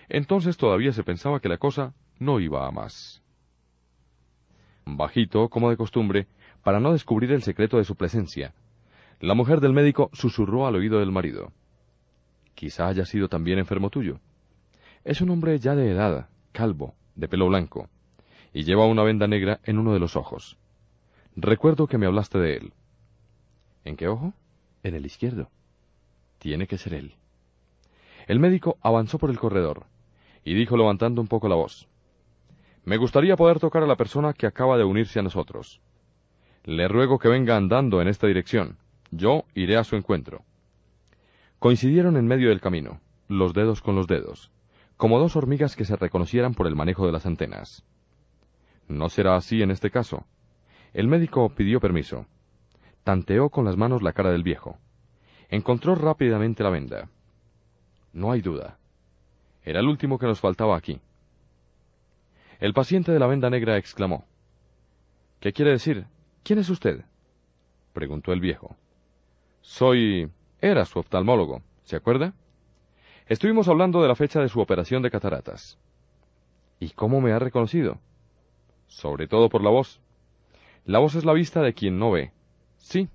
Entonces todavía se pensaba que la cosa no iba a más bajito, como de costumbre, para no descubrir el secreto de su presencia. La mujer del médico susurró al oído del marido. Quizá haya sido también enfermo tuyo. Es un hombre ya de edad, calvo, de pelo blanco, y lleva una venda negra en uno de los ojos. Recuerdo que me hablaste de él. ¿En qué ojo? En el izquierdo. Tiene que ser él. El médico avanzó por el corredor, y dijo levantando un poco la voz. Me gustaría poder tocar a la persona que acaba de unirse a nosotros. Le ruego que venga andando en esta dirección. Yo iré a su encuentro. Coincidieron en medio del camino, los dedos con los dedos, como dos hormigas que se reconocieran por el manejo de las antenas. No será así en este caso. El médico pidió permiso. Tanteó con las manos la cara del viejo. Encontró rápidamente la venda. No hay duda. Era el último que nos faltaba aquí. El paciente de la venda negra exclamó. ¿Qué quiere decir? ¿Quién es usted? preguntó el viejo. Soy... era su oftalmólogo, ¿se acuerda? Estuvimos hablando de la fecha de su operación de cataratas. ¿Y cómo me ha reconocido? Sobre todo por la voz. La voz es la vista de quien no ve. Sí,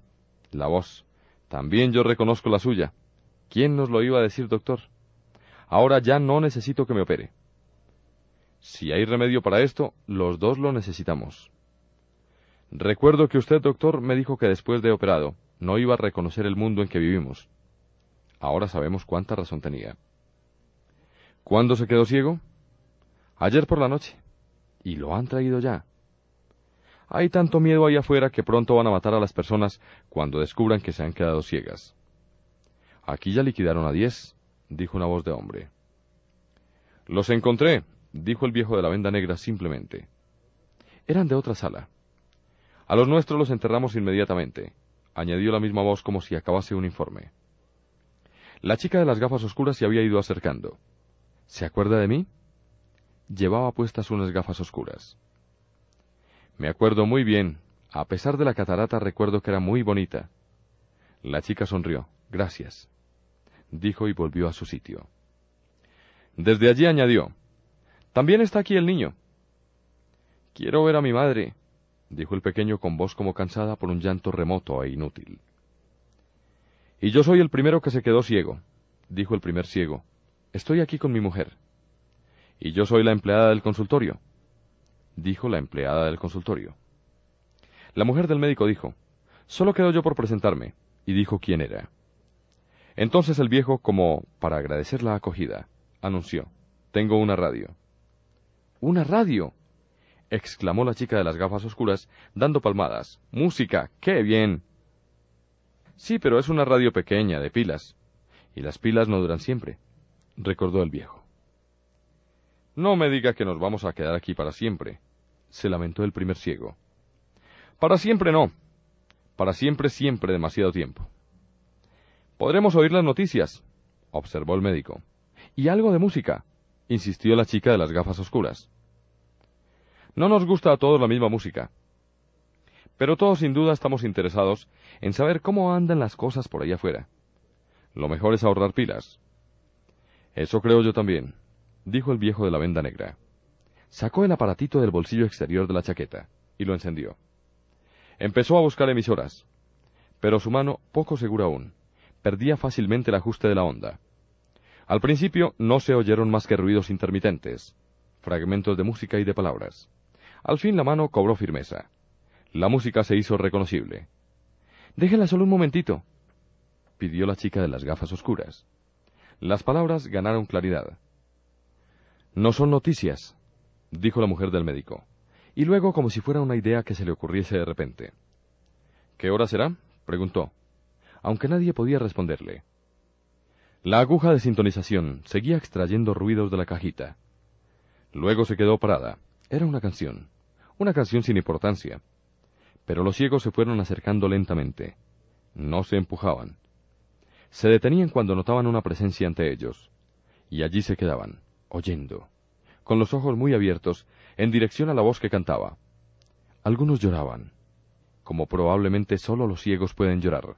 la voz. También yo reconozco la suya. ¿Quién nos lo iba a decir, doctor? Ahora ya no necesito que me opere. Si hay remedio para esto, los dos lo necesitamos. Recuerdo que usted, doctor, me dijo que después de operado no iba a reconocer el mundo en que vivimos. Ahora sabemos cuánta razón tenía. ¿Cuándo se quedó ciego? Ayer por la noche. Y lo han traído ya. Hay tanto miedo ahí afuera que pronto van a matar a las personas cuando descubran que se han quedado ciegas. Aquí ya liquidaron a diez, dijo una voz de hombre. Los encontré, dijo el viejo de la venda negra simplemente. Eran de otra sala. A los nuestros los enterramos inmediatamente, añadió la misma voz como si acabase un informe. La chica de las gafas oscuras se había ido acercando. ¿Se acuerda de mí? Llevaba puestas unas gafas oscuras. Me acuerdo muy bien. A pesar de la catarata recuerdo que era muy bonita. La chica sonrió. Gracias. Dijo y volvió a su sitio. Desde allí añadió. También está aquí el niño. Quiero ver a mi madre, dijo el pequeño con voz como cansada por un llanto remoto e inútil. Y yo soy el primero que se quedó ciego, dijo el primer ciego. Estoy aquí con mi mujer. Y yo soy la empleada del consultorio, dijo la empleada del consultorio. La mujer del médico dijo, Solo quedo yo por presentarme, y dijo quién era. Entonces el viejo, como para agradecer la acogida, anunció, Tengo una radio. ¿Una radio? Exclamó la chica de las gafas oscuras, dando palmadas. Música. ¡Qué bien! Sí, pero es una radio pequeña, de pilas. Y las pilas no duran siempre, recordó el viejo. No me diga que nos vamos a quedar aquí para siempre, se lamentó el primer ciego. Para siempre no. Para siempre, siempre demasiado tiempo. Podremos oír las noticias, observó el médico. Y algo de música, insistió la chica de las gafas oscuras. No nos gusta a todos la misma música. Pero todos sin duda estamos interesados en saber cómo andan las cosas por allá afuera. Lo mejor es ahorrar pilas. Eso creo yo también, dijo el viejo de la venda negra. Sacó el aparatito del bolsillo exterior de la chaqueta y lo encendió. Empezó a buscar emisoras, pero su mano, poco segura aún, perdía fácilmente el ajuste de la onda. Al principio no se oyeron más que ruidos intermitentes, fragmentos de música y de palabras. Al fin la mano cobró firmeza. La música se hizo reconocible. Déjela solo un momentito, pidió la chica de las gafas oscuras. Las palabras ganaron claridad. No son noticias, dijo la mujer del médico, y luego como si fuera una idea que se le ocurriese de repente. ¿Qué hora será? preguntó, aunque nadie podía responderle. La aguja de sintonización seguía extrayendo ruidos de la cajita. Luego se quedó parada. Era una canción, una canción sin importancia. Pero los ciegos se fueron acercando lentamente. No se empujaban. Se detenían cuando notaban una presencia ante ellos. Y allí se quedaban, oyendo con los ojos muy abiertos, en dirección a la voz que cantaba. Algunos lloraban, como probablemente sólo los ciegos pueden llorar.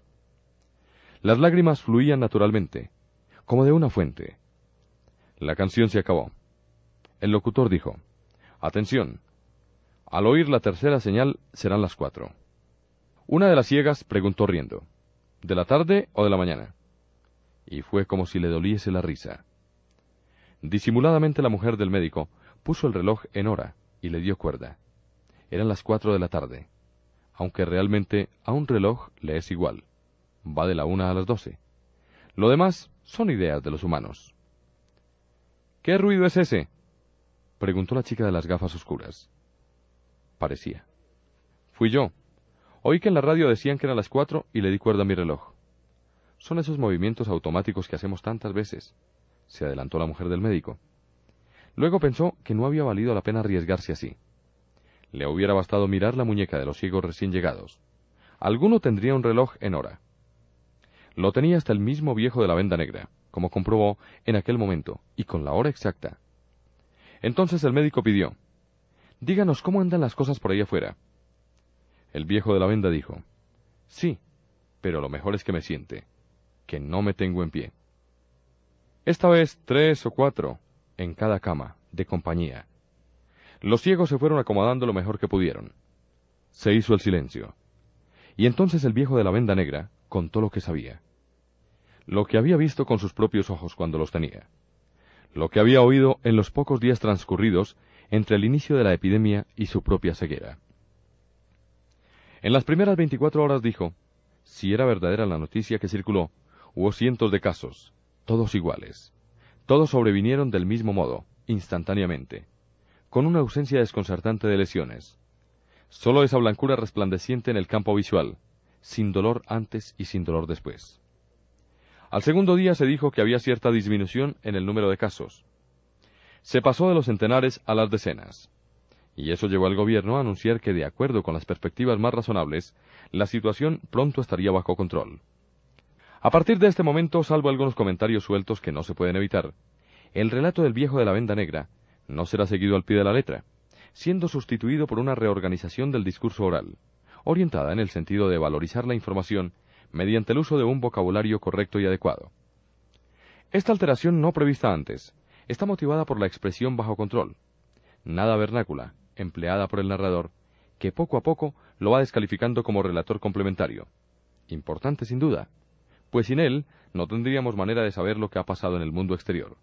Las lágrimas fluían naturalmente, como de una fuente. La canción se acabó. El locutor dijo, Atención. Al oír la tercera señal serán las cuatro. Una de las ciegas preguntó riendo, ¿De la tarde o de la mañana? Y fue como si le doliese la risa. Disimuladamente la mujer del médico puso el reloj en hora y le dio cuerda. Eran las cuatro de la tarde, aunque realmente a un reloj le es igual. Va de la una a las doce. Lo demás son ideas de los humanos. ¿Qué ruido es ese? preguntó la chica de las gafas oscuras. Parecía. Fui yo. Oí que en la radio decían que eran las cuatro y le di cuerda a mi reloj. Son esos movimientos automáticos que hacemos tantas veces se adelantó la mujer del médico. Luego pensó que no había valido la pena arriesgarse así. Le hubiera bastado mirar la muñeca de los ciegos recién llegados. Alguno tendría un reloj en hora. Lo tenía hasta el mismo viejo de la venda negra, como comprobó en aquel momento, y con la hora exacta. Entonces el médico pidió, Díganos cómo andan las cosas por ahí afuera. El viejo de la venda dijo, Sí, pero lo mejor es que me siente, que no me tengo en pie. Esta vez tres o cuatro en cada cama, de compañía. Los ciegos se fueron acomodando lo mejor que pudieron. Se hizo el silencio. Y entonces el viejo de la venda negra contó lo que sabía. Lo que había visto con sus propios ojos cuando los tenía. Lo que había oído en los pocos días transcurridos entre el inicio de la epidemia y su propia ceguera. En las primeras veinticuatro horas dijo, si era verdadera la noticia que circuló, hubo cientos de casos, todos iguales. Todos sobrevinieron del mismo modo, instantáneamente, con una ausencia desconcertante de lesiones. Solo esa blancura resplandeciente en el campo visual, sin dolor antes y sin dolor después. Al segundo día se dijo que había cierta disminución en el número de casos. Se pasó de los centenares a las decenas. Y eso llevó al gobierno a anunciar que, de acuerdo con las perspectivas más razonables, la situación pronto estaría bajo control. A partir de este momento, salvo algunos comentarios sueltos que no se pueden evitar, el relato del viejo de la venda negra no será seguido al pie de la letra, siendo sustituido por una reorganización del discurso oral, orientada en el sentido de valorizar la información mediante el uso de un vocabulario correcto y adecuado. Esta alteración no prevista antes está motivada por la expresión bajo control, nada vernácula, empleada por el narrador, que poco a poco lo va descalificando como relator complementario. Importante sin duda, pues sin él no tendríamos manera de saber lo que ha pasado en el mundo exterior.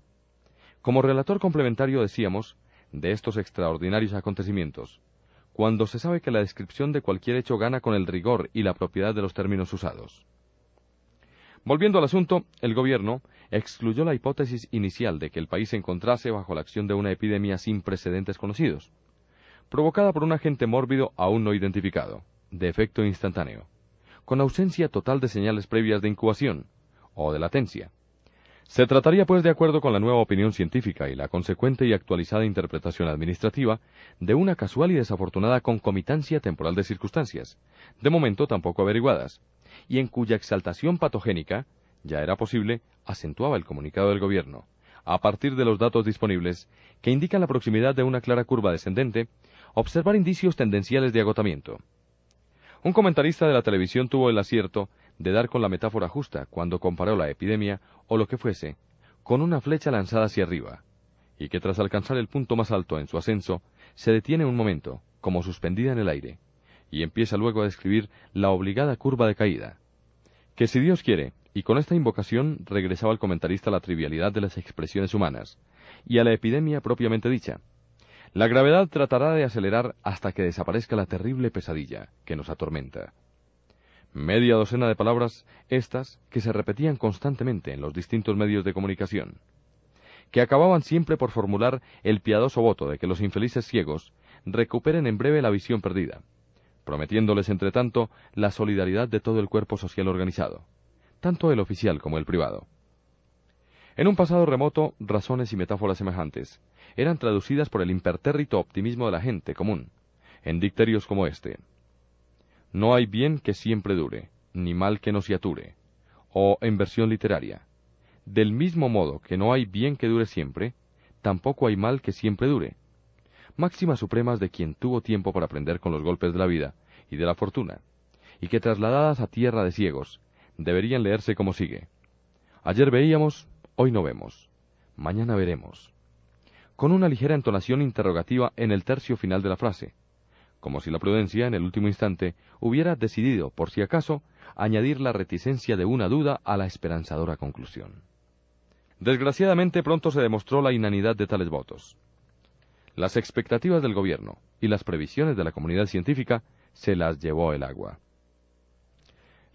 Como relator complementario decíamos, de estos extraordinarios acontecimientos, cuando se sabe que la descripción de cualquier hecho gana con el rigor y la propiedad de los términos usados. Volviendo al asunto, el gobierno excluyó la hipótesis inicial de que el país se encontrase bajo la acción de una epidemia sin precedentes conocidos, provocada por un agente mórbido aún no identificado, de efecto instantáneo, con ausencia total de señales previas de incubación o de latencia. Se trataría, pues, de acuerdo con la nueva opinión científica y la consecuente y actualizada interpretación administrativa, de una casual y desafortunada concomitancia temporal de circunstancias, de momento tampoco averiguadas, y en cuya exaltación patogénica, ya era posible, acentuaba el comunicado del gobierno, a partir de los datos disponibles, que indican la proximidad de una clara curva descendente, observar indicios tendenciales de agotamiento. Un comentarista de la televisión tuvo el acierto de dar con la metáfora justa cuando comparó la epidemia, o lo que fuese, con una flecha lanzada hacia arriba, y que tras alcanzar el punto más alto en su ascenso, se detiene un momento, como suspendida en el aire, y empieza luego a describir la obligada curva de caída. Que si Dios quiere, y con esta invocación regresaba el comentarista a la trivialidad de las expresiones humanas, y a la epidemia propiamente dicha, la gravedad tratará de acelerar hasta que desaparezca la terrible pesadilla que nos atormenta. Media docena de palabras, estas, que se repetían constantemente en los distintos medios de comunicación, que acababan siempre por formular el piadoso voto de que los infelices ciegos recuperen en breve la visión perdida, prometiéndoles, entre tanto, la solidaridad de todo el cuerpo social organizado, tanto el oficial como el privado. En un pasado remoto, razones y metáforas semejantes eran traducidas por el impertérrito optimismo de la gente común, en dicterios como este. No hay bien que siempre dure, ni mal que no se ature. O en versión literaria. Del mismo modo que no hay bien que dure siempre, tampoco hay mal que siempre dure. Máximas supremas de quien tuvo tiempo para aprender con los golpes de la vida y de la fortuna, y que trasladadas a tierra de ciegos, deberían leerse como sigue. Ayer veíamos, hoy no vemos, mañana veremos con una ligera entonación interrogativa en el tercio final de la frase, como si la prudencia, en el último instante, hubiera decidido, por si acaso, añadir la reticencia de una duda a la esperanzadora conclusión. Desgraciadamente pronto se demostró la inanidad de tales votos. Las expectativas del gobierno y las previsiones de la comunidad científica se las llevó el agua.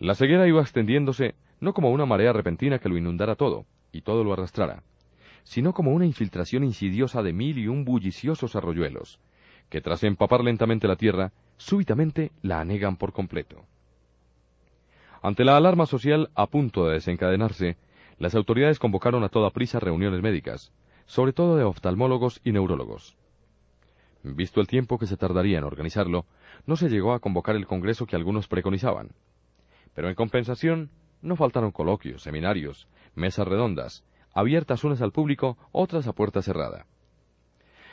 La ceguera iba extendiéndose no como una marea repentina que lo inundara todo y todo lo arrastrara, sino como una infiltración insidiosa de mil y un bulliciosos arroyuelos, que tras empapar lentamente la tierra, súbitamente la anegan por completo. Ante la alarma social a punto de desencadenarse, las autoridades convocaron a toda prisa reuniones médicas, sobre todo de oftalmólogos y neurólogos. Visto el tiempo que se tardaría en organizarlo, no se llegó a convocar el congreso que algunos preconizaban. Pero en compensación, no faltaron coloquios, seminarios, mesas redondas, abiertas unas al público, otras a puerta cerrada.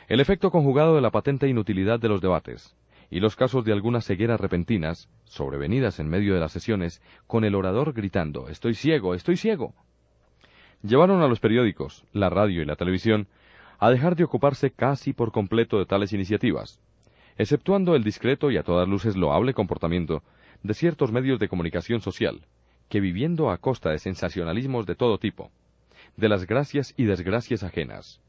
El efecto conjugado de la patente inutilidad de los debates y los casos de algunas cegueras repentinas, sobrevenidas en medio de las sesiones, con el orador gritando Estoy ciego, estoy ciego. Llevaron a los periódicos, la radio y la televisión a dejar de ocuparse casi por completo de tales iniciativas, exceptuando el discreto y a todas luces loable comportamiento de ciertos medios de comunicación social, que viviendo a costa de sensacionalismos de todo tipo, de las gracias y desgracias ajenas.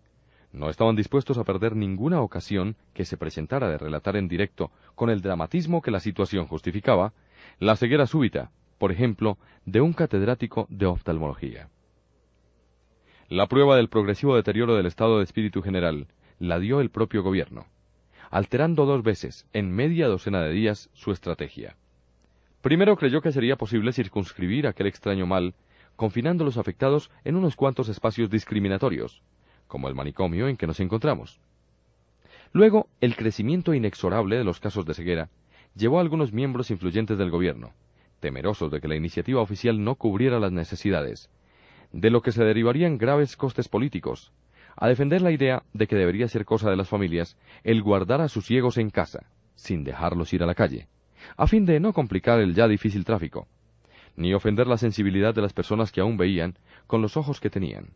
No estaban dispuestos a perder ninguna ocasión que se presentara de relatar en directo, con el dramatismo que la situación justificaba, la ceguera súbita, por ejemplo, de un catedrático de oftalmología. La prueba del progresivo deterioro del estado de espíritu general la dio el propio gobierno, alterando dos veces, en media docena de días, su estrategia. Primero creyó que sería posible circunscribir aquel extraño mal confinando a los afectados en unos cuantos espacios discriminatorios, como el manicomio en que nos encontramos. Luego, el crecimiento inexorable de los casos de ceguera llevó a algunos miembros influyentes del gobierno, temerosos de que la iniciativa oficial no cubriera las necesidades, de lo que se derivarían graves costes políticos, a defender la idea de que debería ser cosa de las familias el guardar a sus ciegos en casa, sin dejarlos ir a la calle, a fin de no complicar el ya difícil tráfico, ni ofender la sensibilidad de las personas que aún veían con los ojos que tenían,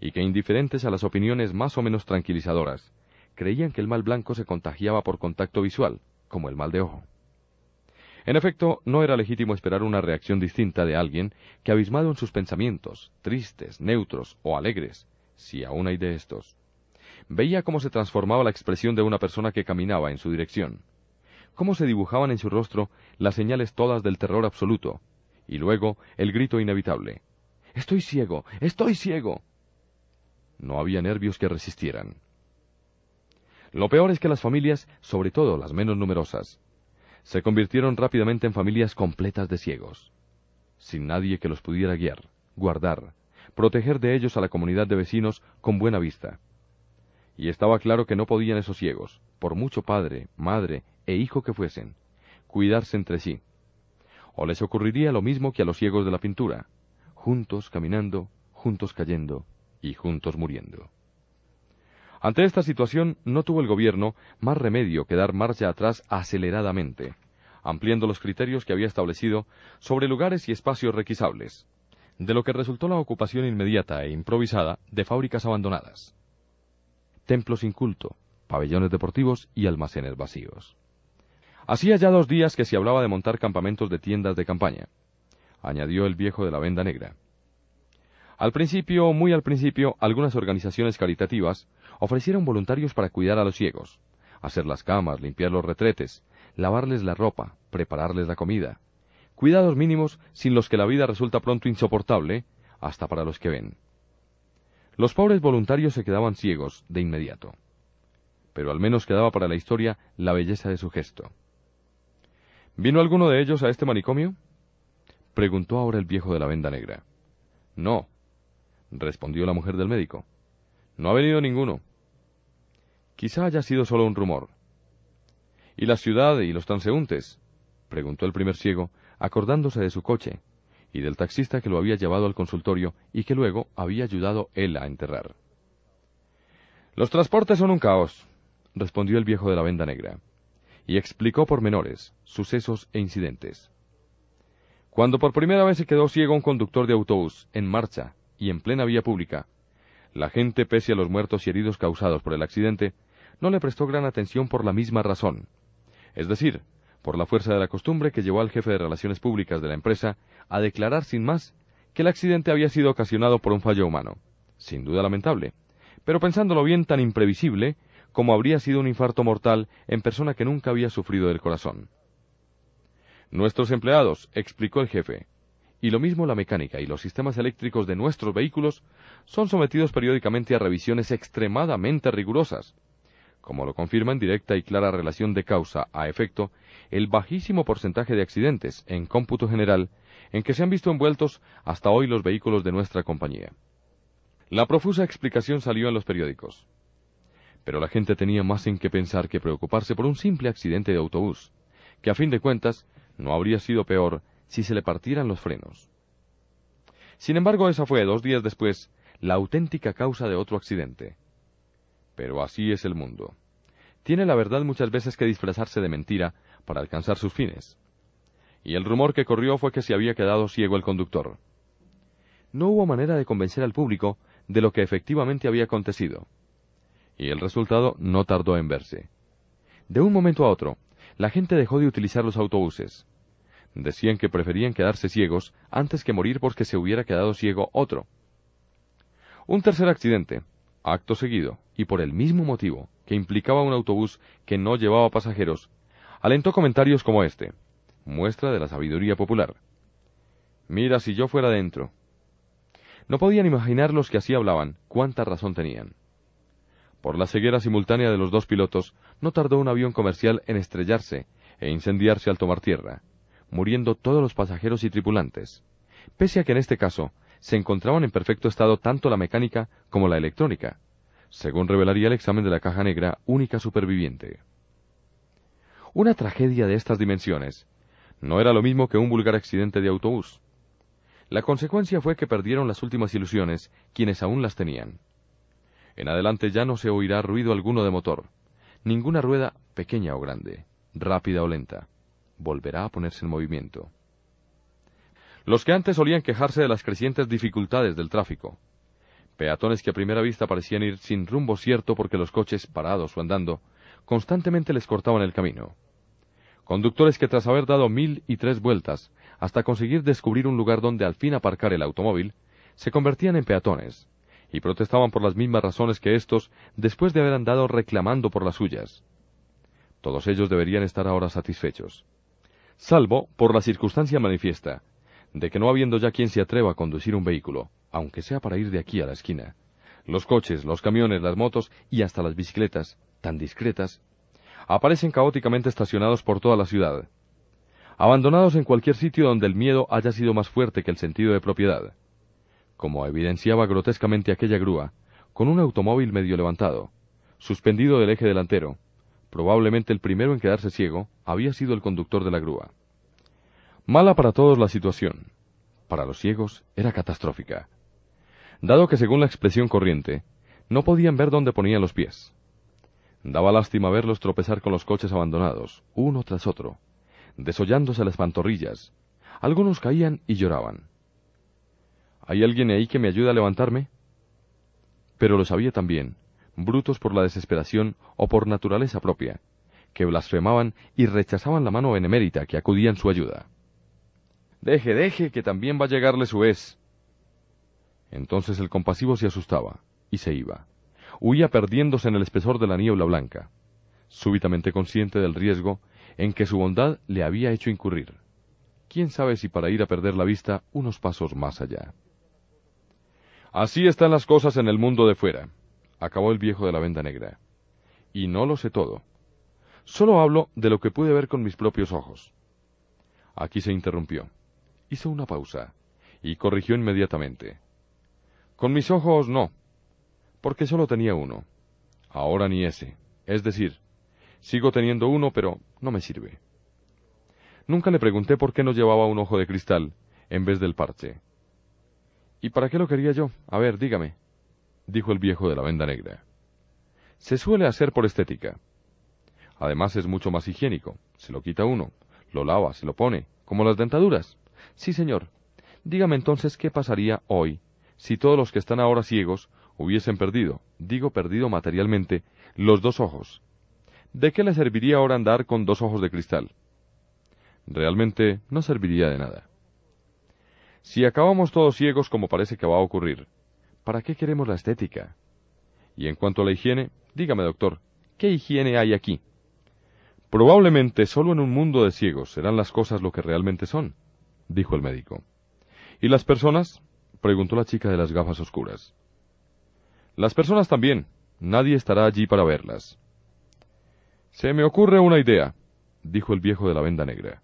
y que indiferentes a las opiniones más o menos tranquilizadoras, creían que el mal blanco se contagiaba por contacto visual, como el mal de ojo. En efecto, no era legítimo esperar una reacción distinta de alguien que, abismado en sus pensamientos, tristes, neutros o alegres, si aún hay de estos, veía cómo se transformaba la expresión de una persona que caminaba en su dirección, cómo se dibujaban en su rostro las señales todas del terror absoluto, y luego el grito inevitable. Estoy ciego, estoy ciego. No había nervios que resistieran. Lo peor es que las familias, sobre todo las menos numerosas, se convirtieron rápidamente en familias completas de ciegos, sin nadie que los pudiera guiar, guardar, proteger de ellos a la comunidad de vecinos con buena vista. Y estaba claro que no podían esos ciegos, por mucho padre, madre e hijo que fuesen, cuidarse entre sí. O les ocurriría lo mismo que a los ciegos de la pintura, juntos caminando, juntos cayendo y juntos muriendo. Ante esta situación no tuvo el gobierno más remedio que dar marcha atrás aceleradamente, ampliando los criterios que había establecido sobre lugares y espacios requisables, de lo que resultó la ocupación inmediata e improvisada de fábricas abandonadas, templos sin culto, pabellones deportivos y almacenes vacíos. Hacía ya dos días que se hablaba de montar campamentos de tiendas de campaña, añadió el viejo de la venda negra. Al principio, muy al principio, algunas organizaciones caritativas ofrecieron voluntarios para cuidar a los ciegos, hacer las camas, limpiar los retretes, lavarles la ropa, prepararles la comida, cuidados mínimos sin los que la vida resulta pronto insoportable, hasta para los que ven. Los pobres voluntarios se quedaban ciegos de inmediato, pero al menos quedaba para la historia la belleza de su gesto. ¿Vino alguno de ellos a este manicomio? preguntó ahora el viejo de la venda negra. No, respondió la mujer del médico. No ha venido ninguno. Quizá haya sido solo un rumor. ¿Y la ciudad y los transeúntes? preguntó el primer ciego, acordándose de su coche y del taxista que lo había llevado al consultorio y que luego había ayudado él a enterrar. Los transportes son un caos, respondió el viejo de la venda negra, y explicó por menores, sucesos e incidentes. Cuando por primera vez se quedó ciego un conductor de autobús, en marcha y en plena vía pública, la gente, pese a los muertos y heridos causados por el accidente, no le prestó gran atención por la misma razón. Es decir, por la fuerza de la costumbre que llevó al jefe de relaciones públicas de la empresa a declarar sin más que el accidente había sido ocasionado por un fallo humano. Sin duda lamentable, pero pensándolo bien tan imprevisible como habría sido un infarto mortal en persona que nunca había sufrido del corazón. Nuestros empleados, explicó el jefe, y lo mismo la mecánica y los sistemas eléctricos de nuestros vehículos son sometidos periódicamente a revisiones extremadamente rigurosas, como lo confirma en directa y clara relación de causa a efecto el bajísimo porcentaje de accidentes, en cómputo general, en que se han visto envueltos hasta hoy los vehículos de nuestra compañía. La profusa explicación salió en los periódicos. Pero la gente tenía más en qué pensar que preocuparse por un simple accidente de autobús, que a fin de cuentas no habría sido peor si se le partieran los frenos. Sin embargo, esa fue, dos días después, la auténtica causa de otro accidente. Pero así es el mundo. Tiene la verdad muchas veces que disfrazarse de mentira para alcanzar sus fines. Y el rumor que corrió fue que se había quedado ciego el conductor. No hubo manera de convencer al público de lo que efectivamente había acontecido. Y el resultado no tardó en verse. De un momento a otro, la gente dejó de utilizar los autobuses. Decían que preferían quedarse ciegos antes que morir porque se hubiera quedado ciego otro. Un tercer accidente, acto seguido, y por el mismo motivo, que implicaba un autobús que no llevaba pasajeros, alentó comentarios como este, muestra de la sabiduría popular. Mira si yo fuera dentro. No podían imaginar los que así hablaban cuánta razón tenían. Por la ceguera simultánea de los dos pilotos, no tardó un avión comercial en estrellarse e incendiarse al tomar tierra, muriendo todos los pasajeros y tripulantes, pese a que en este caso se encontraban en perfecto estado tanto la mecánica como la electrónica, según revelaría el examen de la caja negra única superviviente. Una tragedia de estas dimensiones No era lo mismo que un vulgar accidente de autobús. La consecuencia fue que perdieron las últimas ilusiones quienes aún las tenían. En adelante ya no se oirá ruido alguno de motor, ninguna rueda, pequeña o grande, rápida o lenta, volverá a ponerse en movimiento. Los que antes solían quejarse de las crecientes dificultades del tráfico, peatones que a primera vista parecían ir sin rumbo cierto porque los coches, parados o andando, constantemente les cortaban el camino. Conductores que tras haber dado mil y tres vueltas hasta conseguir descubrir un lugar donde al fin aparcar el automóvil, se convertían en peatones, y protestaban por las mismas razones que éstos después de haber andado reclamando por las suyas. Todos ellos deberían estar ahora satisfechos. Salvo por la circunstancia manifiesta de que no habiendo ya quien se atreva a conducir un vehículo, aunque sea para ir de aquí a la esquina, los coches, los camiones, las motos y hasta las bicicletas, tan discretas, aparecen caóticamente estacionados por toda la ciudad, abandonados en cualquier sitio donde el miedo haya sido más fuerte que el sentido de propiedad, como evidenciaba grotescamente aquella grúa, con un automóvil medio levantado, suspendido del eje delantero. Probablemente el primero en quedarse ciego había sido el conductor de la grúa. Mala para todos la situación. Para los ciegos era catastrófica. Dado que, según la expresión corriente, no podían ver dónde ponían los pies. Daba lástima verlos tropezar con los coches abandonados, uno tras otro, desollándose las pantorrillas. Algunos caían y lloraban. ¿Hay alguien ahí que me ayude a levantarme? Pero lo sabía también, brutos por la desesperación o por naturaleza propia, que blasfemaban y rechazaban la mano benemérita que acudía en su ayuda. Deje, deje, que también va a llegarle su es. Entonces el compasivo se asustaba y se iba huía perdiéndose en el espesor de la niebla blanca, súbitamente consciente del riesgo en que su bondad le había hecho incurrir. Quién sabe si para ir a perder la vista unos pasos más allá. Así están las cosas en el mundo de fuera, acabó el viejo de la venda negra. Y no lo sé todo. Solo hablo de lo que pude ver con mis propios ojos. Aquí se interrumpió. Hizo una pausa y corrigió inmediatamente. Con mis ojos no, porque solo tenía uno. Ahora ni ese. Es decir, sigo teniendo uno, pero no me sirve. Nunca le pregunté por qué no llevaba un ojo de cristal en vez del parche. ¿Y para qué lo quería yo? A ver, dígame, dijo el viejo de la venda negra. Se suele hacer por estética. Además es mucho más higiénico. Se lo quita uno, lo lava, se lo pone, como las dentaduras. Sí, señor. Dígame entonces qué pasaría hoy si todos los que están ahora ciegos hubiesen perdido, digo perdido materialmente, los dos ojos. ¿De qué le serviría ahora andar con dos ojos de cristal? Realmente no serviría de nada. Si acabamos todos ciegos como parece que va a ocurrir, ¿para qué queremos la estética? Y en cuanto a la higiene, dígame, doctor, ¿qué higiene hay aquí? Probablemente solo en un mundo de ciegos serán las cosas lo que realmente son, dijo el médico. ¿Y las personas? preguntó la chica de las gafas oscuras. Las personas también. Nadie estará allí para verlas. Se me ocurre una idea, dijo el viejo de la venda negra.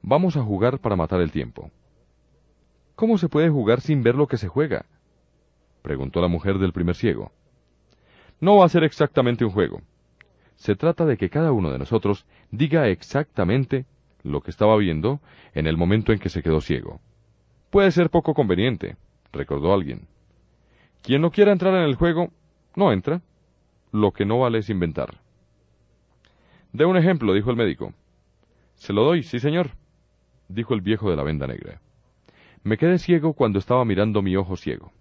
Vamos a jugar para matar el tiempo. ¿Cómo se puede jugar sin ver lo que se juega? preguntó la mujer del primer ciego. No va a ser exactamente un juego. Se trata de que cada uno de nosotros diga exactamente lo que estaba viendo en el momento en que se quedó ciego. Puede ser poco conveniente, recordó alguien. Quien no quiera entrar en el juego, no entra. Lo que no vale es inventar. De un ejemplo, dijo el médico. Se lo doy, sí, señor, dijo el viejo de la venda negra. Me quedé ciego cuando estaba mirando mi ojo ciego.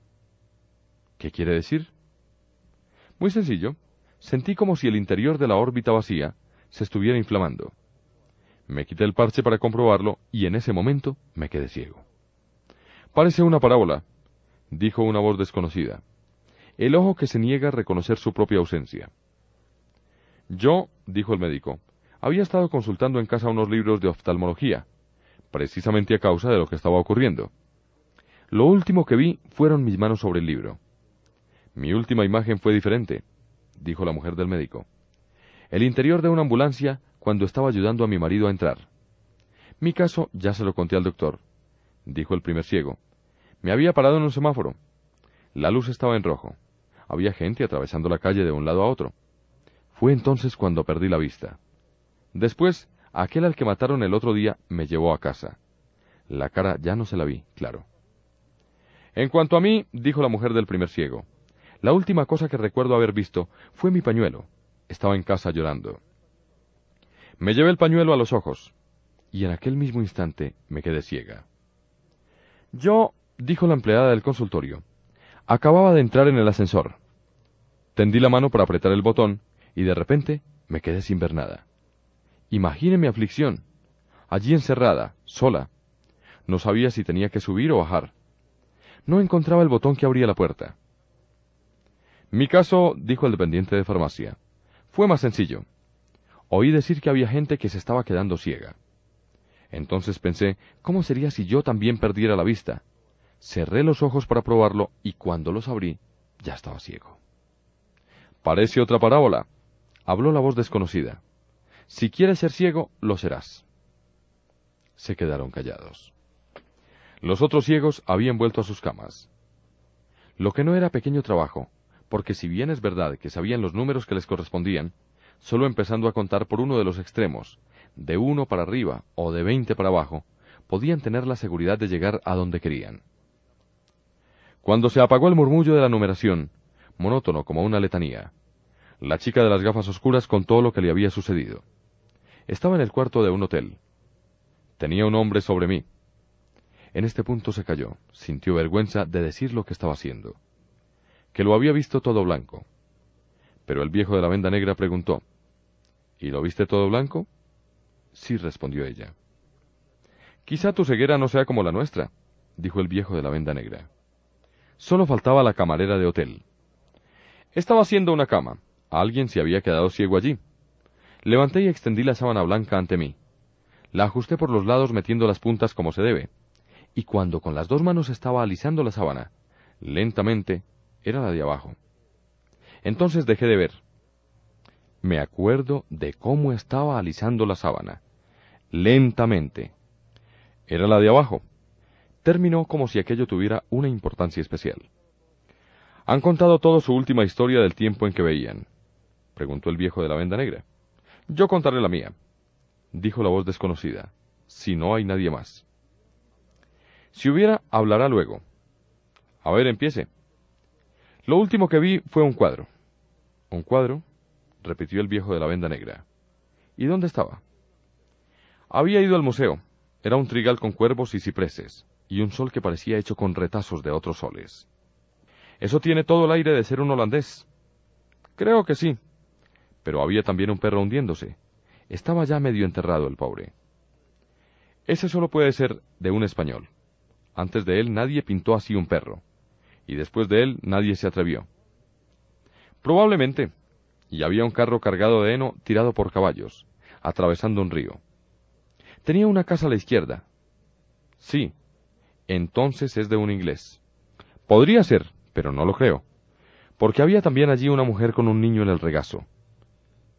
¿Qué quiere decir? Muy sencillo. Sentí como si el interior de la órbita vacía se estuviera inflamando. Me quité el parche para comprobarlo y en ese momento me quedé ciego. Parece una parábola, dijo una voz desconocida. El ojo que se niega a reconocer su propia ausencia. Yo, dijo el médico, había estado consultando en casa unos libros de oftalmología, precisamente a causa de lo que estaba ocurriendo. Lo último que vi fueron mis manos sobre el libro. Mi última imagen fue diferente, dijo la mujer del médico. El interior de una ambulancia cuando estaba ayudando a mi marido a entrar. Mi caso ya se lo conté al doctor, dijo el primer ciego. Me había parado en un semáforo. La luz estaba en rojo. Había gente atravesando la calle de un lado a otro. Fue entonces cuando perdí la vista. Después, aquel al que mataron el otro día me llevó a casa. La cara ya no se la vi, claro. En cuanto a mí, dijo la mujer del primer ciego, la última cosa que recuerdo haber visto fue mi pañuelo. Estaba en casa llorando. Me llevé el pañuelo a los ojos, y en aquel mismo instante me quedé ciega. Yo, dijo la empleada del consultorio, acababa de entrar en el ascensor. Tendí la mano para apretar el botón, y de repente me quedé sin ver nada. Imagine mi aflicción. Allí encerrada, sola. No sabía si tenía que subir o bajar. No encontraba el botón que abría la puerta. Mi caso, dijo el dependiente de farmacia, fue más sencillo. Oí decir que había gente que se estaba quedando ciega. Entonces pensé, ¿cómo sería si yo también perdiera la vista? Cerré los ojos para probarlo y cuando los abrí, ya estaba ciego. Parece otra parábola. Habló la voz desconocida. Si quieres ser ciego, lo serás. Se quedaron callados. Los otros ciegos habían vuelto a sus camas. Lo que no era pequeño trabajo, porque si bien es verdad que sabían los números que les correspondían, solo empezando a contar por uno de los extremos, de uno para arriba o de veinte para abajo, podían tener la seguridad de llegar a donde querían. Cuando se apagó el murmullo de la numeración, monótono como una letanía, la chica de las gafas oscuras contó lo que le había sucedido. Estaba en el cuarto de un hotel. Tenía un hombre sobre mí. En este punto se calló, sintió vergüenza de decir lo que estaba haciendo. Que lo había visto todo blanco. Pero el viejo de la venda negra preguntó, ¿Y lo viste todo blanco? Sí, respondió ella. Quizá tu ceguera no sea como la nuestra, dijo el viejo de la venda negra. Solo faltaba la camarera de hotel. Estaba haciendo una cama. Alguien se había quedado ciego allí. Levanté y extendí la sábana blanca ante mí. La ajusté por los lados metiendo las puntas como se debe. Y cuando con las dos manos estaba alisando la sábana, lentamente, era la de abajo. Entonces dejé de ver. Me acuerdo de cómo estaba alisando la sábana. Lentamente. Era la de abajo. Terminó como si aquello tuviera una importancia especial. Han contado todo su última historia del tiempo en que veían, preguntó el viejo de la venda negra. Yo contaré la mía, dijo la voz desconocida, si no hay nadie más. Si hubiera, hablará luego. A ver, empiece. Lo último que vi fue un cuadro. ¿Un cuadro? repitió el viejo de la venda negra. ¿Y dónde estaba? Había ido al museo. Era un trigal con cuervos y cipreses, y un sol que parecía hecho con retazos de otros soles. Eso tiene todo el aire de ser un holandés. Creo que sí, pero había también un perro hundiéndose. Estaba ya medio enterrado el pobre. Ese solo puede ser de un español. Antes de él nadie pintó así un perro, y después de él nadie se atrevió. Probablemente, y había un carro cargado de heno tirado por caballos, atravesando un río. Tenía una casa a la izquierda. Sí, entonces es de un inglés. Podría ser, pero no lo creo, porque había también allí una mujer con un niño en el regazo.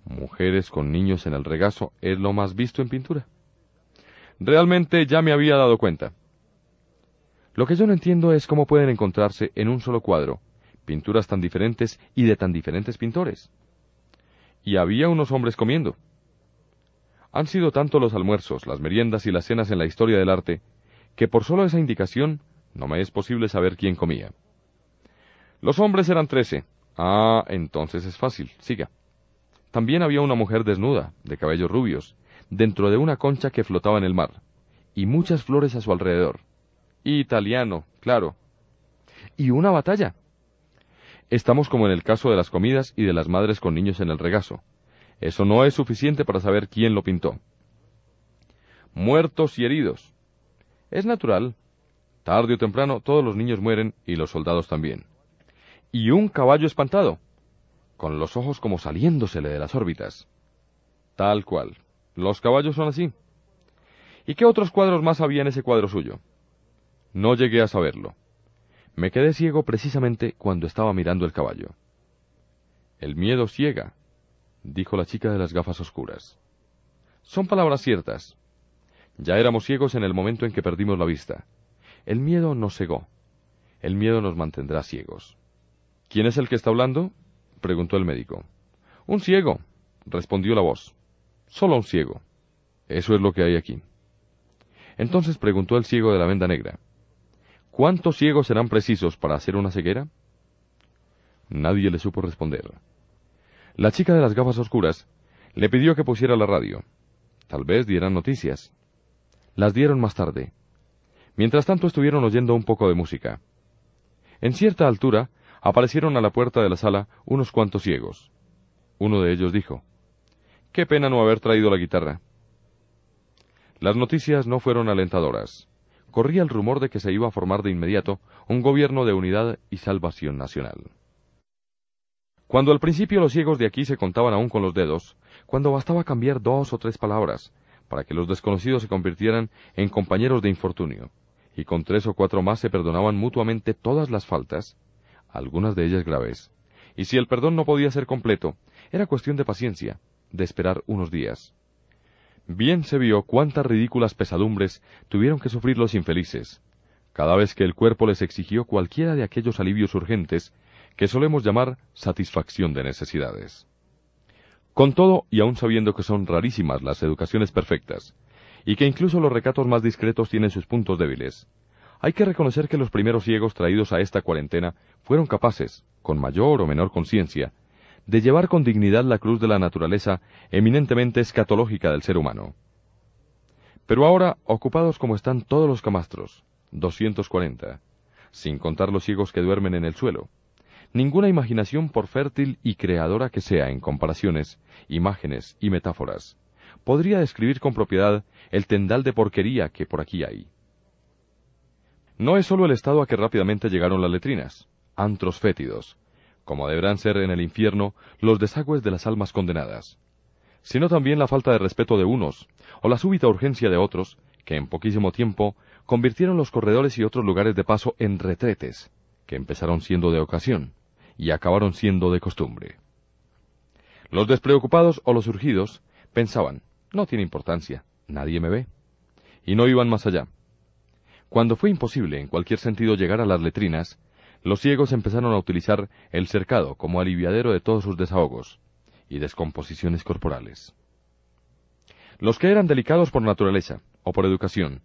Mujeres con niños en el regazo es lo más visto en pintura. Realmente ya me había dado cuenta. Lo que yo no entiendo es cómo pueden encontrarse en un solo cuadro pinturas tan diferentes y de tan diferentes pintores. Y había unos hombres comiendo. Han sido tanto los almuerzos, las meriendas y las cenas en la historia del arte, que por solo esa indicación no me es posible saber quién comía. Los hombres eran trece. Ah, entonces es fácil. Siga. También había una mujer desnuda, de cabellos rubios, dentro de una concha que flotaba en el mar, y muchas flores a su alrededor. Italiano, claro. Y una batalla. Estamos como en el caso de las comidas y de las madres con niños en el regazo. Eso no es suficiente para saber quién lo pintó. Muertos y heridos. Es natural. Tarde o temprano todos los niños mueren y los soldados también. Y un caballo espantado con los ojos como saliéndosele de las órbitas. Tal cual. Los caballos son así. ¿Y qué otros cuadros más había en ese cuadro suyo? No llegué a saberlo. Me quedé ciego precisamente cuando estaba mirando el caballo. El miedo ciega, dijo la chica de las gafas oscuras. Son palabras ciertas. Ya éramos ciegos en el momento en que perdimos la vista. El miedo nos cegó. El miedo nos mantendrá ciegos. ¿Quién es el que está hablando? Preguntó el médico. Un ciego, respondió la voz. Solo un ciego. Eso es lo que hay aquí. Entonces preguntó el ciego de la venda negra, ¿Cuántos ciegos serán precisos para hacer una ceguera? Nadie le supo responder. La chica de las gafas oscuras le pidió que pusiera la radio. Tal vez dieran noticias. Las dieron más tarde. Mientras tanto estuvieron oyendo un poco de música. En cierta altura aparecieron a la puerta de la sala unos cuantos ciegos. Uno de ellos dijo, Qué pena no haber traído la guitarra. Las noticias no fueron alentadoras. Corría el rumor de que se iba a formar de inmediato un gobierno de unidad y salvación nacional. Cuando al principio los ciegos de aquí se contaban aún con los dedos, cuando bastaba cambiar dos o tres palabras para que los desconocidos se convirtieran en compañeros de infortunio, y con tres o cuatro más se perdonaban mutuamente todas las faltas, algunas de ellas graves, y si el perdón no podía ser completo, era cuestión de paciencia, de esperar unos días. Bien se vio cuántas ridículas pesadumbres tuvieron que sufrir los infelices, cada vez que el cuerpo les exigió cualquiera de aquellos alivios urgentes que solemos llamar satisfacción de necesidades. Con todo, y aun sabiendo que son rarísimas las educaciones perfectas, y que incluso los recatos más discretos tienen sus puntos débiles, hay que reconocer que los primeros ciegos traídos a esta cuarentena fueron capaces, con mayor o menor conciencia, de llevar con dignidad la cruz de la naturaleza eminentemente escatológica del ser humano. Pero ahora, ocupados como están todos los camastros, 240, sin contar los ciegos que duermen en el suelo, ninguna imaginación por fértil y creadora que sea en comparaciones, imágenes y metáforas, podría describir con propiedad el tendal de porquería que por aquí hay. No es sólo el estado a que rápidamente llegaron las letrinas, antros fétidos, como deberán ser en el infierno los desagües de las almas condenadas, sino también la falta de respeto de unos, o la súbita urgencia de otros, que en poquísimo tiempo convirtieron los corredores y otros lugares de paso en retretes, que empezaron siendo de ocasión, y acabaron siendo de costumbre. Los despreocupados o los urgidos pensaban, no tiene importancia, nadie me ve, y no iban más allá. Cuando fue imposible en cualquier sentido llegar a las letrinas, los ciegos empezaron a utilizar el cercado como aliviadero de todos sus desahogos y descomposiciones corporales. Los que eran delicados por naturaleza o por educación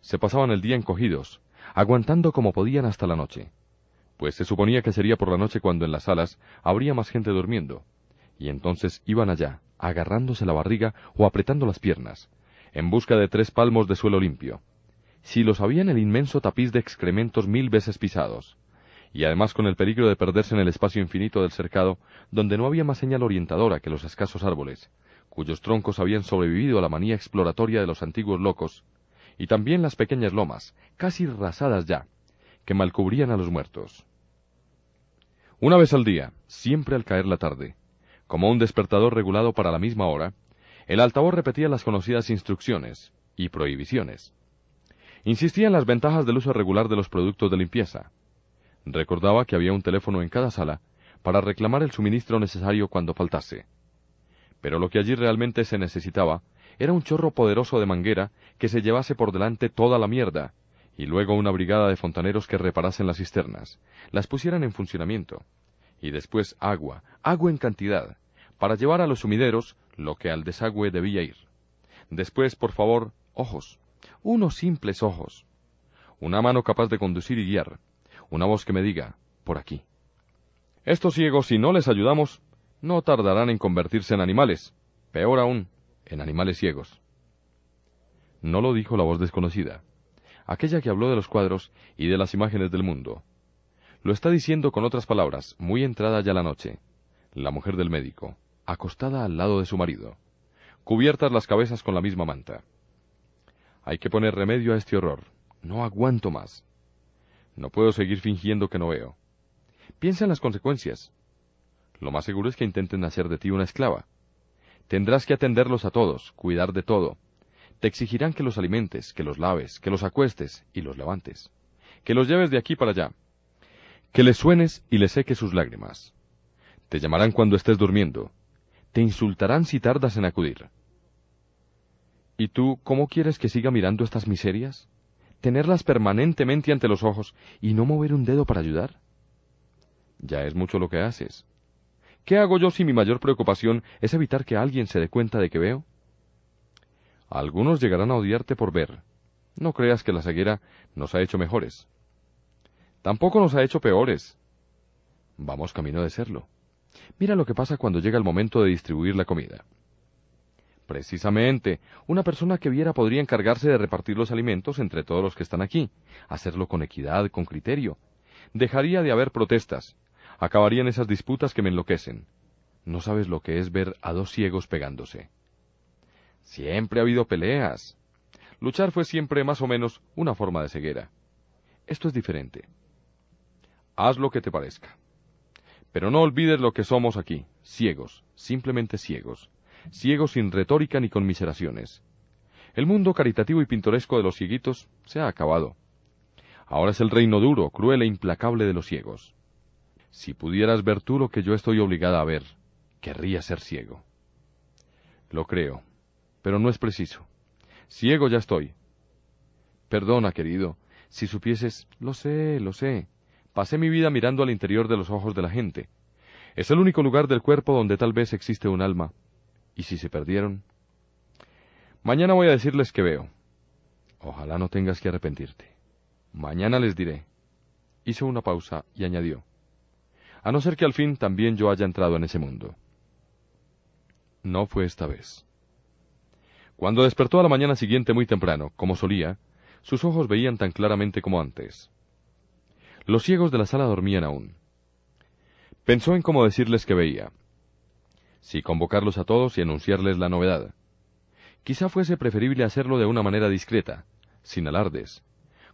se pasaban el día encogidos, aguantando como podían hasta la noche, pues se suponía que sería por la noche cuando en las salas habría más gente durmiendo, y entonces iban allá, agarrándose la barriga o apretando las piernas, en busca de tres palmos de suelo limpio. Si los había en el inmenso tapiz de excrementos mil veces pisados, y además con el peligro de perderse en el espacio infinito del cercado, donde no había más señal orientadora que los escasos árboles, cuyos troncos habían sobrevivido a la manía exploratoria de los antiguos locos, y también las pequeñas lomas, casi rasadas ya, que malcubrían a los muertos. Una vez al día, siempre al caer la tarde, como un despertador regulado para la misma hora, el altavoz repetía las conocidas instrucciones y prohibiciones. Insistía en las ventajas del uso regular de los productos de limpieza, Recordaba que había un teléfono en cada sala para reclamar el suministro necesario cuando faltase. Pero lo que allí realmente se necesitaba era un chorro poderoso de manguera que se llevase por delante toda la mierda, y luego una brigada de fontaneros que reparasen las cisternas, las pusieran en funcionamiento, y después agua, agua en cantidad, para llevar a los sumideros lo que al desagüe debía ir. Después, por favor, ojos, unos simples ojos, una mano capaz de conducir y guiar, una voz que me diga, por aquí. Estos ciegos, si no les ayudamos, no tardarán en convertirse en animales, peor aún, en animales ciegos. No lo dijo la voz desconocida, aquella que habló de los cuadros y de las imágenes del mundo. Lo está diciendo con otras palabras, muy entrada ya la noche, la mujer del médico, acostada al lado de su marido, cubiertas las cabezas con la misma manta. Hay que poner remedio a este horror. No aguanto más. No puedo seguir fingiendo que no veo. Piensa en las consecuencias. Lo más seguro es que intenten hacer de ti una esclava. Tendrás que atenderlos a todos, cuidar de todo. Te exigirán que los alimentes, que los laves, que los acuestes y los levantes. Que los lleves de aquí para allá. Que les suenes y les seques sus lágrimas. Te llamarán cuando estés durmiendo. Te insultarán si tardas en acudir. ¿Y tú cómo quieres que siga mirando estas miserias? tenerlas permanentemente ante los ojos y no mover un dedo para ayudar? Ya es mucho lo que haces. ¿Qué hago yo si mi mayor preocupación es evitar que alguien se dé cuenta de que veo? Algunos llegarán a odiarte por ver. No creas que la ceguera nos ha hecho mejores. Tampoco nos ha hecho peores. Vamos camino de serlo. Mira lo que pasa cuando llega el momento de distribuir la comida. Precisamente, una persona que viera podría encargarse de repartir los alimentos entre todos los que están aquí, hacerlo con equidad, con criterio. Dejaría de haber protestas. Acabarían esas disputas que me enloquecen. No sabes lo que es ver a dos ciegos pegándose. Siempre ha habido peleas. Luchar fue siempre más o menos una forma de ceguera. Esto es diferente. Haz lo que te parezca. Pero no olvides lo que somos aquí, ciegos, simplemente ciegos, ciegos sin retórica ni conmiseraciones. El mundo caritativo y pintoresco de los cieguitos se ha acabado. Ahora es el reino duro, cruel e implacable de los ciegos. Si pudieras ver tú lo que yo estoy obligada a ver, querría ser ciego. Lo creo, pero no es preciso. Ciego ya estoy. Perdona, querido, si supieses, lo sé, lo sé, Pasé mi vida mirando al interior de los ojos de la gente. Es el único lugar del cuerpo donde tal vez existe un alma. ¿Y si se perdieron? Mañana voy a decirles que veo. Ojalá no tengas que arrepentirte. Mañana les diré. Hizo una pausa y añadió. A no ser que al fin también yo haya entrado en ese mundo. No fue esta vez. Cuando despertó a la mañana siguiente muy temprano, como solía, sus ojos veían tan claramente como antes. Los ciegos de la sala dormían aún. Pensó en cómo decirles que veía. Si convocarlos a todos y anunciarles la novedad. Quizá fuese preferible hacerlo de una manera discreta, sin alardes.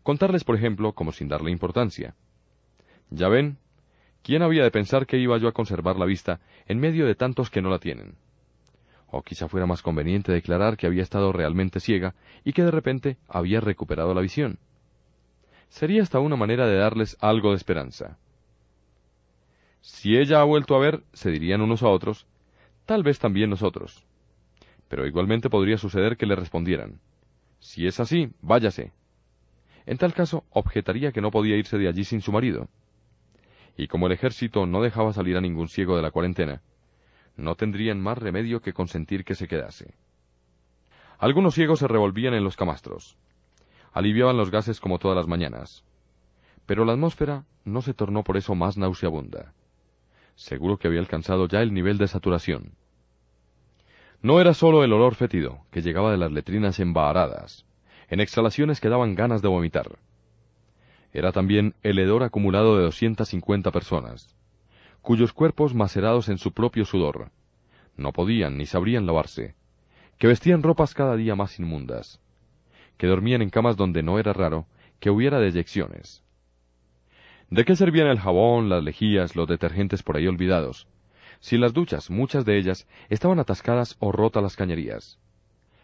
Contarles, por ejemplo, como sin darle importancia. Ya ven, ¿quién había de pensar que iba yo a conservar la vista en medio de tantos que no la tienen? O quizá fuera más conveniente declarar que había estado realmente ciega y que de repente había recuperado la visión sería hasta una manera de darles algo de esperanza. Si ella ha vuelto a ver, se dirían unos a otros, tal vez también nosotros. Pero igualmente podría suceder que le respondieran, si es así, váyase. En tal caso, objetaría que no podía irse de allí sin su marido. Y como el ejército no dejaba salir a ningún ciego de la cuarentena, no tendrían más remedio que consentir que se quedase. Algunos ciegos se revolvían en los camastros aliviaban los gases como todas las mañanas. Pero la atmósfera no se tornó por eso más nauseabunda. Seguro que había alcanzado ya el nivel de saturación. No era sólo el olor fétido, que llegaba de las letrinas embaharadas, en exhalaciones que daban ganas de vomitar. Era también el hedor acumulado de doscientas cincuenta personas, cuyos cuerpos macerados en su propio sudor, no podían ni sabrían lavarse, que vestían ropas cada día más inmundas, que dormían en camas donde no era raro que hubiera deyecciones. ¿De qué servían el jabón, las lejías, los detergentes por ahí olvidados? Si las duchas, muchas de ellas, estaban atascadas o rotas las cañerías.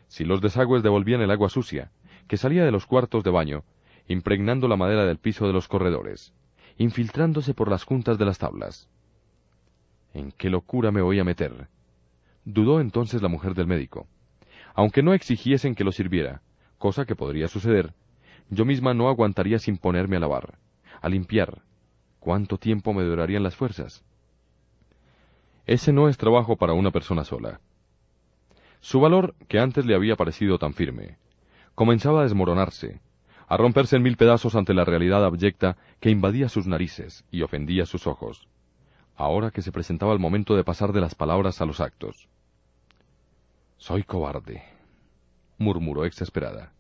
Si los desagües devolvían el agua sucia, que salía de los cuartos de baño, impregnando la madera del piso de los corredores, infiltrándose por las juntas de las tablas. ¿En qué locura me voy a meter? Dudó entonces la mujer del médico. Aunque no exigiesen que lo sirviera, cosa que podría suceder, yo misma no aguantaría sin ponerme a lavar, a limpiar. ¿Cuánto tiempo me durarían las fuerzas? Ese no es trabajo para una persona sola. Su valor, que antes le había parecido tan firme, comenzaba a desmoronarse, a romperse en mil pedazos ante la realidad abyecta que invadía sus narices y ofendía sus ojos, ahora que se presentaba el momento de pasar de las palabras a los actos. Soy cobarde, murmuró exasperada.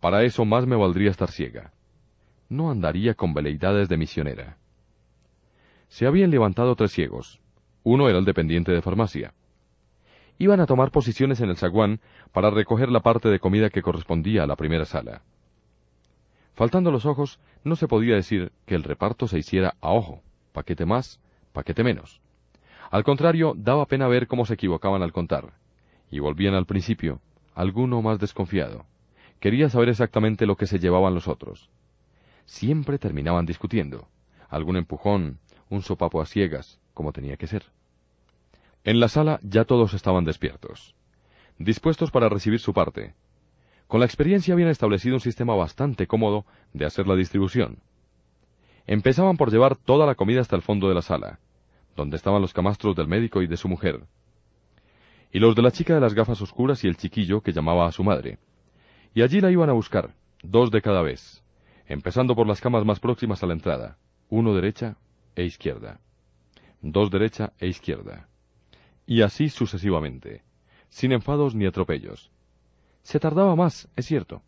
Para eso más me valdría estar ciega. No andaría con veleidades de misionera. Se habían levantado tres ciegos. Uno era el dependiente de farmacia. Iban a tomar posiciones en el zaguán para recoger la parte de comida que correspondía a la primera sala. Faltando los ojos, no se podía decir que el reparto se hiciera a ojo, paquete más, paquete menos. Al contrario, daba pena ver cómo se equivocaban al contar, y volvían al principio, alguno más desconfiado. Quería saber exactamente lo que se llevaban los otros. Siempre terminaban discutiendo. Algún empujón, un sopapo a ciegas, como tenía que ser. En la sala ya todos estaban despiertos, dispuestos para recibir su parte. Con la experiencia habían establecido un sistema bastante cómodo de hacer la distribución. Empezaban por llevar toda la comida hasta el fondo de la sala, donde estaban los camastros del médico y de su mujer, y los de la chica de las gafas oscuras y el chiquillo que llamaba a su madre. Y allí la iban a buscar, dos de cada vez, empezando por las camas más próximas a la entrada, uno derecha e izquierda, dos derecha e izquierda, y así sucesivamente, sin enfados ni atropellos. Se tardaba más, es cierto,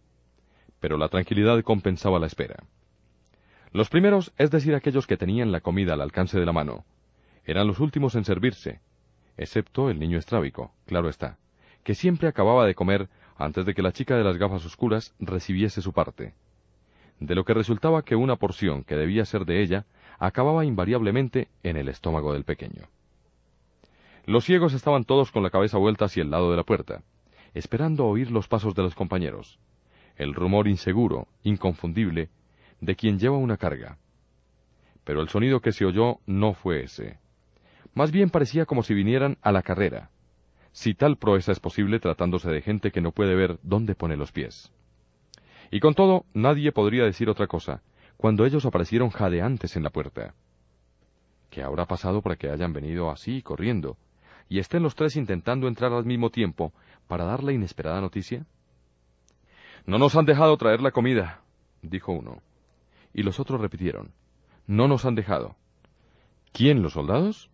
pero la tranquilidad compensaba la espera. Los primeros, es decir, aquellos que tenían la comida al alcance de la mano, eran los últimos en servirse, excepto el niño estrábico, claro está, que siempre acababa de comer antes de que la chica de las gafas oscuras recibiese su parte. De lo que resultaba que una porción que debía ser de ella acababa invariablemente en el estómago del pequeño. Los ciegos estaban todos con la cabeza vuelta hacia el lado de la puerta, esperando oír los pasos de los compañeros, el rumor inseguro, inconfundible, de quien lleva una carga. Pero el sonido que se oyó no fue ese. Más bien parecía como si vinieran a la carrera, si tal proeza es posible tratándose de gente que no puede ver dónde pone los pies. Y con todo, nadie podría decir otra cosa, cuando ellos aparecieron jadeantes en la puerta. ¿Qué habrá pasado para que hayan venido así, corriendo, y estén los tres intentando entrar al mismo tiempo para dar la inesperada noticia? No nos han dejado traer la comida, dijo uno. Y los otros repitieron. No nos han dejado. ¿Quién, los soldados?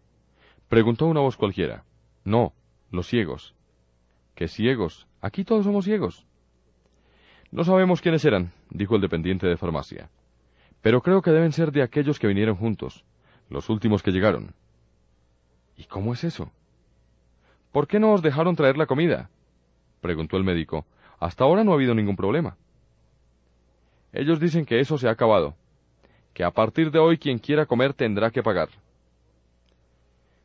Preguntó una voz cualquiera. No, los ciegos. ¿Qué ciegos? Aquí todos somos ciegos. No sabemos quiénes eran, dijo el dependiente de farmacia. Pero creo que deben ser de aquellos que vinieron juntos, los últimos que llegaron. ¿Y cómo es eso? ¿Por qué no os dejaron traer la comida? preguntó el médico. Hasta ahora no ha habido ningún problema. Ellos dicen que eso se ha acabado, que a partir de hoy quien quiera comer tendrá que pagar.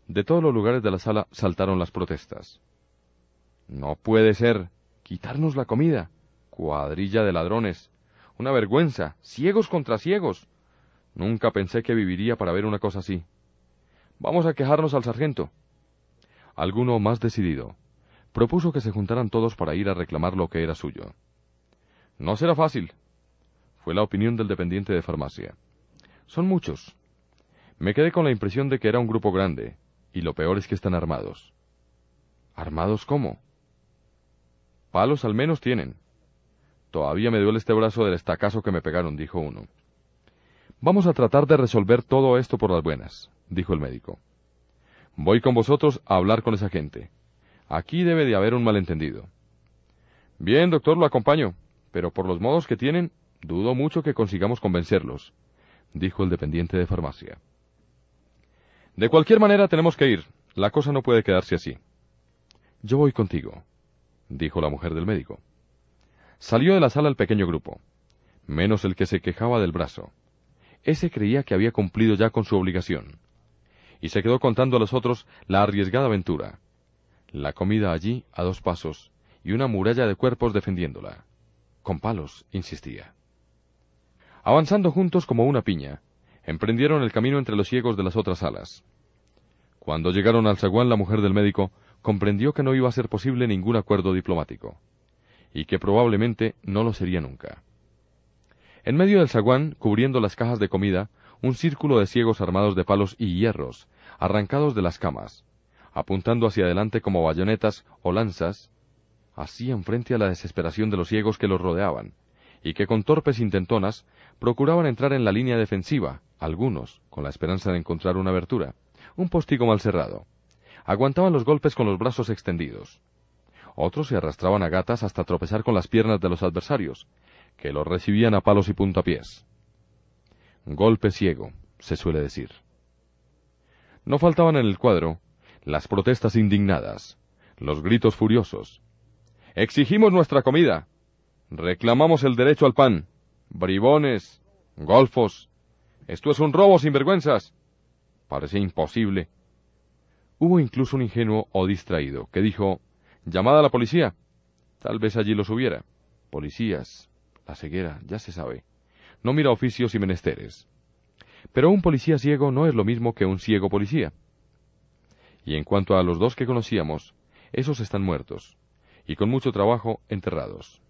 De todos los lugares de la sala saltaron las protestas. No puede ser. Quitarnos la comida. Cuadrilla de ladrones. Una vergüenza. Ciegos contra ciegos. Nunca pensé que viviría para ver una cosa así. Vamos a quejarnos al sargento. Alguno más decidido propuso que se juntaran todos para ir a reclamar lo que era suyo. No será fácil, fue la opinión del dependiente de farmacia. Son muchos. Me quedé con la impresión de que era un grupo grande, y lo peor es que están armados. ¿Armados cómo? Palos al menos tienen. Todavía me duele este brazo del estacazo que me pegaron, dijo uno. Vamos a tratar de resolver todo esto por las buenas, dijo el médico. Voy con vosotros a hablar con esa gente. Aquí debe de haber un malentendido. Bien, doctor, lo acompaño, pero por los modos que tienen, dudo mucho que consigamos convencerlos, dijo el dependiente de farmacia. De cualquier manera tenemos que ir. La cosa no puede quedarse así. Yo voy contigo, dijo la mujer del médico. Salió de la sala el pequeño grupo, menos el que se quejaba del brazo. Ese creía que había cumplido ya con su obligación, y se quedó contando a los otros la arriesgada aventura. La comida allí, a dos pasos, y una muralla de cuerpos defendiéndola. Con palos, insistía. Avanzando juntos como una piña, emprendieron el camino entre los ciegos de las otras salas. Cuando llegaron al zaguán, la mujer del médico comprendió que no iba a ser posible ningún acuerdo diplomático, y que probablemente no lo sería nunca. En medio del zaguán, cubriendo las cajas de comida, un círculo de ciegos armados de palos y hierros, arrancados de las camas, apuntando hacia adelante como bayonetas o lanzas, hacían frente a la desesperación de los ciegos que los rodeaban, y que con torpes intentonas procuraban entrar en la línea defensiva, algunos, con la esperanza de encontrar una abertura, un postigo mal cerrado. Aguantaban los golpes con los brazos extendidos. Otros se arrastraban a gatas hasta tropezar con las piernas de los adversarios, que los recibían a palos y puntapiés. Golpe ciego, se suele decir. No faltaban en el cuadro las protestas indignadas, los gritos furiosos. Exigimos nuestra comida. Reclamamos el derecho al pan. Bribones. Golfos. Esto es un robo sin vergüenzas. Parece imposible. Hubo incluso un ingenuo o distraído que dijo, llamada a la policía. Tal vez allí los hubiera. Policías. La ceguera, ya se sabe. No mira oficios y menesteres. Pero un policía ciego no es lo mismo que un ciego policía. Y en cuanto a los dos que conocíamos, esos están muertos, y con mucho trabajo enterrados.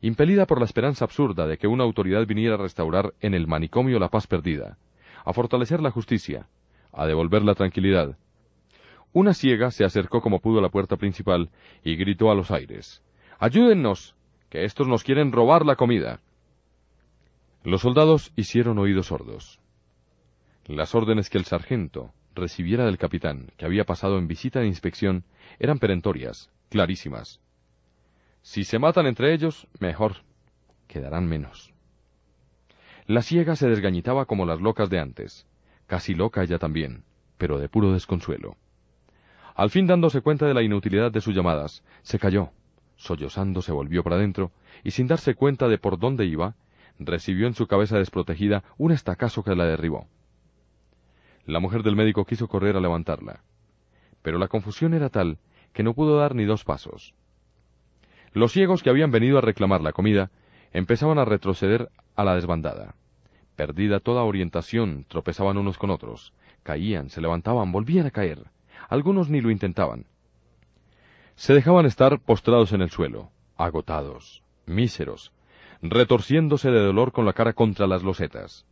Impelida por la esperanza absurda de que una autoridad viniera a restaurar en el manicomio la paz perdida, a fortalecer la justicia, a devolver la tranquilidad, Una ciega se acercó como pudo a la puerta principal y gritó a los aires Ayúdennos, que estos nos quieren robar la comida. Los soldados hicieron oídos sordos. Las órdenes que el sargento recibiera del capitán, que había pasado en visita de inspección, eran perentorias, clarísimas. Si se matan entre ellos, mejor. Quedarán menos. La ciega se desgañitaba como las locas de antes, casi loca ella también, pero de puro desconsuelo. Al fin dándose cuenta de la inutilidad de sus llamadas, se calló, sollozando se volvió para adentro, y sin darse cuenta de por dónde iba, recibió en su cabeza desprotegida un estacazo que la derribó. La mujer del médico quiso correr a levantarla, pero la confusión era tal que no pudo dar ni dos pasos. Los ciegos que habían venido a reclamar la comida empezaban a retroceder a la desbandada. Perdida toda orientación, tropezaban unos con otros, caían, se levantaban, volvían a caer. Algunos ni lo intentaban. Se dejaban estar postrados en el suelo, agotados, míseros, retorciéndose de dolor con la cara contra las losetas.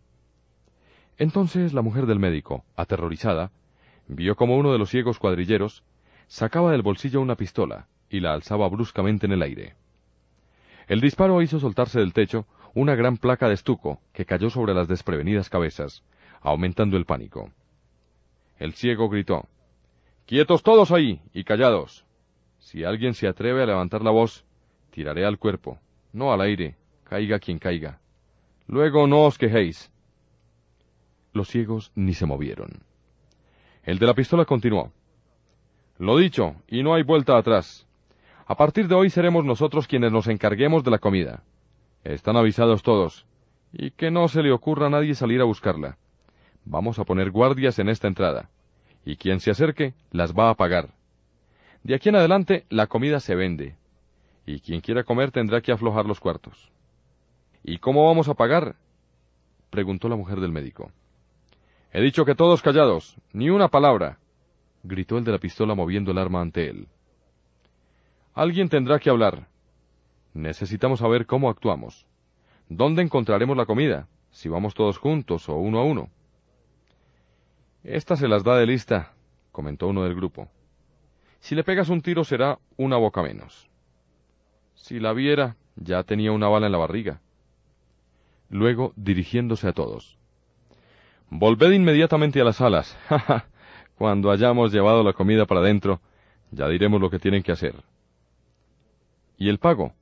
Entonces la mujer del médico, aterrorizada, vio como uno de los ciegos cuadrilleros sacaba del bolsillo una pistola y la alzaba bruscamente en el aire. El disparo hizo soltarse del techo una gran placa de estuco que cayó sobre las desprevenidas cabezas, aumentando el pánico. El ciego gritó Quietos todos ahí y callados. Si alguien se atreve a levantar la voz, tiraré al cuerpo, no al aire, caiga quien caiga. Luego no os quejéis. Los ciegos ni se movieron. El de la pistola continuó. Lo dicho, y no hay vuelta atrás. A partir de hoy seremos nosotros quienes nos encarguemos de la comida. Están avisados todos. Y que no se le ocurra a nadie salir a buscarla. Vamos a poner guardias en esta entrada y quien se acerque las va a pagar. De aquí en adelante la comida se vende, y quien quiera comer tendrá que aflojar los cuartos. ¿Y cómo vamos a pagar? preguntó la mujer del médico. He dicho que todos callados, ni una palabra, gritó el de la pistola moviendo el arma ante él. Alguien tendrá que hablar. Necesitamos saber cómo actuamos. ¿Dónde encontraremos la comida? Si vamos todos juntos o uno a uno. Esta se las da de lista, comentó uno del grupo. Si le pegas un tiro será una boca menos. Si la viera, ya tenía una bala en la barriga. Luego, dirigiéndose a todos. Volved inmediatamente a las salas. Cuando hayamos llevado la comida para adentro, ya diremos lo que tienen que hacer. ¿Y el pago?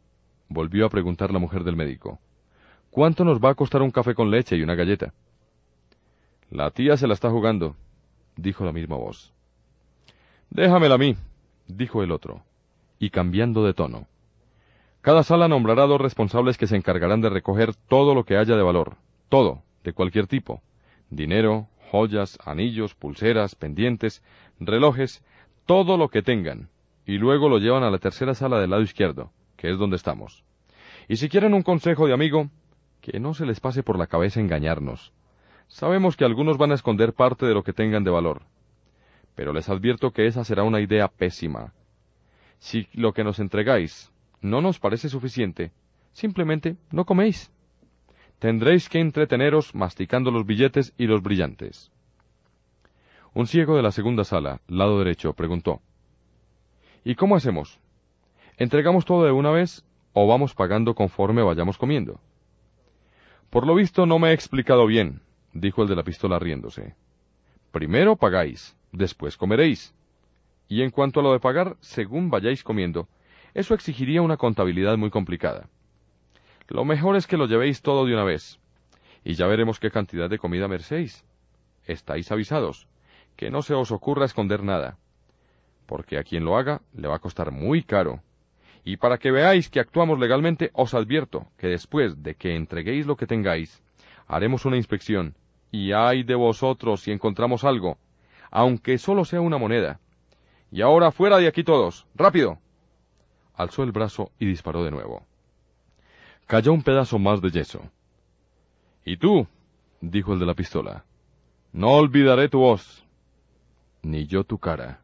volvió a preguntar la mujer del médico. ¿Cuánto nos va a costar un café con leche y una galleta? La tía se la está jugando, dijo la misma voz. Déjamela a mí, dijo el otro, y cambiando de tono. Cada sala nombrará dos responsables que se encargarán de recoger todo lo que haya de valor, todo, de cualquier tipo, dinero, joyas, anillos, pulseras, pendientes, relojes, todo lo que tengan, y luego lo llevan a la tercera sala del lado izquierdo, que es donde estamos. Y si quieren un consejo de amigo, que no se les pase por la cabeza engañarnos. Sabemos que algunos van a esconder parte de lo que tengan de valor, pero les advierto que esa será una idea pésima. Si lo que nos entregáis no nos parece suficiente, simplemente no coméis. Tendréis que entreteneros masticando los billetes y los brillantes. Un ciego de la segunda sala, lado derecho, preguntó ¿Y cómo hacemos? ¿Entregamos todo de una vez o vamos pagando conforme vayamos comiendo? Por lo visto no me he explicado bien, dijo el de la pistola riéndose. Primero pagáis, después comeréis. Y en cuanto a lo de pagar, según vayáis comiendo, eso exigiría una contabilidad muy complicada. Lo mejor es que lo llevéis todo de una vez, y ya veremos qué cantidad de comida merecéis. Estáis avisados, que no se os ocurra esconder nada, porque a quien lo haga le va a costar muy caro. Y para que veáis que actuamos legalmente, os advierto que después de que entreguéis lo que tengáis, haremos una inspección, y ay de vosotros si encontramos algo, aunque solo sea una moneda. Y ahora fuera de aquí todos, rápido. Alzó el brazo y disparó de nuevo. Cayó un pedazo más de yeso. ¿Y tú? dijo el de la pistola. No olvidaré tu voz. Ni yo tu cara,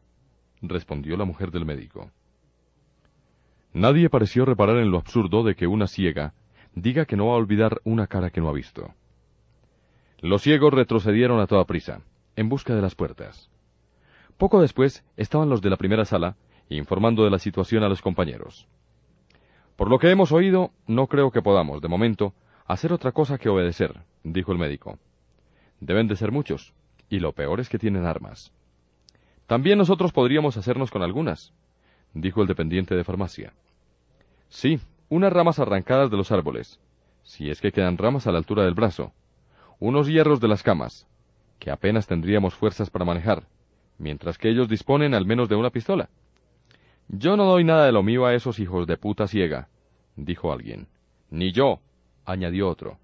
respondió la mujer del médico. Nadie pareció reparar en lo absurdo de que una ciega diga que no va a olvidar una cara que no ha visto. Los ciegos retrocedieron a toda prisa, en busca de las puertas. Poco después estaban los de la primera sala, informando de la situación a los compañeros. Por lo que hemos oído, no creo que podamos, de momento, hacer otra cosa que obedecer, dijo el médico. Deben de ser muchos, y lo peor es que tienen armas. También nosotros podríamos hacernos con algunas, dijo el dependiente de farmacia. Sí, unas ramas arrancadas de los árboles, si es que quedan ramas a la altura del brazo, unos hierros de las camas, que apenas tendríamos fuerzas para manejar, mientras que ellos disponen al menos de una pistola. Yo no doy nada de lo mío a esos hijos de puta ciega, dijo alguien. Ni yo, añadió otro.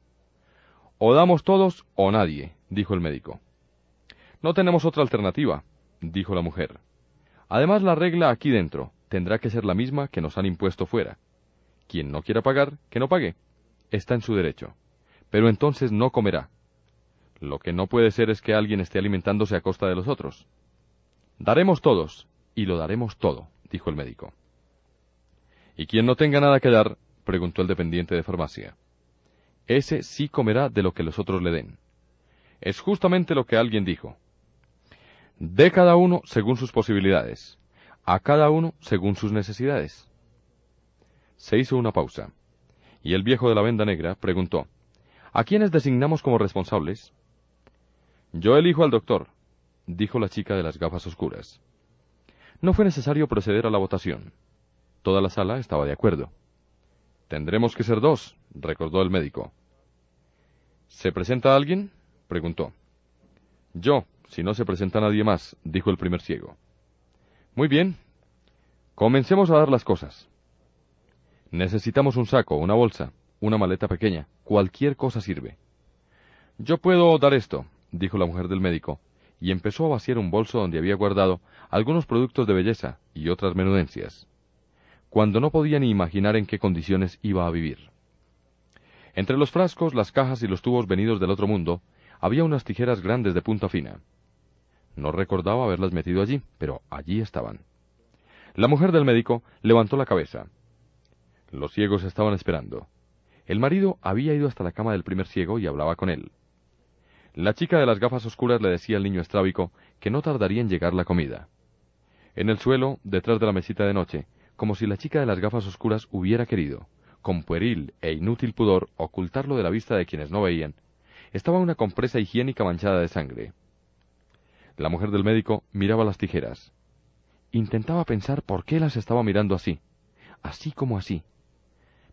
O damos todos o nadie, dijo el médico. No tenemos otra alternativa, dijo la mujer. Además, la regla aquí dentro tendrá que ser la misma que nos han impuesto fuera. Quien no quiera pagar, que no pague. Está en su derecho. Pero entonces no comerá. Lo que no puede ser es que alguien esté alimentándose a costa de los otros. Daremos todos, y lo daremos todo, dijo el médico. ¿Y quien no tenga nada que dar? preguntó el dependiente de farmacia. Ese sí comerá de lo que los otros le den. Es justamente lo que alguien dijo. De cada uno según sus posibilidades, a cada uno según sus necesidades. Se hizo una pausa, y el viejo de la venda negra preguntó, ¿A quiénes designamos como responsables? Yo elijo al doctor, dijo la chica de las gafas oscuras. No fue necesario proceder a la votación. Toda la sala estaba de acuerdo. Tendremos que ser dos, recordó el médico. ¿Se presenta alguien? preguntó. Yo, si no se presenta nadie más, dijo el primer ciego. Muy bien. Comencemos a dar las cosas. Necesitamos un saco, una bolsa, una maleta pequeña. Cualquier cosa sirve. Yo puedo dar esto, dijo la mujer del médico, y empezó a vaciar un bolso donde había guardado algunos productos de belleza y otras menudencias, cuando no podía ni imaginar en qué condiciones iba a vivir. Entre los frascos, las cajas y los tubos venidos del otro mundo, había unas tijeras grandes de punta fina. No recordaba haberlas metido allí, pero allí estaban. La mujer del médico levantó la cabeza, los ciegos estaban esperando. El marido había ido hasta la cama del primer ciego y hablaba con él. La chica de las gafas oscuras le decía al niño estrábico que no tardaría en llegar la comida. En el suelo, detrás de la mesita de noche, como si la chica de las gafas oscuras hubiera querido, con pueril e inútil pudor, ocultarlo de la vista de quienes no veían, estaba una compresa higiénica manchada de sangre. La mujer del médico miraba las tijeras. Intentaba pensar por qué las estaba mirando así, así como así,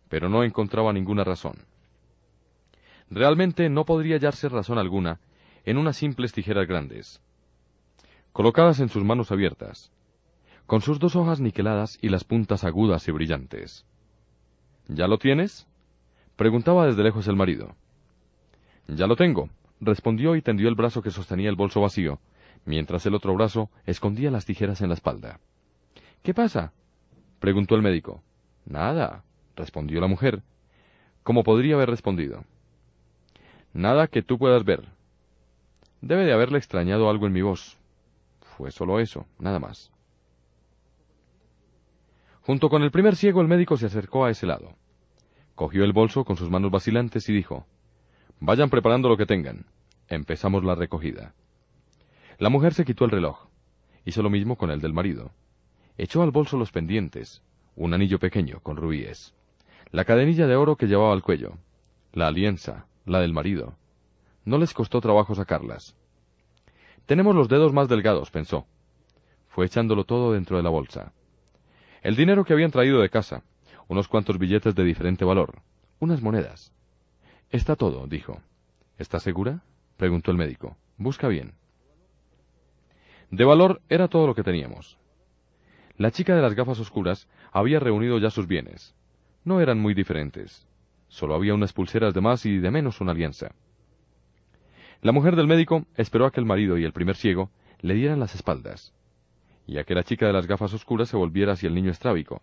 pero no encontraba ninguna razón. Realmente no podría hallarse razón alguna en unas simples tijeras grandes, colocadas en sus manos abiertas, con sus dos hojas niqueladas y las puntas agudas y brillantes. ¿Ya lo tienes? preguntaba desde lejos el marido. Ya lo tengo, respondió y tendió el brazo que sostenía el bolso vacío, mientras el otro brazo escondía las tijeras en la espalda. ¿Qué pasa? preguntó el médico. Nada, respondió la mujer, como podría haber respondido. Nada que tú puedas ver. Debe de haberle extrañado algo en mi voz. Fue solo eso, nada más. Junto con el primer ciego el médico se acercó a ese lado. Cogió el bolso con sus manos vacilantes y dijo Vayan preparando lo que tengan. Empezamos la recogida. La mujer se quitó el reloj. Hizo lo mismo con el del marido. Echó al bolso los pendientes, un anillo pequeño con rubíes la cadenilla de oro que llevaba al cuello, la alianza, la del marido. No les costó trabajo sacarlas. Tenemos los dedos más delgados, pensó. Fue echándolo todo dentro de la bolsa. El dinero que habían traído de casa, unos cuantos billetes de diferente valor, unas monedas. Está todo, dijo. ¿Estás segura? preguntó el médico. Busca bien. De valor era todo lo que teníamos. La chica de las gafas oscuras había reunido ya sus bienes no eran muy diferentes. Solo había unas pulseras de más y de menos una alianza. La mujer del médico esperó a que el marido y el primer ciego le dieran las espaldas, y a que la chica de las gafas oscuras se volviera hacia el niño estrábico.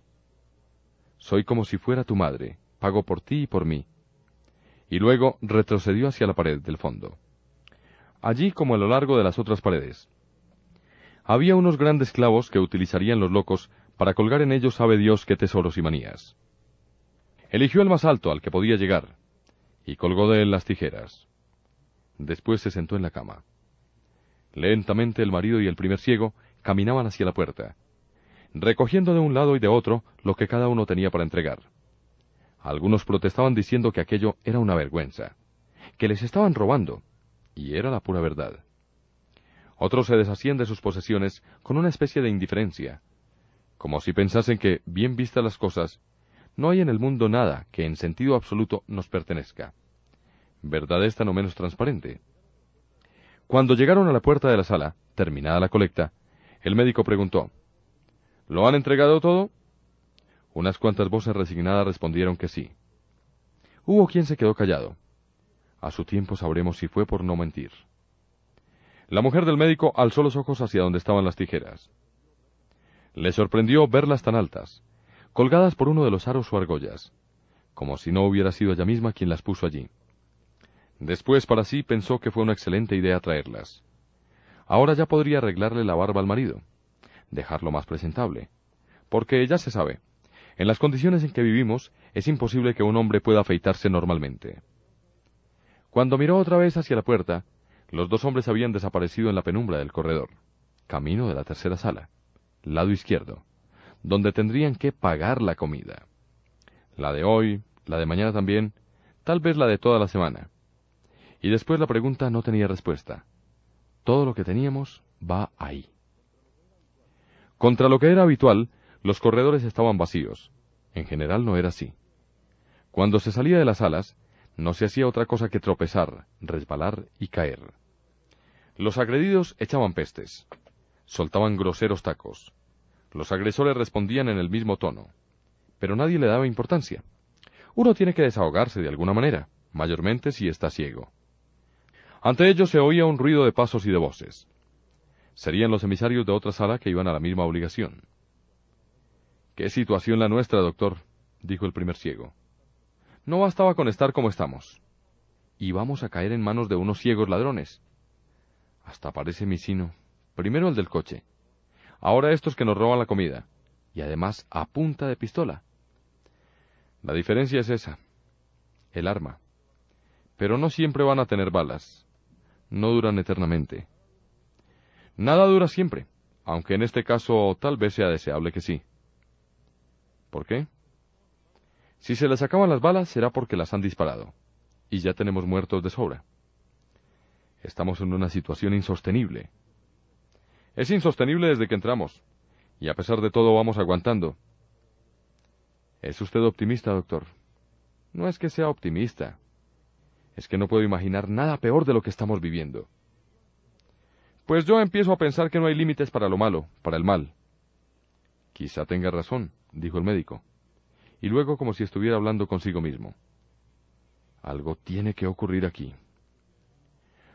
Soy como si fuera tu madre, pago por ti y por mí. Y luego retrocedió hacia la pared del fondo. Allí como a lo largo de las otras paredes. Había unos grandes clavos que utilizarían los locos para colgar en ellos sabe Dios qué tesoros y manías. Eligió el más alto al que podía llegar, y colgó de él las tijeras. Después se sentó en la cama. Lentamente el marido y el primer ciego caminaban hacia la puerta, recogiendo de un lado y de otro lo que cada uno tenía para entregar. Algunos protestaban diciendo que aquello era una vergüenza, que les estaban robando, y era la pura verdad. Otros se deshacían de sus posesiones con una especie de indiferencia, como si pensasen que, bien vistas las cosas, no hay en el mundo nada que en sentido absoluto nos pertenezca. Verdad esta no menos transparente. Cuando llegaron a la puerta de la sala, terminada la colecta, el médico preguntó ¿Lo han entregado todo? Unas cuantas voces resignadas respondieron que sí. Hubo quien se quedó callado. A su tiempo sabremos si fue por no mentir. La mujer del médico alzó los ojos hacia donde estaban las tijeras. Le sorprendió verlas tan altas, colgadas por uno de los aros o argollas, como si no hubiera sido ella misma quien las puso allí. Después para sí pensó que fue una excelente idea traerlas. Ahora ya podría arreglarle la barba al marido, dejarlo más presentable, porque ya se sabe, en las condiciones en que vivimos es imposible que un hombre pueda afeitarse normalmente. Cuando miró otra vez hacia la puerta, los dos hombres habían desaparecido en la penumbra del corredor, camino de la tercera sala, lado izquierdo donde tendrían que pagar la comida. La de hoy, la de mañana también, tal vez la de toda la semana. Y después la pregunta no tenía respuesta. Todo lo que teníamos va ahí. Contra lo que era habitual, los corredores estaban vacíos. En general no era así. Cuando se salía de las alas, no se hacía otra cosa que tropezar, resbalar y caer. Los agredidos echaban pestes, soltaban groseros tacos, los agresores respondían en el mismo tono, pero nadie le daba importancia. Uno tiene que desahogarse de alguna manera, mayormente si está ciego. Ante ellos se oía un ruido de pasos y de voces. Serían los emisarios de otra sala que iban a la misma obligación. Qué situación la nuestra, doctor, dijo el primer ciego. No bastaba con estar como estamos. Y vamos a caer en manos de unos ciegos ladrones. Hasta parece mi sino. Primero el del coche, Ahora estos que nos roban la comida. Y además a punta de pistola. La diferencia es esa. El arma. Pero no siempre van a tener balas. No duran eternamente. Nada dura siempre, aunque en este caso tal vez sea deseable que sí. ¿Por qué? Si se les acaban las balas será porque las han disparado, y ya tenemos muertos de sobra. Estamos en una situación insostenible, es insostenible desde que entramos, y a pesar de todo vamos aguantando. ¿Es usted optimista, doctor? No es que sea optimista. Es que no puedo imaginar nada peor de lo que estamos viviendo. Pues yo empiezo a pensar que no hay límites para lo malo, para el mal. Quizá tenga razón, dijo el médico, y luego como si estuviera hablando consigo mismo. Algo tiene que ocurrir aquí.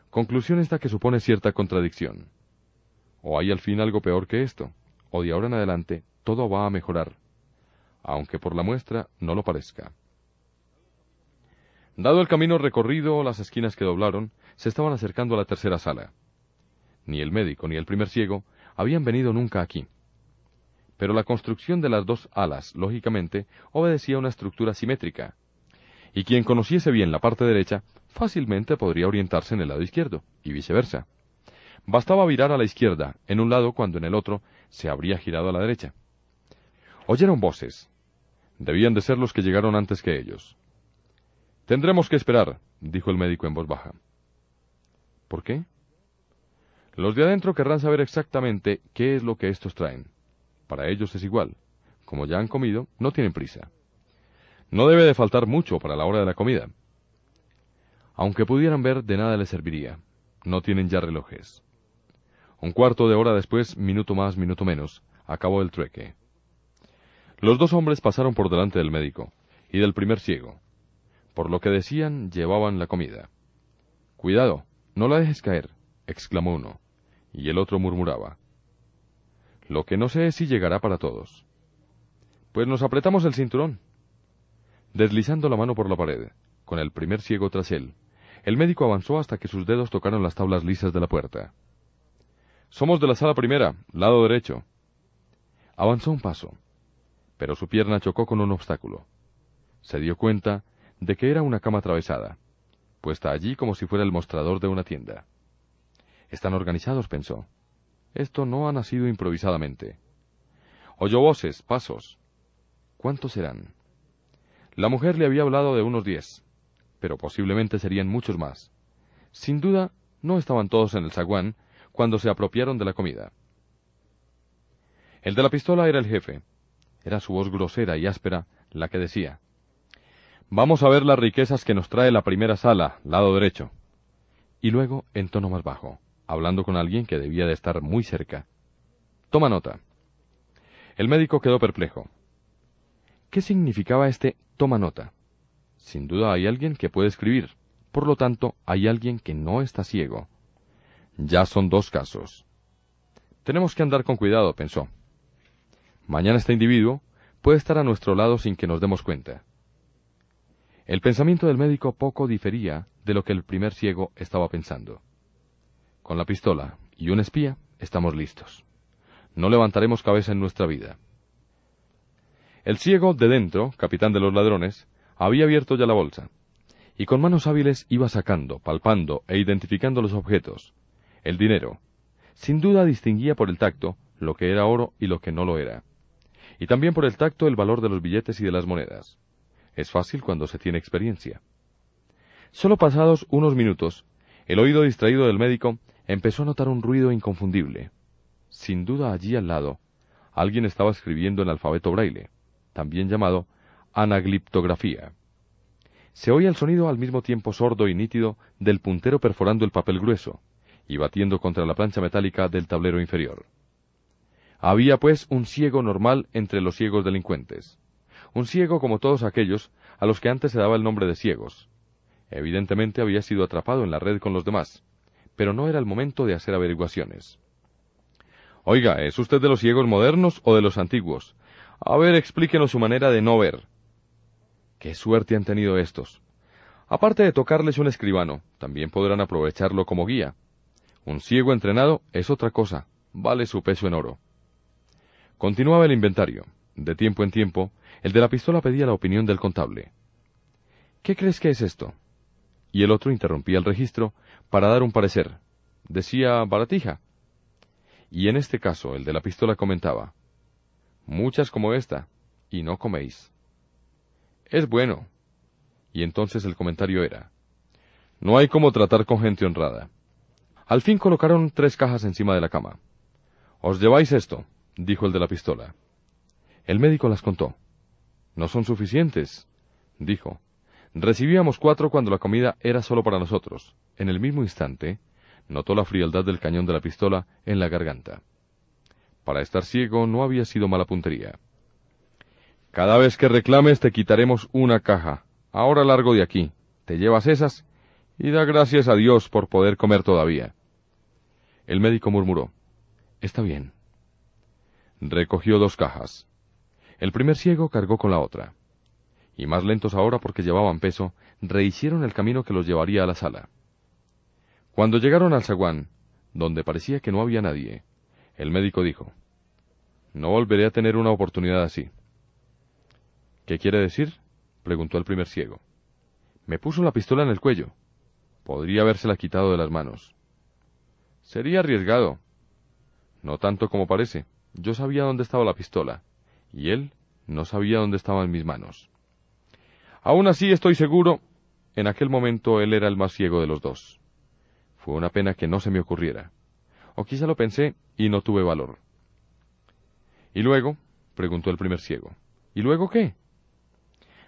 Conclusión esta que supone cierta contradicción. ¿O hay al fin algo peor que esto? ¿O de ahora en adelante todo va a mejorar? Aunque por la muestra no lo parezca. Dado el camino recorrido, las esquinas que doblaron, se estaban acercando a la tercera sala. Ni el médico ni el primer ciego habían venido nunca aquí. Pero la construcción de las dos alas, lógicamente, obedecía a una estructura simétrica, y quien conociese bien la parte derecha fácilmente podría orientarse en el lado izquierdo, y viceversa. Bastaba virar a la izquierda, en un lado, cuando en el otro se habría girado a la derecha. Oyeron voces. Debían de ser los que llegaron antes que ellos. Tendremos que esperar, dijo el médico en voz baja. ¿Por qué? Los de adentro querrán saber exactamente qué es lo que estos traen. Para ellos es igual. Como ya han comido, no tienen prisa. No debe de faltar mucho para la hora de la comida. Aunque pudieran ver, de nada les serviría. No tienen ya relojes. Un cuarto de hora después, minuto más, minuto menos, acabó el trueque. Los dos hombres pasaron por delante del médico y del primer ciego. Por lo que decían, llevaban la comida. Cuidado, no la dejes caer, exclamó uno, y el otro murmuraba. Lo que no sé es si llegará para todos. Pues nos apretamos el cinturón. Deslizando la mano por la pared, con el primer ciego tras él, el médico avanzó hasta que sus dedos tocaron las tablas lisas de la puerta. Somos de la sala primera, lado derecho. Avanzó un paso, pero su pierna chocó con un obstáculo. Se dio cuenta de que era una cama atravesada, puesta allí como si fuera el mostrador de una tienda. Están organizados, pensó. Esto no ha nacido improvisadamente. Oyó voces, pasos. ¿Cuántos serán? La mujer le había hablado de unos diez, pero posiblemente serían muchos más. Sin duda, no estaban todos en el zaguán cuando se apropiaron de la comida. El de la pistola era el jefe. Era su voz grosera y áspera la que decía Vamos a ver las riquezas que nos trae la primera sala, lado derecho. Y luego, en tono más bajo, hablando con alguien que debía de estar muy cerca. Toma nota. El médico quedó perplejo. ¿Qué significaba este toma nota? Sin duda hay alguien que puede escribir, por lo tanto hay alguien que no está ciego. Ya son dos casos. Tenemos que andar con cuidado, pensó. Mañana este individuo puede estar a nuestro lado sin que nos demos cuenta. El pensamiento del médico poco difería de lo que el primer ciego estaba pensando. Con la pistola y un espía estamos listos. No levantaremos cabeza en nuestra vida. El ciego de dentro, capitán de los ladrones, había abierto ya la bolsa, y con manos hábiles iba sacando, palpando e identificando los objetos. El dinero. Sin duda distinguía por el tacto lo que era oro y lo que no lo era. Y también por el tacto el valor de los billetes y de las monedas. Es fácil cuando se tiene experiencia. Solo pasados unos minutos, el oído distraído del médico empezó a notar un ruido inconfundible. Sin duda allí al lado, alguien estaba escribiendo en alfabeto braille, también llamado anagliptografía. Se oía el sonido al mismo tiempo sordo y nítido del puntero perforando el papel grueso y batiendo contra la plancha metálica del tablero inferior. Había, pues, un ciego normal entre los ciegos delincuentes un ciego como todos aquellos a los que antes se daba el nombre de ciegos. Evidentemente había sido atrapado en la red con los demás, pero no era el momento de hacer averiguaciones. Oiga, ¿es usted de los ciegos modernos o de los antiguos? A ver, explíquenos su manera de no ver. Qué suerte han tenido estos. Aparte de tocarles un escribano, también podrán aprovecharlo como guía. Un ciego entrenado es otra cosa, vale su peso en oro. Continuaba el inventario. De tiempo en tiempo, el de la pistola pedía la opinión del contable. ¿Qué crees que es esto? Y el otro interrumpía el registro para dar un parecer. Decía baratija. Y en este caso el de la pistola comentaba. Muchas como esta, y no coméis. Es bueno. Y entonces el comentario era. No hay como tratar con gente honrada. Al fin colocaron tres cajas encima de la cama. Os lleváis esto, dijo el de la pistola. El médico las contó. No son suficientes, dijo. Recibíamos cuatro cuando la comida era solo para nosotros. En el mismo instante, notó la frialdad del cañón de la pistola en la garganta. Para estar ciego no había sido mala puntería. Cada vez que reclames te quitaremos una caja. Ahora largo de aquí. Te llevas esas y da gracias a Dios por poder comer todavía. El médico murmuró. Está bien. Recogió dos cajas. El primer ciego cargó con la otra. Y más lentos ahora porque llevaban peso, rehicieron el camino que los llevaría a la sala. Cuando llegaron al zaguán, donde parecía que no había nadie, el médico dijo, No volveré a tener una oportunidad así. ¿Qué quiere decir? preguntó el primer ciego. Me puso la pistola en el cuello. Podría habérsela quitado de las manos. Sería arriesgado. No tanto como parece. Yo sabía dónde estaba la pistola y él no sabía dónde estaban mis manos. Aún así estoy seguro, en aquel momento él era el más ciego de los dos. Fue una pena que no se me ocurriera. O quizá lo pensé y no tuve valor. ¿Y luego? preguntó el primer ciego. ¿Y luego qué?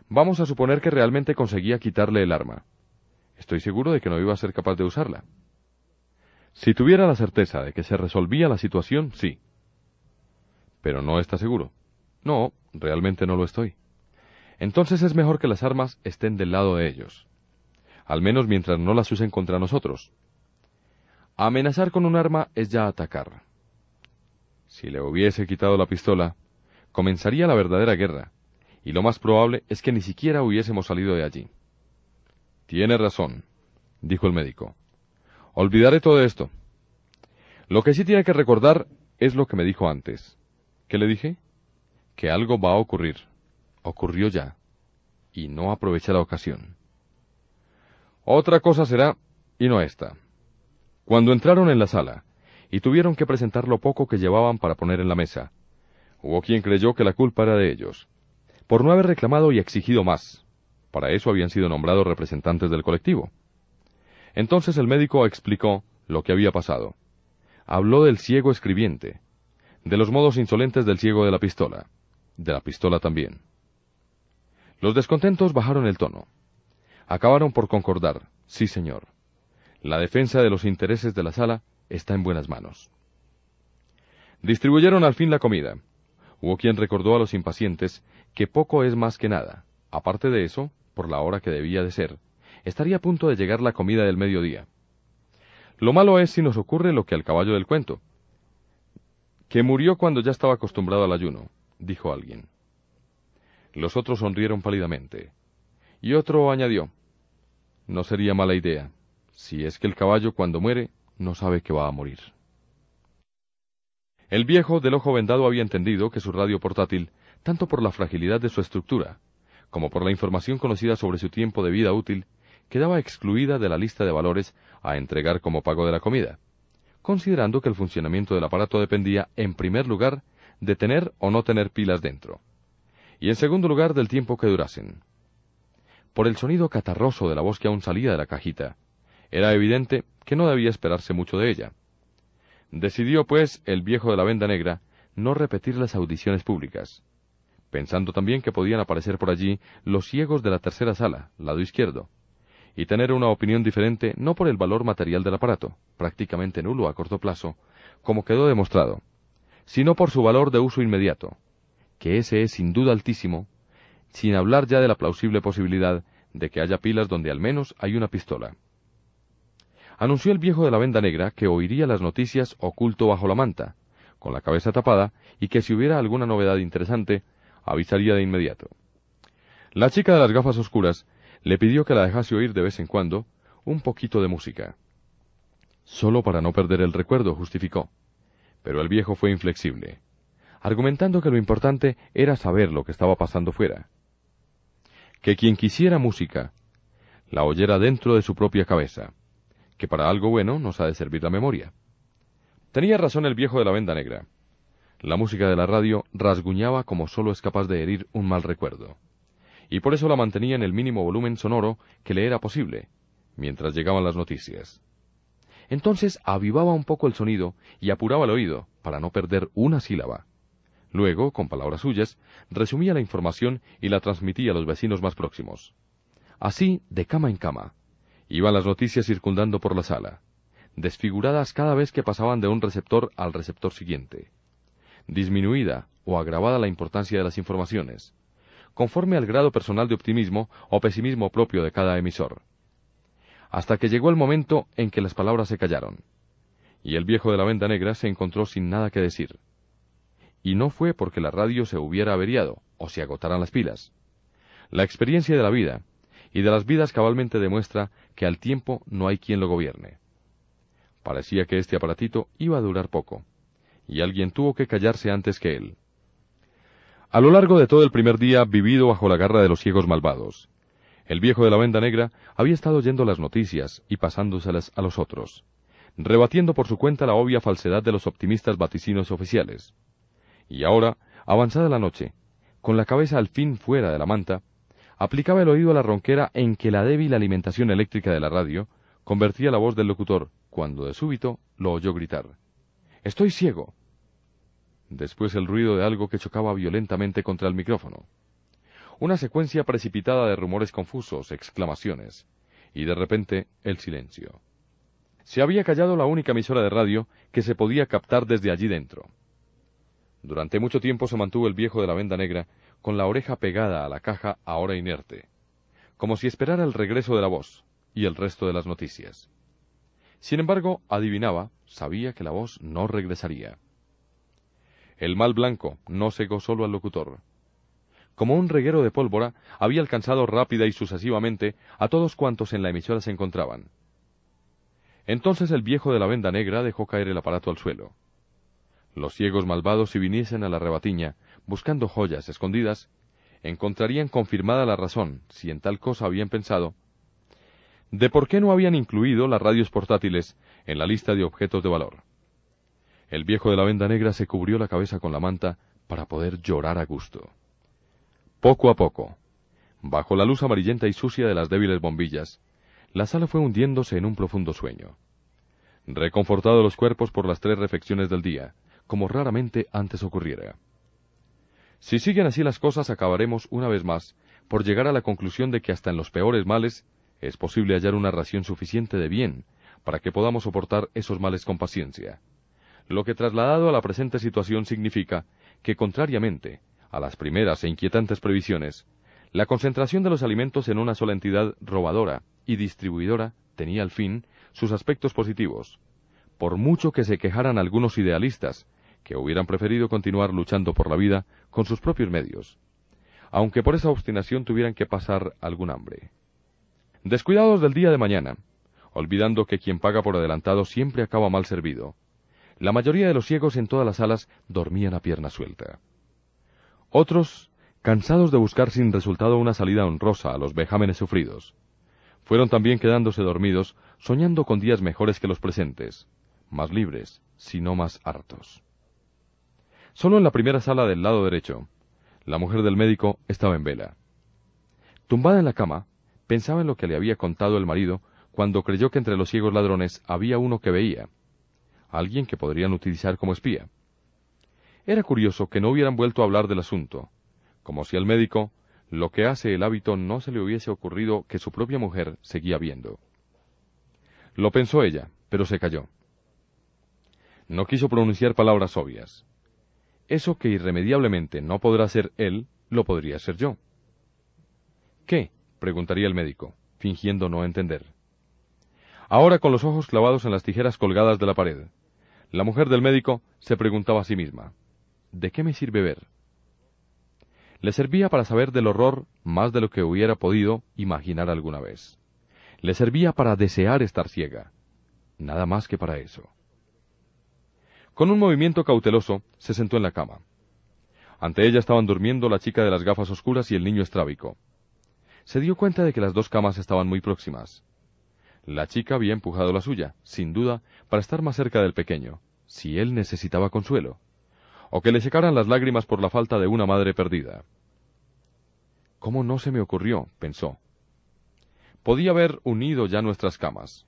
Vamos a suponer que realmente conseguía quitarle el arma. Estoy seguro de que no iba a ser capaz de usarla. Si tuviera la certeza de que se resolvía la situación, sí. Pero no está seguro. No, realmente no lo estoy. Entonces es mejor que las armas estén del lado de ellos. Al menos mientras no las usen contra nosotros. Amenazar con un arma es ya atacar. Si le hubiese quitado la pistola, comenzaría la verdadera guerra, y lo más probable es que ni siquiera hubiésemos salido de allí. Tiene razón, dijo el médico. Olvidaré todo esto. Lo que sí tiene que recordar es lo que me dijo antes. ¿Qué le dije? que algo va a ocurrir. Ocurrió ya, y no aprovecha la ocasión. Otra cosa será, y no esta. Cuando entraron en la sala, y tuvieron que presentar lo poco que llevaban para poner en la mesa. Hubo quien creyó que la culpa era de ellos, por no haber reclamado y exigido más. Para eso habían sido nombrados representantes del colectivo. Entonces el médico explicó lo que había pasado. Habló del ciego escribiente, de los modos insolentes del ciego de la pistola, de la pistola también. Los descontentos bajaron el tono. Acabaron por concordar, sí señor. La defensa de los intereses de la sala está en buenas manos. Distribuyeron al fin la comida. Hubo quien recordó a los impacientes que poco es más que nada. Aparte de eso, por la hora que debía de ser, estaría a punto de llegar la comida del mediodía. Lo malo es si nos ocurre lo que al caballo del cuento, que murió cuando ya estaba acostumbrado al ayuno, dijo alguien. Los otros sonrieron pálidamente. Y otro añadió, no sería mala idea, si es que el caballo cuando muere no sabe que va a morir. El viejo del ojo vendado había entendido que su radio portátil, tanto por la fragilidad de su estructura, como por la información conocida sobre su tiempo de vida útil, quedaba excluida de la lista de valores a entregar como pago de la comida, considerando que el funcionamiento del aparato dependía, en primer lugar, de tener o no tener pilas dentro, y en segundo lugar del tiempo que durasen. Por el sonido catarroso de la voz que aún salía de la cajita, era evidente que no debía esperarse mucho de ella. Decidió, pues, el viejo de la venda negra no repetir las audiciones públicas, pensando también que podían aparecer por allí los ciegos de la tercera sala, lado izquierdo, y tener una opinión diferente no por el valor material del aparato, prácticamente nulo a corto plazo, como quedó demostrado, sino por su valor de uso inmediato, que ese es sin duda altísimo, sin hablar ya de la plausible posibilidad de que haya pilas donde al menos hay una pistola. Anunció el viejo de la venda negra que oiría las noticias oculto bajo la manta, con la cabeza tapada, y que si hubiera alguna novedad interesante, avisaría de inmediato. La chica de las gafas oscuras le pidió que la dejase oír de vez en cuando un poquito de música. Solo para no perder el recuerdo, justificó. Pero el viejo fue inflexible, argumentando que lo importante era saber lo que estaba pasando fuera. Que quien quisiera música, la oyera dentro de su propia cabeza, que para algo bueno nos ha de servir la memoria. Tenía razón el viejo de la venda negra. La música de la radio rasguñaba como solo es capaz de herir un mal recuerdo y por eso la mantenía en el mínimo volumen sonoro que le era posible, mientras llegaban las noticias. Entonces avivaba un poco el sonido y apuraba el oído, para no perder una sílaba. Luego, con palabras suyas, resumía la información y la transmitía a los vecinos más próximos. Así, de cama en cama, iban las noticias circundando por la sala, desfiguradas cada vez que pasaban de un receptor al receptor siguiente. Disminuida o agravada la importancia de las informaciones, conforme al grado personal de optimismo o pesimismo propio de cada emisor. Hasta que llegó el momento en que las palabras se callaron, y el viejo de la venda negra se encontró sin nada que decir. Y no fue porque la radio se hubiera averiado o se agotaran las pilas. La experiencia de la vida y de las vidas cabalmente demuestra que al tiempo no hay quien lo gobierne. Parecía que este aparatito iba a durar poco, y alguien tuvo que callarse antes que él. A lo largo de todo el primer día vivido bajo la garra de los ciegos malvados, el viejo de la venda negra había estado oyendo las noticias y pasándoselas a los otros, rebatiendo por su cuenta la obvia falsedad de los optimistas vaticinos oficiales. Y ahora, avanzada la noche, con la cabeza al fin fuera de la manta, aplicaba el oído a la ronquera en que la débil alimentación eléctrica de la radio convertía la voz del locutor, cuando de súbito lo oyó gritar. Estoy ciego después el ruido de algo que chocaba violentamente contra el micrófono. Una secuencia precipitada de rumores confusos, exclamaciones, y de repente el silencio. Se había callado la única emisora de radio que se podía captar desde allí dentro. Durante mucho tiempo se mantuvo el viejo de la venda negra con la oreja pegada a la caja ahora inerte, como si esperara el regreso de la voz y el resto de las noticias. Sin embargo, adivinaba, sabía que la voz no regresaría. El mal blanco no cegó solo al locutor. Como un reguero de pólvora, había alcanzado rápida y sucesivamente a todos cuantos en la emisora se encontraban. Entonces el viejo de la venda negra dejó caer el aparato al suelo. Los ciegos malvados, si viniesen a la rebatiña, buscando joyas escondidas, encontrarían confirmada la razón, si en tal cosa habían pensado, de por qué no habían incluido las radios portátiles en la lista de objetos de valor. El viejo de la venda negra se cubrió la cabeza con la manta para poder llorar a gusto. Poco a poco, bajo la luz amarillenta y sucia de las débiles bombillas, la sala fue hundiéndose en un profundo sueño. Reconfortados los cuerpos por las tres refecciones del día, como raramente antes ocurriera. Si siguen así las cosas, acabaremos, una vez más, por llegar a la conclusión de que hasta en los peores males es posible hallar una ración suficiente de bien para que podamos soportar esos males con paciencia. Lo que trasladado a la presente situación significa que, contrariamente a las primeras e inquietantes previsiones, la concentración de los alimentos en una sola entidad robadora y distribuidora tenía al fin sus aspectos positivos, por mucho que se quejaran algunos idealistas, que hubieran preferido continuar luchando por la vida con sus propios medios, aunque por esa obstinación tuvieran que pasar algún hambre. Descuidados del día de mañana, olvidando que quien paga por adelantado siempre acaba mal servido, la mayoría de los ciegos en todas las salas dormían a pierna suelta. Otros, cansados de buscar sin resultado una salida honrosa a los vejámenes sufridos, fueron también quedándose dormidos, soñando con días mejores que los presentes, más libres, si no más hartos. Solo en la primera sala del lado derecho, la mujer del médico estaba en vela. Tumbada en la cama, pensaba en lo que le había contado el marido cuando creyó que entre los ciegos ladrones había uno que veía, alguien que podrían utilizar como espía. Era curioso que no hubieran vuelto a hablar del asunto, como si al médico lo que hace el hábito no se le hubiese ocurrido que su propia mujer seguía viendo. Lo pensó ella, pero se calló. No quiso pronunciar palabras obvias. Eso que irremediablemente no podrá ser él, lo podría ser yo. ¿Qué? Preguntaría el médico, fingiendo no entender. Ahora con los ojos clavados en las tijeras colgadas de la pared, la mujer del médico se preguntaba a sí misma, ¿de qué me sirve ver? Le servía para saber del horror más de lo que hubiera podido imaginar alguna vez. Le servía para desear estar ciega. Nada más que para eso. Con un movimiento cauteloso, se sentó en la cama. Ante ella estaban durmiendo la chica de las gafas oscuras y el niño estrábico. Se dio cuenta de que las dos camas estaban muy próximas. La chica había empujado la suya, sin duda, para estar más cerca del pequeño, si él necesitaba consuelo, o que le secaran las lágrimas por la falta de una madre perdida. ¿Cómo no se me ocurrió? pensó. Podía haber unido ya nuestras camas.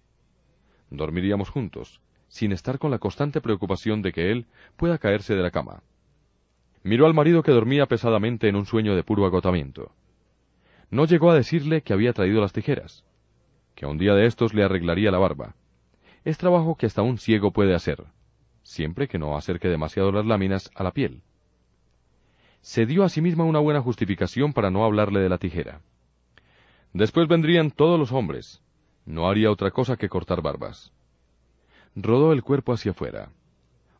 Dormiríamos juntos, sin estar con la constante preocupación de que él pueda caerse de la cama. Miró al marido que dormía pesadamente en un sueño de puro agotamiento. No llegó a decirle que había traído las tijeras que un día de estos le arreglaría la barba. Es trabajo que hasta un ciego puede hacer, siempre que no acerque demasiado las láminas a la piel. Se dio a sí misma una buena justificación para no hablarle de la tijera. Después vendrían todos los hombres. No haría otra cosa que cortar barbas. Rodó el cuerpo hacia afuera.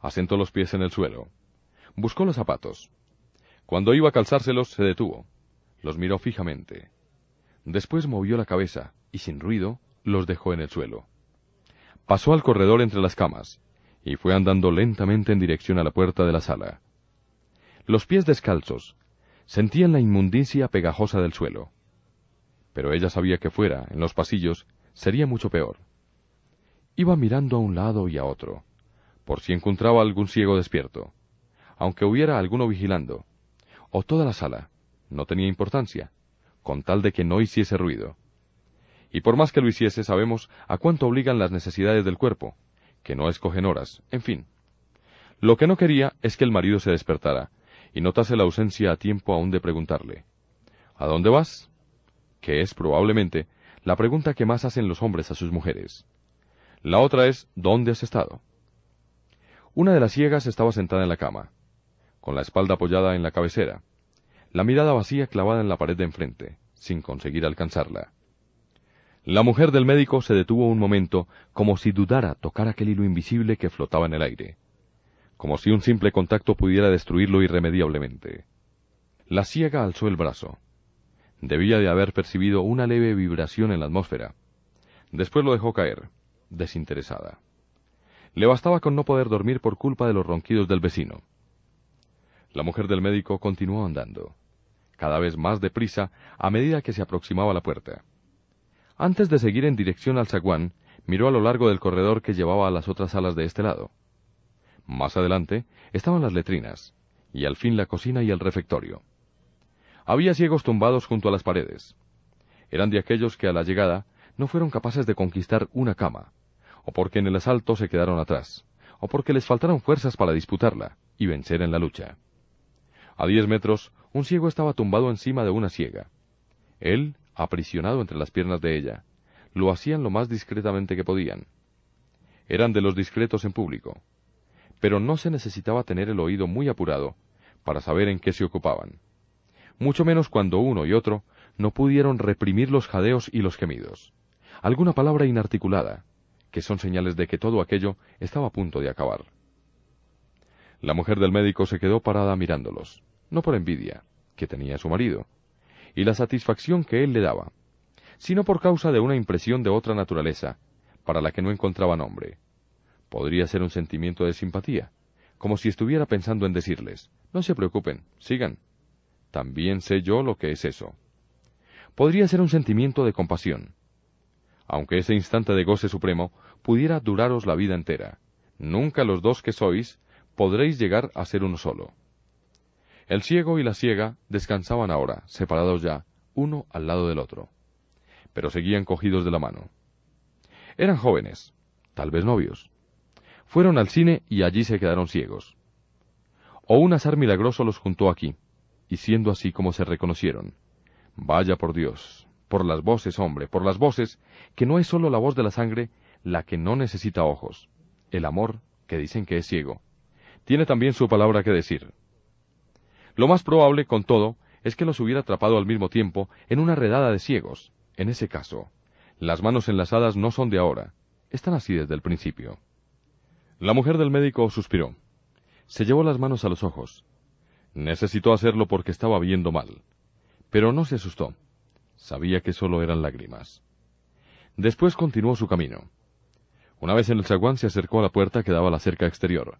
Asentó los pies en el suelo. Buscó los zapatos. Cuando iba a calzárselos, se detuvo. Los miró fijamente. Después movió la cabeza, y sin ruido los dejó en el suelo. Pasó al corredor entre las camas, y fue andando lentamente en dirección a la puerta de la sala. Los pies descalzos sentían la inmundicia pegajosa del suelo. Pero ella sabía que fuera, en los pasillos, sería mucho peor. Iba mirando a un lado y a otro, por si encontraba algún ciego despierto, aunque hubiera alguno vigilando, o toda la sala, no tenía importancia, con tal de que no hiciese ruido y por más que lo hiciese sabemos a cuánto obligan las necesidades del cuerpo, que no escogen horas, en fin. Lo que no quería es que el marido se despertara y notase la ausencia a tiempo aún de preguntarle ¿A dónde vas? que es probablemente la pregunta que más hacen los hombres a sus mujeres. La otra es ¿dónde has estado? Una de las ciegas estaba sentada en la cama, con la espalda apoyada en la cabecera, la mirada vacía clavada en la pared de enfrente, sin conseguir alcanzarla. La mujer del médico se detuvo un momento, como si dudara tocar aquel hilo invisible que flotaba en el aire, como si un simple contacto pudiera destruirlo irremediablemente. La ciega alzó el brazo. Debía de haber percibido una leve vibración en la atmósfera. Después lo dejó caer, desinteresada. Le bastaba con no poder dormir por culpa de los ronquidos del vecino. La mujer del médico continuó andando, cada vez más deprisa a medida que se aproximaba a la puerta. Antes de seguir en dirección al zaguán, miró a lo largo del corredor que llevaba a las otras salas de este lado. Más adelante estaban las letrinas, y al fin la cocina y el refectorio. Había ciegos tumbados junto a las paredes. Eran de aquellos que a la llegada no fueron capaces de conquistar una cama, o porque en el asalto se quedaron atrás, o porque les faltaron fuerzas para disputarla y vencer en la lucha. A diez metros, un ciego estaba tumbado encima de una ciega. Él, aprisionado entre las piernas de ella, lo hacían lo más discretamente que podían. Eran de los discretos en público, pero no se necesitaba tener el oído muy apurado para saber en qué se ocupaban, mucho menos cuando uno y otro no pudieron reprimir los jadeos y los gemidos, alguna palabra inarticulada, que son señales de que todo aquello estaba a punto de acabar. La mujer del médico se quedó parada mirándolos, no por envidia, que tenía su marido, y la satisfacción que él le daba, sino por causa de una impresión de otra naturaleza, para la que no encontraba nombre. Podría ser un sentimiento de simpatía, como si estuviera pensando en decirles, no se preocupen, sigan. También sé yo lo que es eso. Podría ser un sentimiento de compasión. Aunque ese instante de goce supremo pudiera duraros la vida entera, nunca los dos que sois podréis llegar a ser uno solo. El ciego y la ciega descansaban ahora, separados ya, uno al lado del otro, pero seguían cogidos de la mano. Eran jóvenes, tal vez novios. Fueron al cine y allí se quedaron ciegos. O un azar milagroso los juntó aquí, y siendo así como se reconocieron. Vaya por Dios, por las voces, hombre, por las voces, que no es sólo la voz de la sangre la que no necesita ojos. El amor, que dicen que es ciego, tiene también su palabra que decir. Lo más probable, con todo, es que los hubiera atrapado al mismo tiempo en una redada de ciegos. En ese caso, las manos enlazadas no son de ahora, están así desde el principio. La mujer del médico suspiró. Se llevó las manos a los ojos. Necesitó hacerlo porque estaba viendo mal. Pero no se asustó. Sabía que solo eran lágrimas. Después continuó su camino. Una vez en el zaguán se acercó a la puerta que daba a la cerca exterior.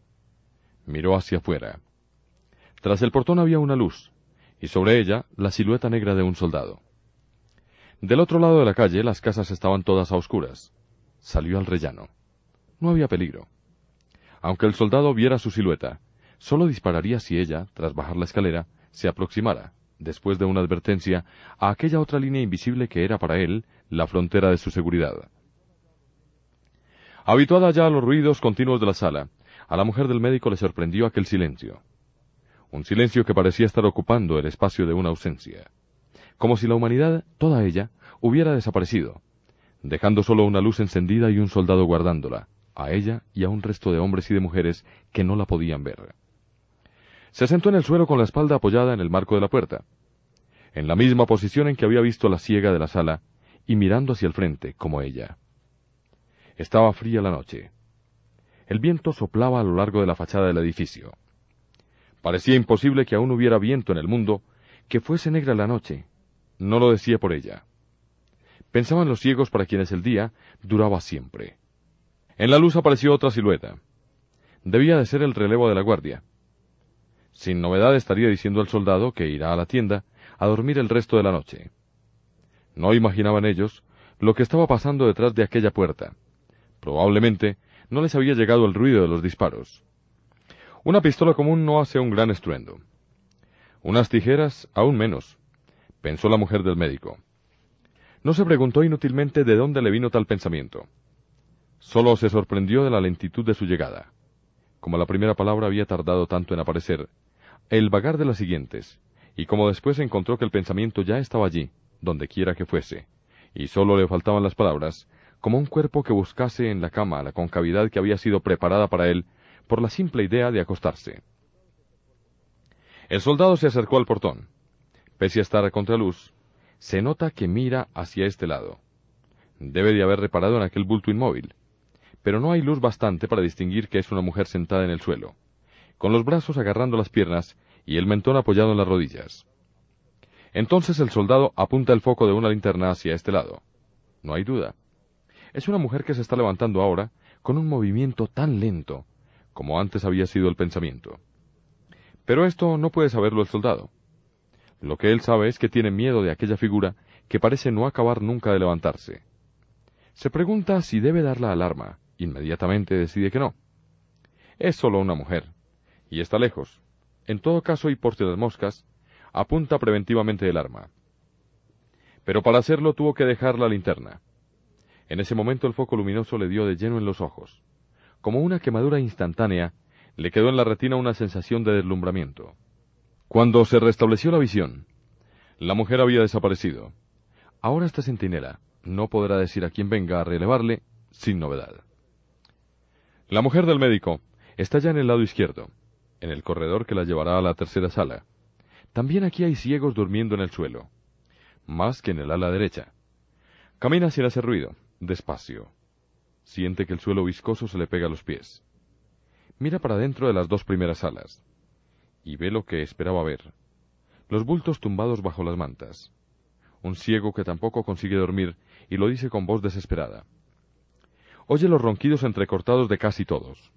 Miró hacia afuera. Tras el portón había una luz, y sobre ella la silueta negra de un soldado. Del otro lado de la calle las casas estaban todas a oscuras. Salió al rellano. No había peligro. Aunque el soldado viera su silueta, solo dispararía si ella, tras bajar la escalera, se aproximara, después de una advertencia, a aquella otra línea invisible que era para él la frontera de su seguridad. Habituada ya a los ruidos continuos de la sala, a la mujer del médico le sorprendió aquel silencio. Un silencio que parecía estar ocupando el espacio de una ausencia como si la humanidad, toda ella, hubiera desaparecido, dejando solo una luz encendida y un soldado guardándola, a ella y a un resto de hombres y de mujeres que no la podían ver. Se sentó en el suelo con la espalda apoyada en el marco de la puerta, en la misma posición en que había visto la ciega de la sala, y mirando hacia el frente, como ella. Estaba fría la noche. El viento soplaba a lo largo de la fachada del edificio. Parecía imposible que aún hubiera viento en el mundo, que fuese negra la noche, no lo decía por ella. Pensaban los ciegos para quienes el día duraba siempre. En la luz apareció otra silueta. Debía de ser el relevo de la guardia. Sin novedad estaría diciendo al soldado que irá a la tienda a dormir el resto de la noche. No imaginaban ellos lo que estaba pasando detrás de aquella puerta. Probablemente no les había llegado el ruido de los disparos. Una pistola común no hace un gran estruendo. Unas tijeras aún menos pensó la mujer del médico. No se preguntó inútilmente de dónde le vino tal pensamiento. Solo se sorprendió de la lentitud de su llegada. Como la primera palabra había tardado tanto en aparecer, el vagar de las siguientes, y como después encontró que el pensamiento ya estaba allí, donde quiera que fuese, y solo le faltaban las palabras, como un cuerpo que buscase en la cama la concavidad que había sido preparada para él por la simple idea de acostarse. El soldado se acercó al portón. Pese a estar a contraluz, se nota que mira hacia este lado. Debe de haber reparado en aquel bulto inmóvil. Pero no hay luz bastante para distinguir que es una mujer sentada en el suelo, con los brazos agarrando las piernas y el mentón apoyado en las rodillas. Entonces el soldado apunta el foco de una linterna hacia este lado. No hay duda. Es una mujer que se está levantando ahora con un movimiento tan lento como antes había sido el pensamiento. Pero esto no puede saberlo el soldado. Lo que él sabe es que tiene miedo de aquella figura que parece no acabar nunca de levantarse. Se pregunta si debe dar la alarma. Inmediatamente decide que no. Es solo una mujer, y está lejos. En todo caso, y por si las moscas, apunta preventivamente el arma. Pero para hacerlo tuvo que dejar la linterna. En ese momento el foco luminoso le dio de lleno en los ojos. Como una quemadura instantánea, le quedó en la retina una sensación de deslumbramiento. Cuando se restableció la visión, la mujer había desaparecido. Ahora esta centinela no podrá decir a quién venga a relevarle sin novedad. La mujer del médico está ya en el lado izquierdo, en el corredor que la llevará a la tercera sala. También aquí hay ciegos durmiendo en el suelo, más que en el ala derecha. Camina sin hacer ruido, despacio. Siente que el suelo viscoso se le pega a los pies. Mira para dentro de las dos primeras salas, y ve lo que esperaba ver. Los bultos tumbados bajo las mantas. Un ciego que tampoco consigue dormir y lo dice con voz desesperada. Oye los ronquidos entrecortados de casi todos.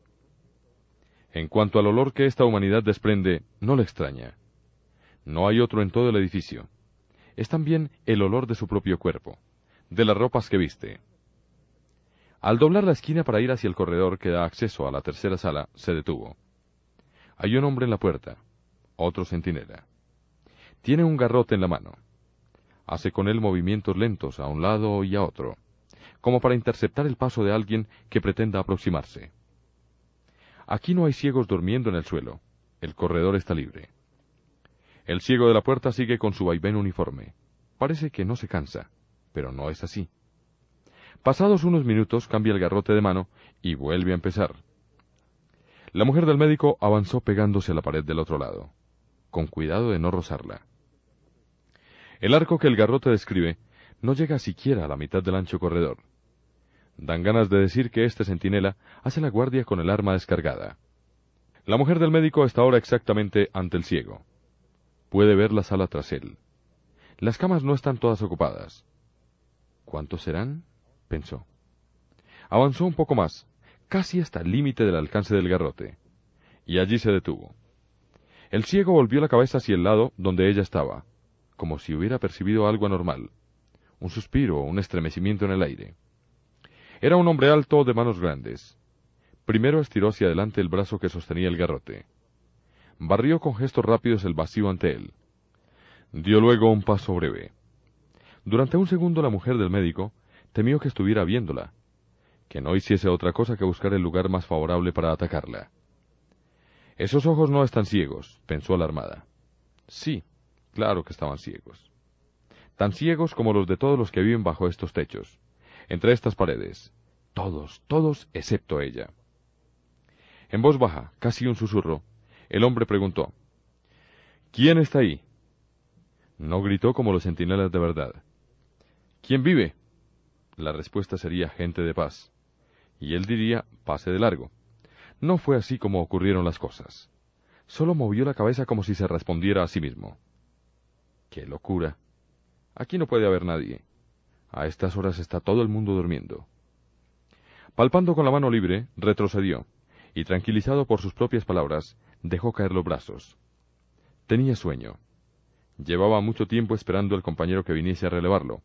En cuanto al olor que esta humanidad desprende, no le extraña. No hay otro en todo el edificio. Es también el olor de su propio cuerpo, de las ropas que viste. Al doblar la esquina para ir hacia el corredor que da acceso a la tercera sala, se detuvo. Hay un hombre en la puerta, otro centinela. Tiene un garrote en la mano. Hace con él movimientos lentos a un lado y a otro, como para interceptar el paso de alguien que pretenda aproximarse. Aquí no hay ciegos durmiendo en el suelo. El corredor está libre. El ciego de la puerta sigue con su vaivén uniforme. Parece que no se cansa, pero no es así. Pasados unos minutos cambia el garrote de mano y vuelve a empezar. La mujer del médico avanzó pegándose a la pared del otro lado, con cuidado de no rozarla. El arco que el garrote describe no llega siquiera a la mitad del ancho corredor. Dan ganas de decir que este centinela hace la guardia con el arma descargada. La mujer del médico está ahora exactamente ante el ciego. Puede ver la sala tras él. Las camas no están todas ocupadas. ¿Cuántos serán? Pensó. Avanzó un poco más, casi hasta el límite del alcance del garrote, y allí se detuvo. El ciego volvió la cabeza hacia el lado donde ella estaba, como si hubiera percibido algo anormal, un suspiro o un estremecimiento en el aire. Era un hombre alto de manos grandes. Primero estiró hacia adelante el brazo que sostenía el garrote. Barrió con gestos rápidos el vacío ante él. Dio luego un paso breve. Durante un segundo la mujer del médico temió que estuviera viéndola, que no hiciese otra cosa que buscar el lugar más favorable para atacarla. Esos ojos no están ciegos, pensó alarmada. Sí, claro que estaban ciegos. Tan ciegos como los de todos los que viven bajo estos techos entre estas paredes. Todos, todos, excepto ella. En voz baja, casi un susurro, el hombre preguntó, ¿Quién está ahí? No gritó como los centinelas de verdad. ¿Quién vive? La respuesta sería gente de paz. Y él diría, pase de largo. No fue así como ocurrieron las cosas. Solo movió la cabeza como si se respondiera a sí mismo. ¡Qué locura! Aquí no puede haber nadie. A estas horas está todo el mundo durmiendo. Palpando con la mano libre, retrocedió, y tranquilizado por sus propias palabras, dejó caer los brazos. Tenía sueño. Llevaba mucho tiempo esperando al compañero que viniese a relevarlo.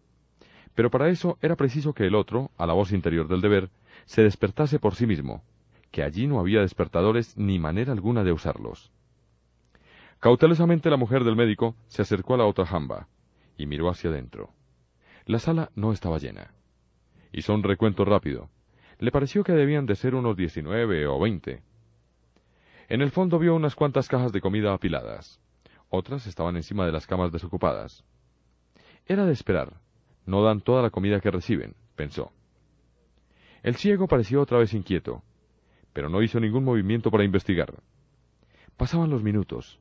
Pero para eso era preciso que el otro, a la voz interior del deber, se despertase por sí mismo, que allí no había despertadores ni manera alguna de usarlos. Cautelosamente la mujer del médico se acercó a la otra jamba y miró hacia adentro. La sala no estaba llena. Hizo un recuento rápido. Le pareció que debían de ser unos diecinueve o veinte. En el fondo vio unas cuantas cajas de comida apiladas. Otras estaban encima de las camas desocupadas. Era de esperar. No dan toda la comida que reciben, pensó. El ciego pareció otra vez inquieto, pero no hizo ningún movimiento para investigar. Pasaban los minutos.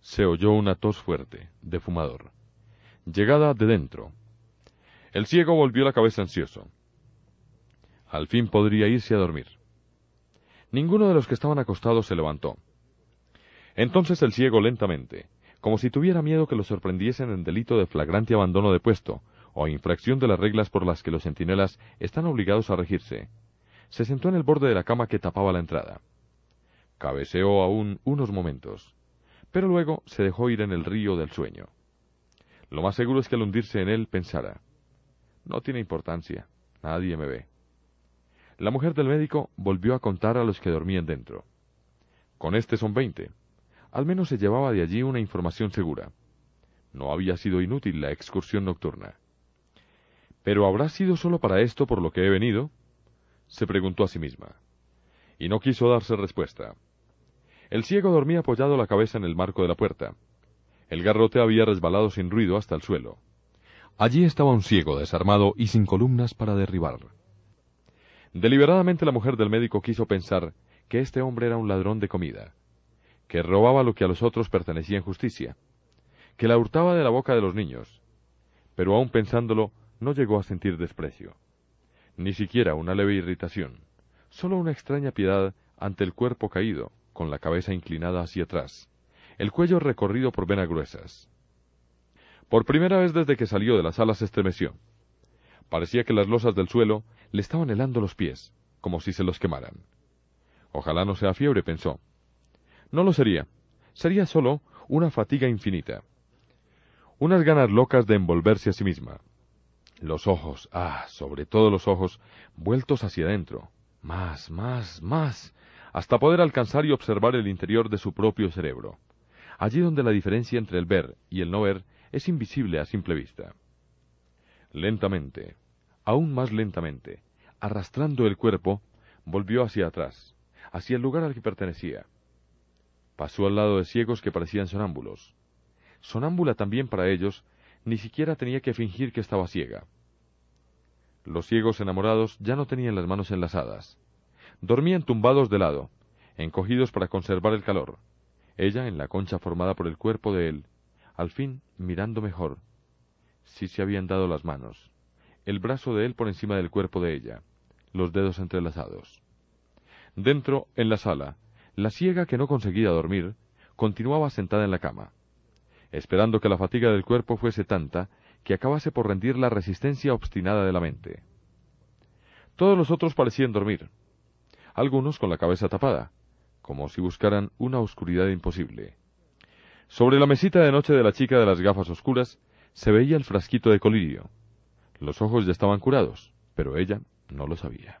Se oyó una tos fuerte, de fumador. Llegada de dentro. El ciego volvió la cabeza ansioso. Al fin podría irse a dormir. Ninguno de los que estaban acostados se levantó. Entonces el ciego lentamente, como si tuviera miedo que lo sorprendiesen en delito de flagrante abandono de puesto o infracción de las reglas por las que los centinelas están obligados a regirse, se sentó en el borde de la cama que tapaba la entrada. Cabeceó aún unos momentos, pero luego se dejó ir en el río del sueño. Lo más seguro es que al hundirse en él pensara, no tiene importancia. Nadie me ve. La mujer del médico volvió a contar a los que dormían dentro. Con este son veinte. Al menos se llevaba de allí una información segura. No había sido inútil la excursión nocturna. ¿Pero habrá sido solo para esto por lo que he venido? se preguntó a sí misma. Y no quiso darse respuesta. El ciego dormía apoyado la cabeza en el marco de la puerta. El garrote había resbalado sin ruido hasta el suelo. Allí estaba un ciego desarmado y sin columnas para derribar. Deliberadamente la mujer del médico quiso pensar que este hombre era un ladrón de comida, que robaba lo que a los otros pertenecía en justicia, que la hurtaba de la boca de los niños, pero aun pensándolo no llegó a sentir desprecio, ni siquiera una leve irritación, solo una extraña piedad ante el cuerpo caído, con la cabeza inclinada hacia atrás, el cuello recorrido por venas gruesas. Por primera vez desde que salió de la sala se estremeció. Parecía que las losas del suelo le estaban helando los pies, como si se los quemaran. Ojalá no sea fiebre, pensó. No lo sería. Sería solo una fatiga infinita. Unas ganas locas de envolverse a sí misma. Los ojos, ah, sobre todo los ojos, vueltos hacia adentro. Más, más, más, hasta poder alcanzar y observar el interior de su propio cerebro. Allí donde la diferencia entre el ver y el no ver es invisible a simple vista. Lentamente, aún más lentamente, arrastrando el cuerpo, volvió hacia atrás, hacia el lugar al que pertenecía. Pasó al lado de ciegos que parecían sonámbulos. Sonámbula también para ellos, ni siquiera tenía que fingir que estaba ciega. Los ciegos enamorados ya no tenían las manos enlazadas. Dormían tumbados de lado, encogidos para conservar el calor. Ella en la concha formada por el cuerpo de él, al fin mirando mejor. Sí se habían dado las manos el brazo de él por encima del cuerpo de ella, los dedos entrelazados. Dentro, en la sala, la ciega que no conseguía dormir, continuaba sentada en la cama, esperando que la fatiga del cuerpo fuese tanta que acabase por rendir la resistencia obstinada de la mente. Todos los otros parecían dormir, algunos con la cabeza tapada, como si buscaran una oscuridad imposible. Sobre la mesita de noche de la chica de las gafas oscuras se veía el frasquito de colirio, los ojos ya estaban curados, pero ella no lo sabía.